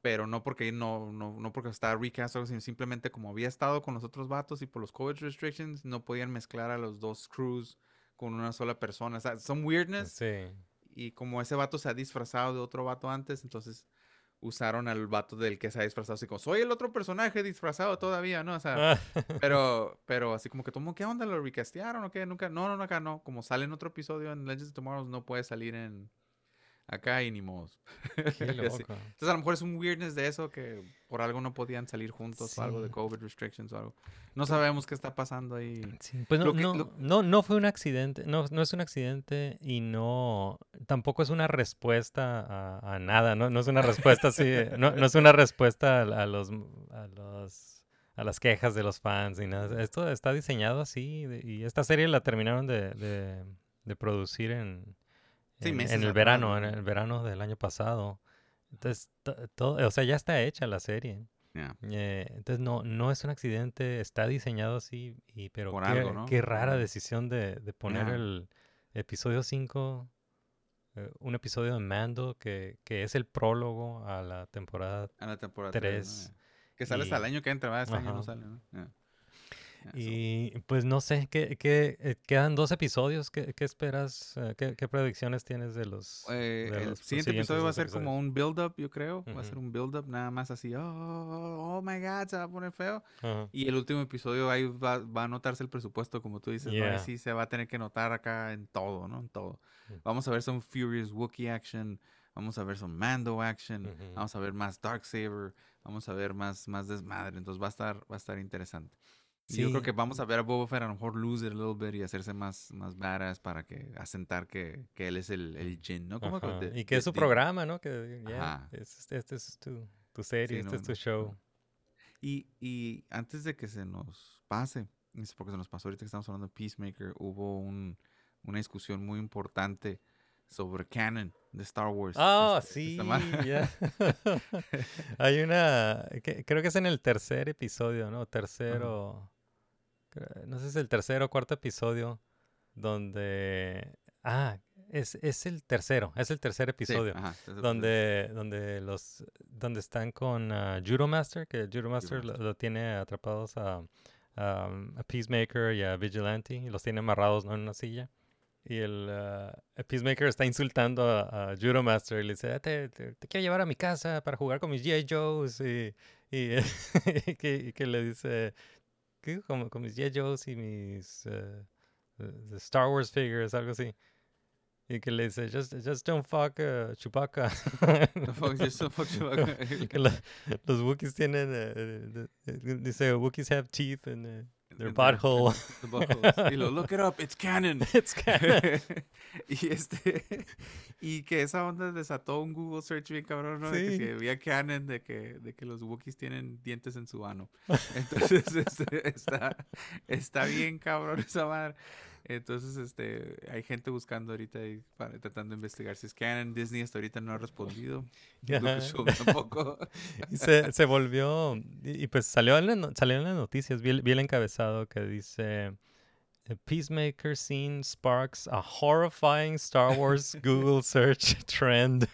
Pero no porque no, no, no porque estaba recast sino simplemente como había estado con los otros vatos y por los COVID restrictions no podían mezclar a los dos crews con una sola persona. O sea, son weirdness. Sí. Y como ese vato se ha disfrazado de otro vato antes, entonces usaron al vato del que se ha disfrazado. Así como, soy el otro personaje disfrazado todavía, ¿no? O sea, Ah, pero, pero así como que, tomo, ¿qué onda? ¿Lo recastearon o qué? Nunca, no, no, no, acá no. Como sale en otro episodio en Legends of Tomorrow, no puede salir en acá y ni modo. Entonces a lo mejor es un weirdness de eso que por algo no podían salir juntos o algo de Sí. COVID restrictions o algo. No sabemos qué está pasando ahí. Sí, Pues no, que- no, lo- no, no fue un accidente, no, no es un accidente y no, tampoco es una respuesta a, a nada, ¿no? No es una respuesta así, eh, no, no es una respuesta a, a los, a los, a las quejas de los fans y nada. Esto está diseñado así y esta serie la terminaron de, de, de producir en, Sí, en, meses en el verano, en el verano del año pasado. Entonces, to- todo, o sea, ya está hecha la serie. Eh, entonces no, no es un accidente, está diseñado así, y, pero Por qué, algo, ¿no? qué rara decisión de, de poner el episodio 5, eh, un episodio de Mando que, que es el prólogo a la temporada. A la temporada Tres. 3. Que sale hasta el año que entra, ¿verdad? Este año no Ajá. sale, ¿no? Y pues no sé, ¿qué, qué, eh, quedan dos episodios? ¿Qué, qué esperas? eh, ¿Qué, qué predicciones tienes de los... Eh, de el los siguiente siguientes episodio va a ser como un build-up, yo creo. Va a ser un build-up nada más así. Oh, oh, oh my God, se va a poner feo. Ajá. Y el último episodio ahí va, va a notarse el presupuesto, como tú dices. ¿no? Yeah. sí se va a tener que notar acá en todo, ¿no? En todo. Mm. Vamos a ver some Furious Wookiee action. Vamos a ver some Mando action. Ujú. Vamos a ver más Darksaber. Vamos a ver más, más desmadre. Entonces va a estar, va a estar interesante. Y Yo creo Sí. que vamos a ver a Boba Fett a lo mejor lose it a little bit y hacerse más, más badass para que asentar que, que él es el, el Jin, ¿no? Como Ajá, de- Y que de- es su de- programa, ¿no? Que ya, Ajá. es- este es tu, tu serie, Sí, este no, es tu no, show. Y, y antes de que se nos pase, es porque se nos pasó ahorita que estamos hablando de Peacemaker, hubo un, una discusión muy importante sobre canon de Star Wars. Ah, este, sí, ya. Hay una, que- creo que es en el tercer episodio, ¿no? Tercero, no sé si es el tercero o cuarto episodio, donde, ah, es, es el tercero, es el tercer Sí, episodio. ajá, es el donde, donde los donde están con ah, Judo Master, que Judo Master lo, Master. lo tiene atrapados a, a, a Peacemaker y a Vigilante y los tiene amarrados ¿no? en una silla. Y el, el Peacemaker está insultando a, a Judo Master y le dice, "Ah, te, te- te quiero llevar a mi casa para jugar con mis G.I. Joes. Y, y, y que, y que le dice, ¿qué? Con, con mis G.I. Joes y mis eh, the Star Wars figures, algo así. Y que le dice, just, just don't fuck uh, Chewbacca. Fuck, just don't fuck Chewbacca. Que la- los Wookiees tienen, eh, dice, Wookiees have teeth eh, their butthole. the buttholes. Y lo, look it up, it's canon. It's canon. y este y que esa onda desató un Google search bien cabrón, ¿no? De que Sí. si había canon de que, de que los Wookiees tienen dientes en su ano. Entonces, este, está, está bien cabrón esa madre. Entonces, este, hay gente buscando ahorita y para- tratando de investigar si es canon. Disney hasta ahorita no ha respondido. Lucasfilm tampoco. Y se, se volvió, y, y pues salió en, la salió en las noticias, vi, vi el encabezado que dice, "A Peacemaker scene sparks a horrifying Star Wars Google search trend.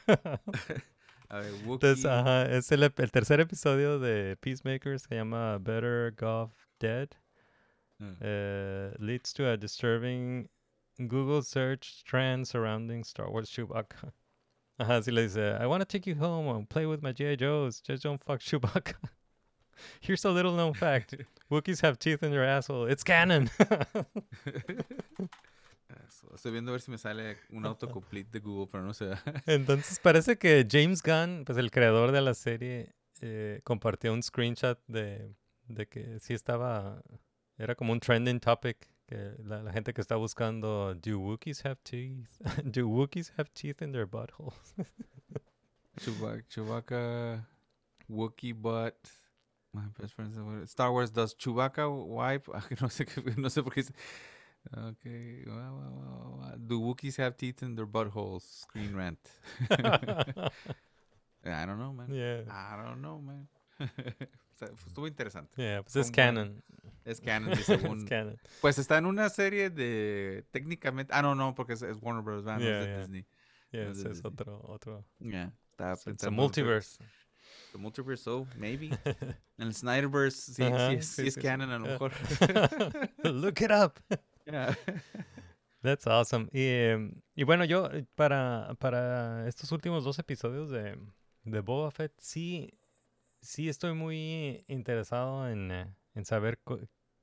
A ver, Entonces, ajá, es el, el tercer episodio de Peacemaker, se llama Better Off Dead. Mm. uh, leads to a disturbing Google search trend surrounding Star Wars Chewbacca. Ajá, así le dice, I want to take you home and play with my G.I. Joes, just don't fuck Chewbacca. Here's a little known fact. Wookiees have teeth in their asshole. It's canon. Estoy viendo a ver si me sale un autocomplete de Google, pero no sé. Entonces parece que James Gunn, pues el creador de la serie, eh, compartió un screenshot de, de que sí estaba, era como un trending topic, que la, la gente que está buscando, do Wookiees have teeth? do Wookiees have teeth in their buttholes? Chewbacca, Chewbacca Wookiee butt. My best friend said, what- Star Wars does Chewbacca wipe. No sé, no sé por qué. Okay. Wow, wow, wow, wow. Do Wookiees have teeth in their buttholes? Screen rant. I don't know, man. Yeah. I don't know, man. Estuvo interesante. Yeah, pues es canon. Es canon, según. es canon. Pues está en una serie de. Técnicamente. Ah, no, no, porque es, es Warner Bros. ¿verdad? No Yeah, es de yeah. Disney. Yeah, No es de es Disney. otro, otro. Yeah. It's a pensando en- multiverse. The multiverse, so maybe. En el Snyderverse, sí, Ajá, sí, es, sí, sí es canon a lo Yeah. mejor. Look it up. Yeah. That's awesome. Y, em, y bueno, yo eh, para, para estos últimos dos episodios de, de Boba Fett, sí, sí estoy muy interesado en, eh, en saber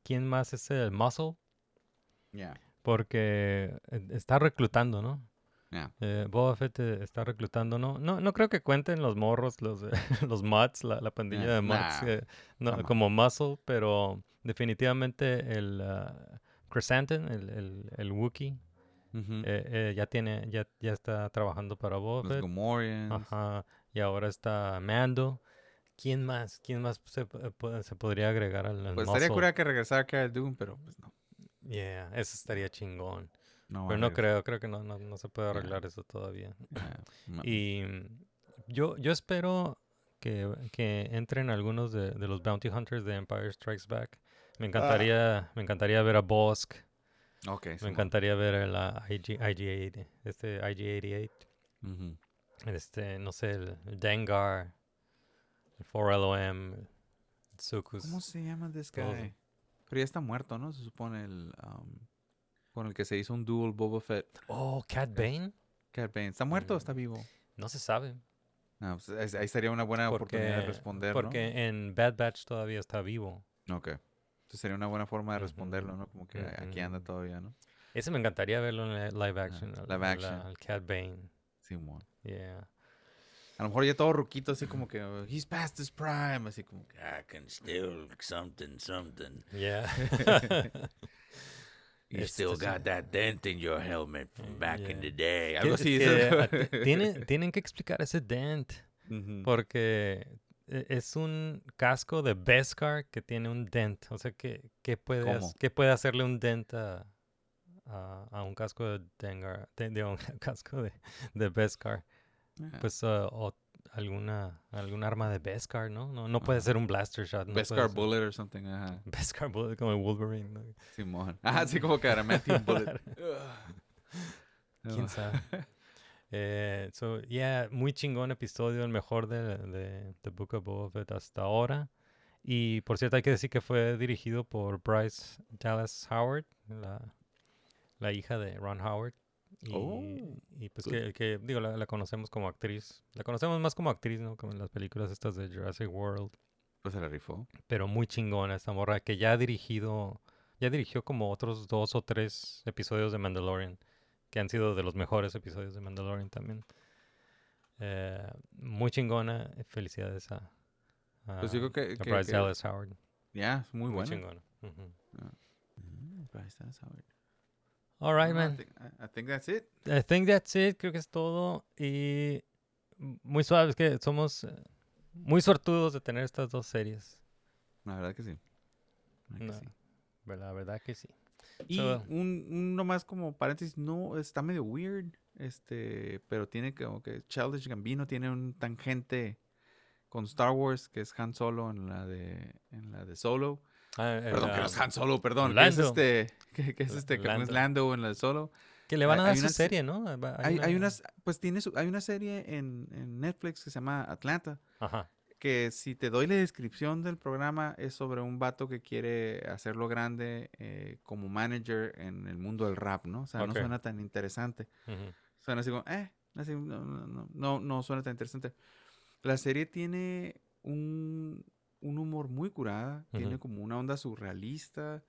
quién más es el Muscle, Yeah. porque eh, está reclutando, ¿no? Yeah. Eh, Boba Fett eh, está reclutando, ¿no? No, no creo que cuenten los morros, los, eh, los mods, la, la pandilla Yeah, de mods nah, eh, no, como Muscle, pero definitivamente el Chrysanthemum, el, el, el Wookiee, eh, ya tiene, ya, ya está trabajando para Boba Los Fett. Gomorians. Ajá. Y ahora está Mando. ¿Quién más? ¿Quién más se, po- se podría agregar al, al Pues estaría cura que regresara Cara Dune, pero pues no. Yeah, eso estaría chingón. No, a Pero no creo, creo que no, no, no se puede Yeah. arreglar eso todavía. Yeah, no. Y mm, yo, yo espero que, que entren algunos de, de los Bounty Hunters de Empire Strikes Back. Me Ah. encantaría, me encantaría ver a Bosk. Ok, Me encantaría ver a la IG, IG-80, este IG-88. Ujú. Este, no sé, el Dengar, el 4LOM, el Sucus. ¿Cómo se llama this todo. guy? Pero ya está muerto, ¿no? Se supone el... um, con el que se hizo un duel Boba Fett. Oh, Cat Bane. Cat Bane. ¿Está muerto o está Mm, vivo? No se sabe. No, pues, es- ahí sería una buena oportunidad de responder, porque en Bad Batch todavía está vivo. ¿no? Ok. Entonces sería una buena forma de responderlo, ¿no? Como que aquí anda todavía, ¿no? Ese me encantaría verlo en li- live action. al- live action. Cat Bane. Simón. Yeah. A lo mejor ya todo ruquito, así como que... He's past his prime. Así como que... I can still something, something. Yeah. You Este, still sí. got that dent in your helmet from back in the day. Algo así. tienen, tienen que explicar ese dent. Porque e- es un casco de Beskar que tiene un dent. O sea, ¿qué, qué puede, qué puede hacerle un dent a, a, a un casco de Dengar? De, de un casco de, de Beskar. Ah. Pues ah, o alguna, algún arma de Beskar, ¿no? No, no puede Ajá. ser un blaster shot. No Beskar Bullet or something. Ajá. Beskar Bullet como el Wolverine. ¿no? Simón. Ajá, así como que Adamantium Bullet. ¿Quién sabe? Eh, so, yeah, muy chingón episodio, el mejor de, de The Book of Boba Fett hasta ahora. Y por cierto, hay que decir que fue dirigido por Bryce Dallas Howard, la, la hija de Ron Howard. Y, Oh, pues good. que, que, digo, la, la conocemos como actriz. La conocemos más como actriz, ¿no? Como en las películas estas de Jurassic World. Pues se la rifó. Pero muy chingona esta morra, que ya ha dirigido, ya dirigió como otros dos o tres episodios de Mandalorian, que han sido de los mejores episodios de Mandalorian también. Eh, muy chingona, eh, felicidades a, a, Pues digo que- a que- Bryce Dallas Howard. Ya, es muy, Muy, buena. chingona. ujú. Mm, Bryce Dallas Howard. All right, No, I man. think- I- think that's it. I think that's it. Creo que es todo. Y muy suave, es que somos eh, muy sortudos de tener estas dos series. La verdad que sí. La verdad que No. sí. La verdad que sí. Y So- un, uno más como paréntesis, no, está medio weird, este, pero tiene como que Childish Gambino tiene un tangente con Star Wars, que es Han Solo en la de, en la de Solo. Ah, Perdón, que no es Han Solo, perdón, que es Lando. este, que, que es La- este, que no es Lando. Lando en la Solo. Que le van a Hay- dar hay su una se- serie, ¿no? Hay, hay una- unas, pues tiene su- hay una serie en, en Netflix que se llama Atlanta, Ajá. que si te doy la descripción del programa es sobre un vato que quiere hacerlo grande eh, como manager en el mundo del rap, ¿no? O sea, Ok. no suena tan interesante. ujú. Suena así como, eh, así, no, no, no, no, no suena tan interesante. La serie tiene un, un humor muy curada, tiene como una onda surrealista,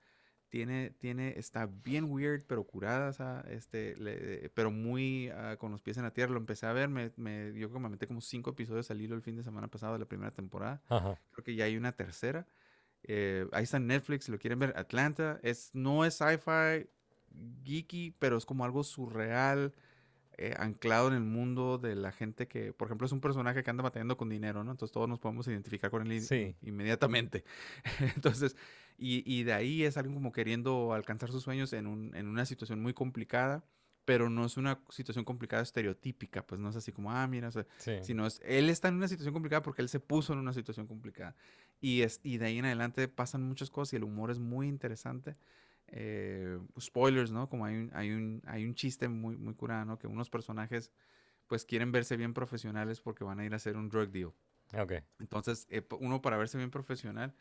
tiene, tiene, está bien weird, pero curada, o sea, este, le- pero muy ah, con los pies en la tierra. Lo empecé a ver, me, me, yo como me metí como cinco episodios al hilo el fin de semana pasado de la primera temporada. Creo que ya hay una tercera. Eh, ahí está en Netflix, si lo quieren ver. Atlanta es, no es sci-fi geeky, pero es como algo surreal. Eh, anclado en el mundo de la gente que, por ejemplo, es un personaje que anda batallando con dinero, ¿no? Entonces todos nos podemos identificar con él in- Sí. inmediatamente. Entonces, y, y de ahí es alguien como queriendo alcanzar sus sueños en, un- en una situación muy complicada, pero no es una situación complicada estereotípica, pues no es así como, ah, mira, o sea, Sí. sino es, él está en una situación complicada porque él se puso en una situación complicada. Y, es, y de ahí en adelante pasan muchas cosas y el humor es muy interesante. Eh, spoilers, ¿no? Como hay un, hay un, hay un chiste muy, muy curado, ¿no? Que unos personajes pues quieren verse bien profesionales porque van a ir a hacer un drug deal. Ok. Entonces, eh, uno para verse bien profesional,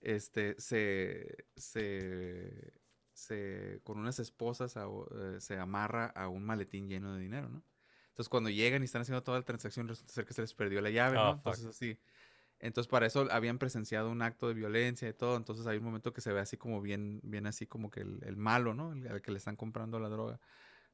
este, se, se, se- con unas esposas a eh, se amarra a un maletín lleno de dinero, ¿no? Entonces, cuando llegan y están haciendo toda la transacción, resulta ser que se les perdió la llave, Oh, ¿no? fuck. Entonces, así. Entonces, para eso habían presenciado un acto de violencia y todo. Entonces, hay un momento que se ve así como bien, bien así como que el, el malo, ¿no? El, al que le están comprando la droga,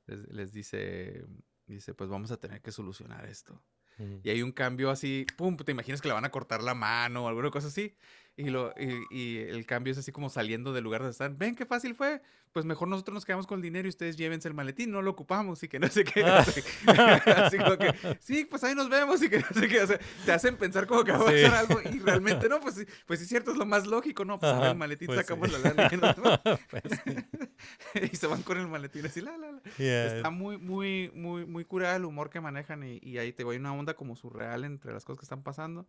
les, les dice, dice, pues vamos a tener que solucionar esto. Mm. Y hay un cambio así, pum, te imaginas que le van a cortar la mano o alguna cosa así. Y, lo, y, y el cambio es así como saliendo del lugar donde están. Ven qué fácil fue. Pues mejor nosotros nos quedamos con el dinero y ustedes llévense el maletín, no lo ocupamos y que no sé qué. Ah. Así, así como que, sí, pues ahí nos vemos y que no sé qué. O sea, te hacen pensar como que va a Sí. pasar algo y realmente no, pues pues sí, es cierto, es lo más lógico, ¿no? Pues Ajá, el maletín, pues sacamos sí. la lana y nos. Pues sí. y se van con el maletín así, la, la, la. Yeah. Está muy, muy, muy, muy curada el humor que manejan y, y ahí te voy una onda como surreal entre las cosas que están pasando.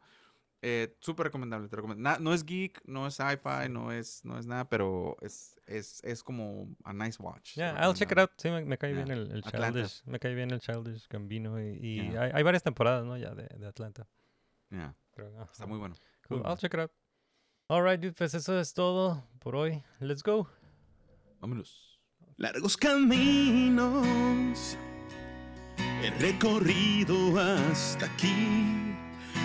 Eh, Súper recomendable, te recomiendo. Na- no es geek, no es sci-fi, no es, no es nada, pero es, es, es como a nice watch. Yeah, I'll check it out. Sí, me, me cae bien Yeah. el, el Atlanta. Childish. Me cae bien el Childish Gambino. Y, y Yeah. hay, hay varias temporadas, ¿no? Ya de, de Atlanta. Yeah, Pero, está muy bueno. Cool. muy I'll bueno. check it out. Alright, dude, pues eso es todo por hoy. Let's go. Vámonos. Largos caminos he recorrido hasta aquí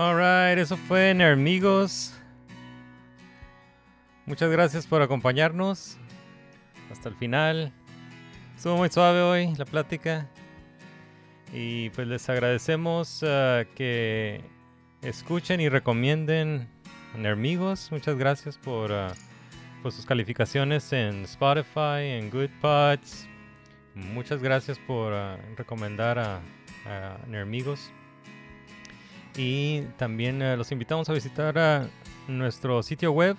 Alright, eso fue Nermigos. Muchas gracias por acompañarnos hasta el final. Estuvo muy suave hoy la plática. Y pues les agradecemos ah, que escuchen y recomienden Nermigos. Muchas gracias por, por sus calificaciones en Spotify, en Goodpods. Muchas gracias por ah, recomendar a, a Nermigos. Y también eh, los invitamos a visitar nuestro sitio web,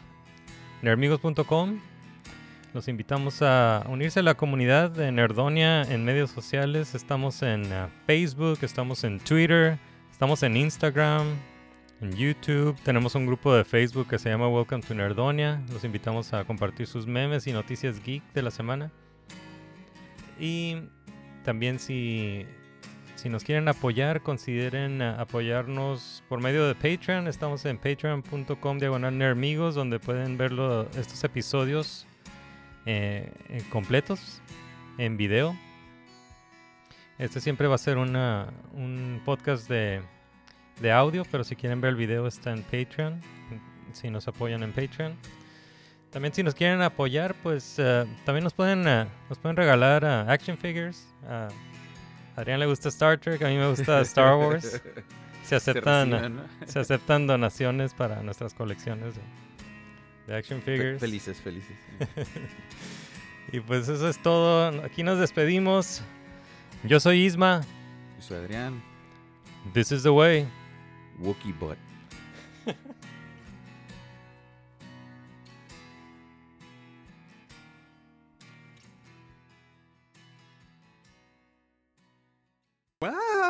nermigos.com. Los invitamos a unirse a la comunidad de Nerdonia en medios sociales. Estamos en eh, Facebook, estamos en Twitter, estamos en Instagram, en YouTube. Tenemos un grupo de Facebook que se llama Welcome to Nerdonia. Los invitamos a compartir sus memes y noticias geek de la semana. Y también si, si nos quieren apoyar, consideren eh, apoyarnos por medio de Patreon. Estamos en patreon.com diagonal nermigos, donde pueden ver estos episodios eh, eh, completos en video. Este siempre va a ser un podcast de, audio, pero si quieren ver el video está en Patreon. Si nos apoyan en Patreon. También si nos quieren apoyar, pues también nos pueden, nos pueden regalar action figures. A Adrián le gusta Star Trek, a mí me gusta Star Wars. Se aceptan, reciben, ¿no? se aceptan donaciones para nuestras colecciones de, de action Fe- figures. Felices, felices. Y pues eso es todo. Aquí nos despedimos. Yo soy Isma. Yo soy Adrián, This is the way. Wookie Butt. Wow.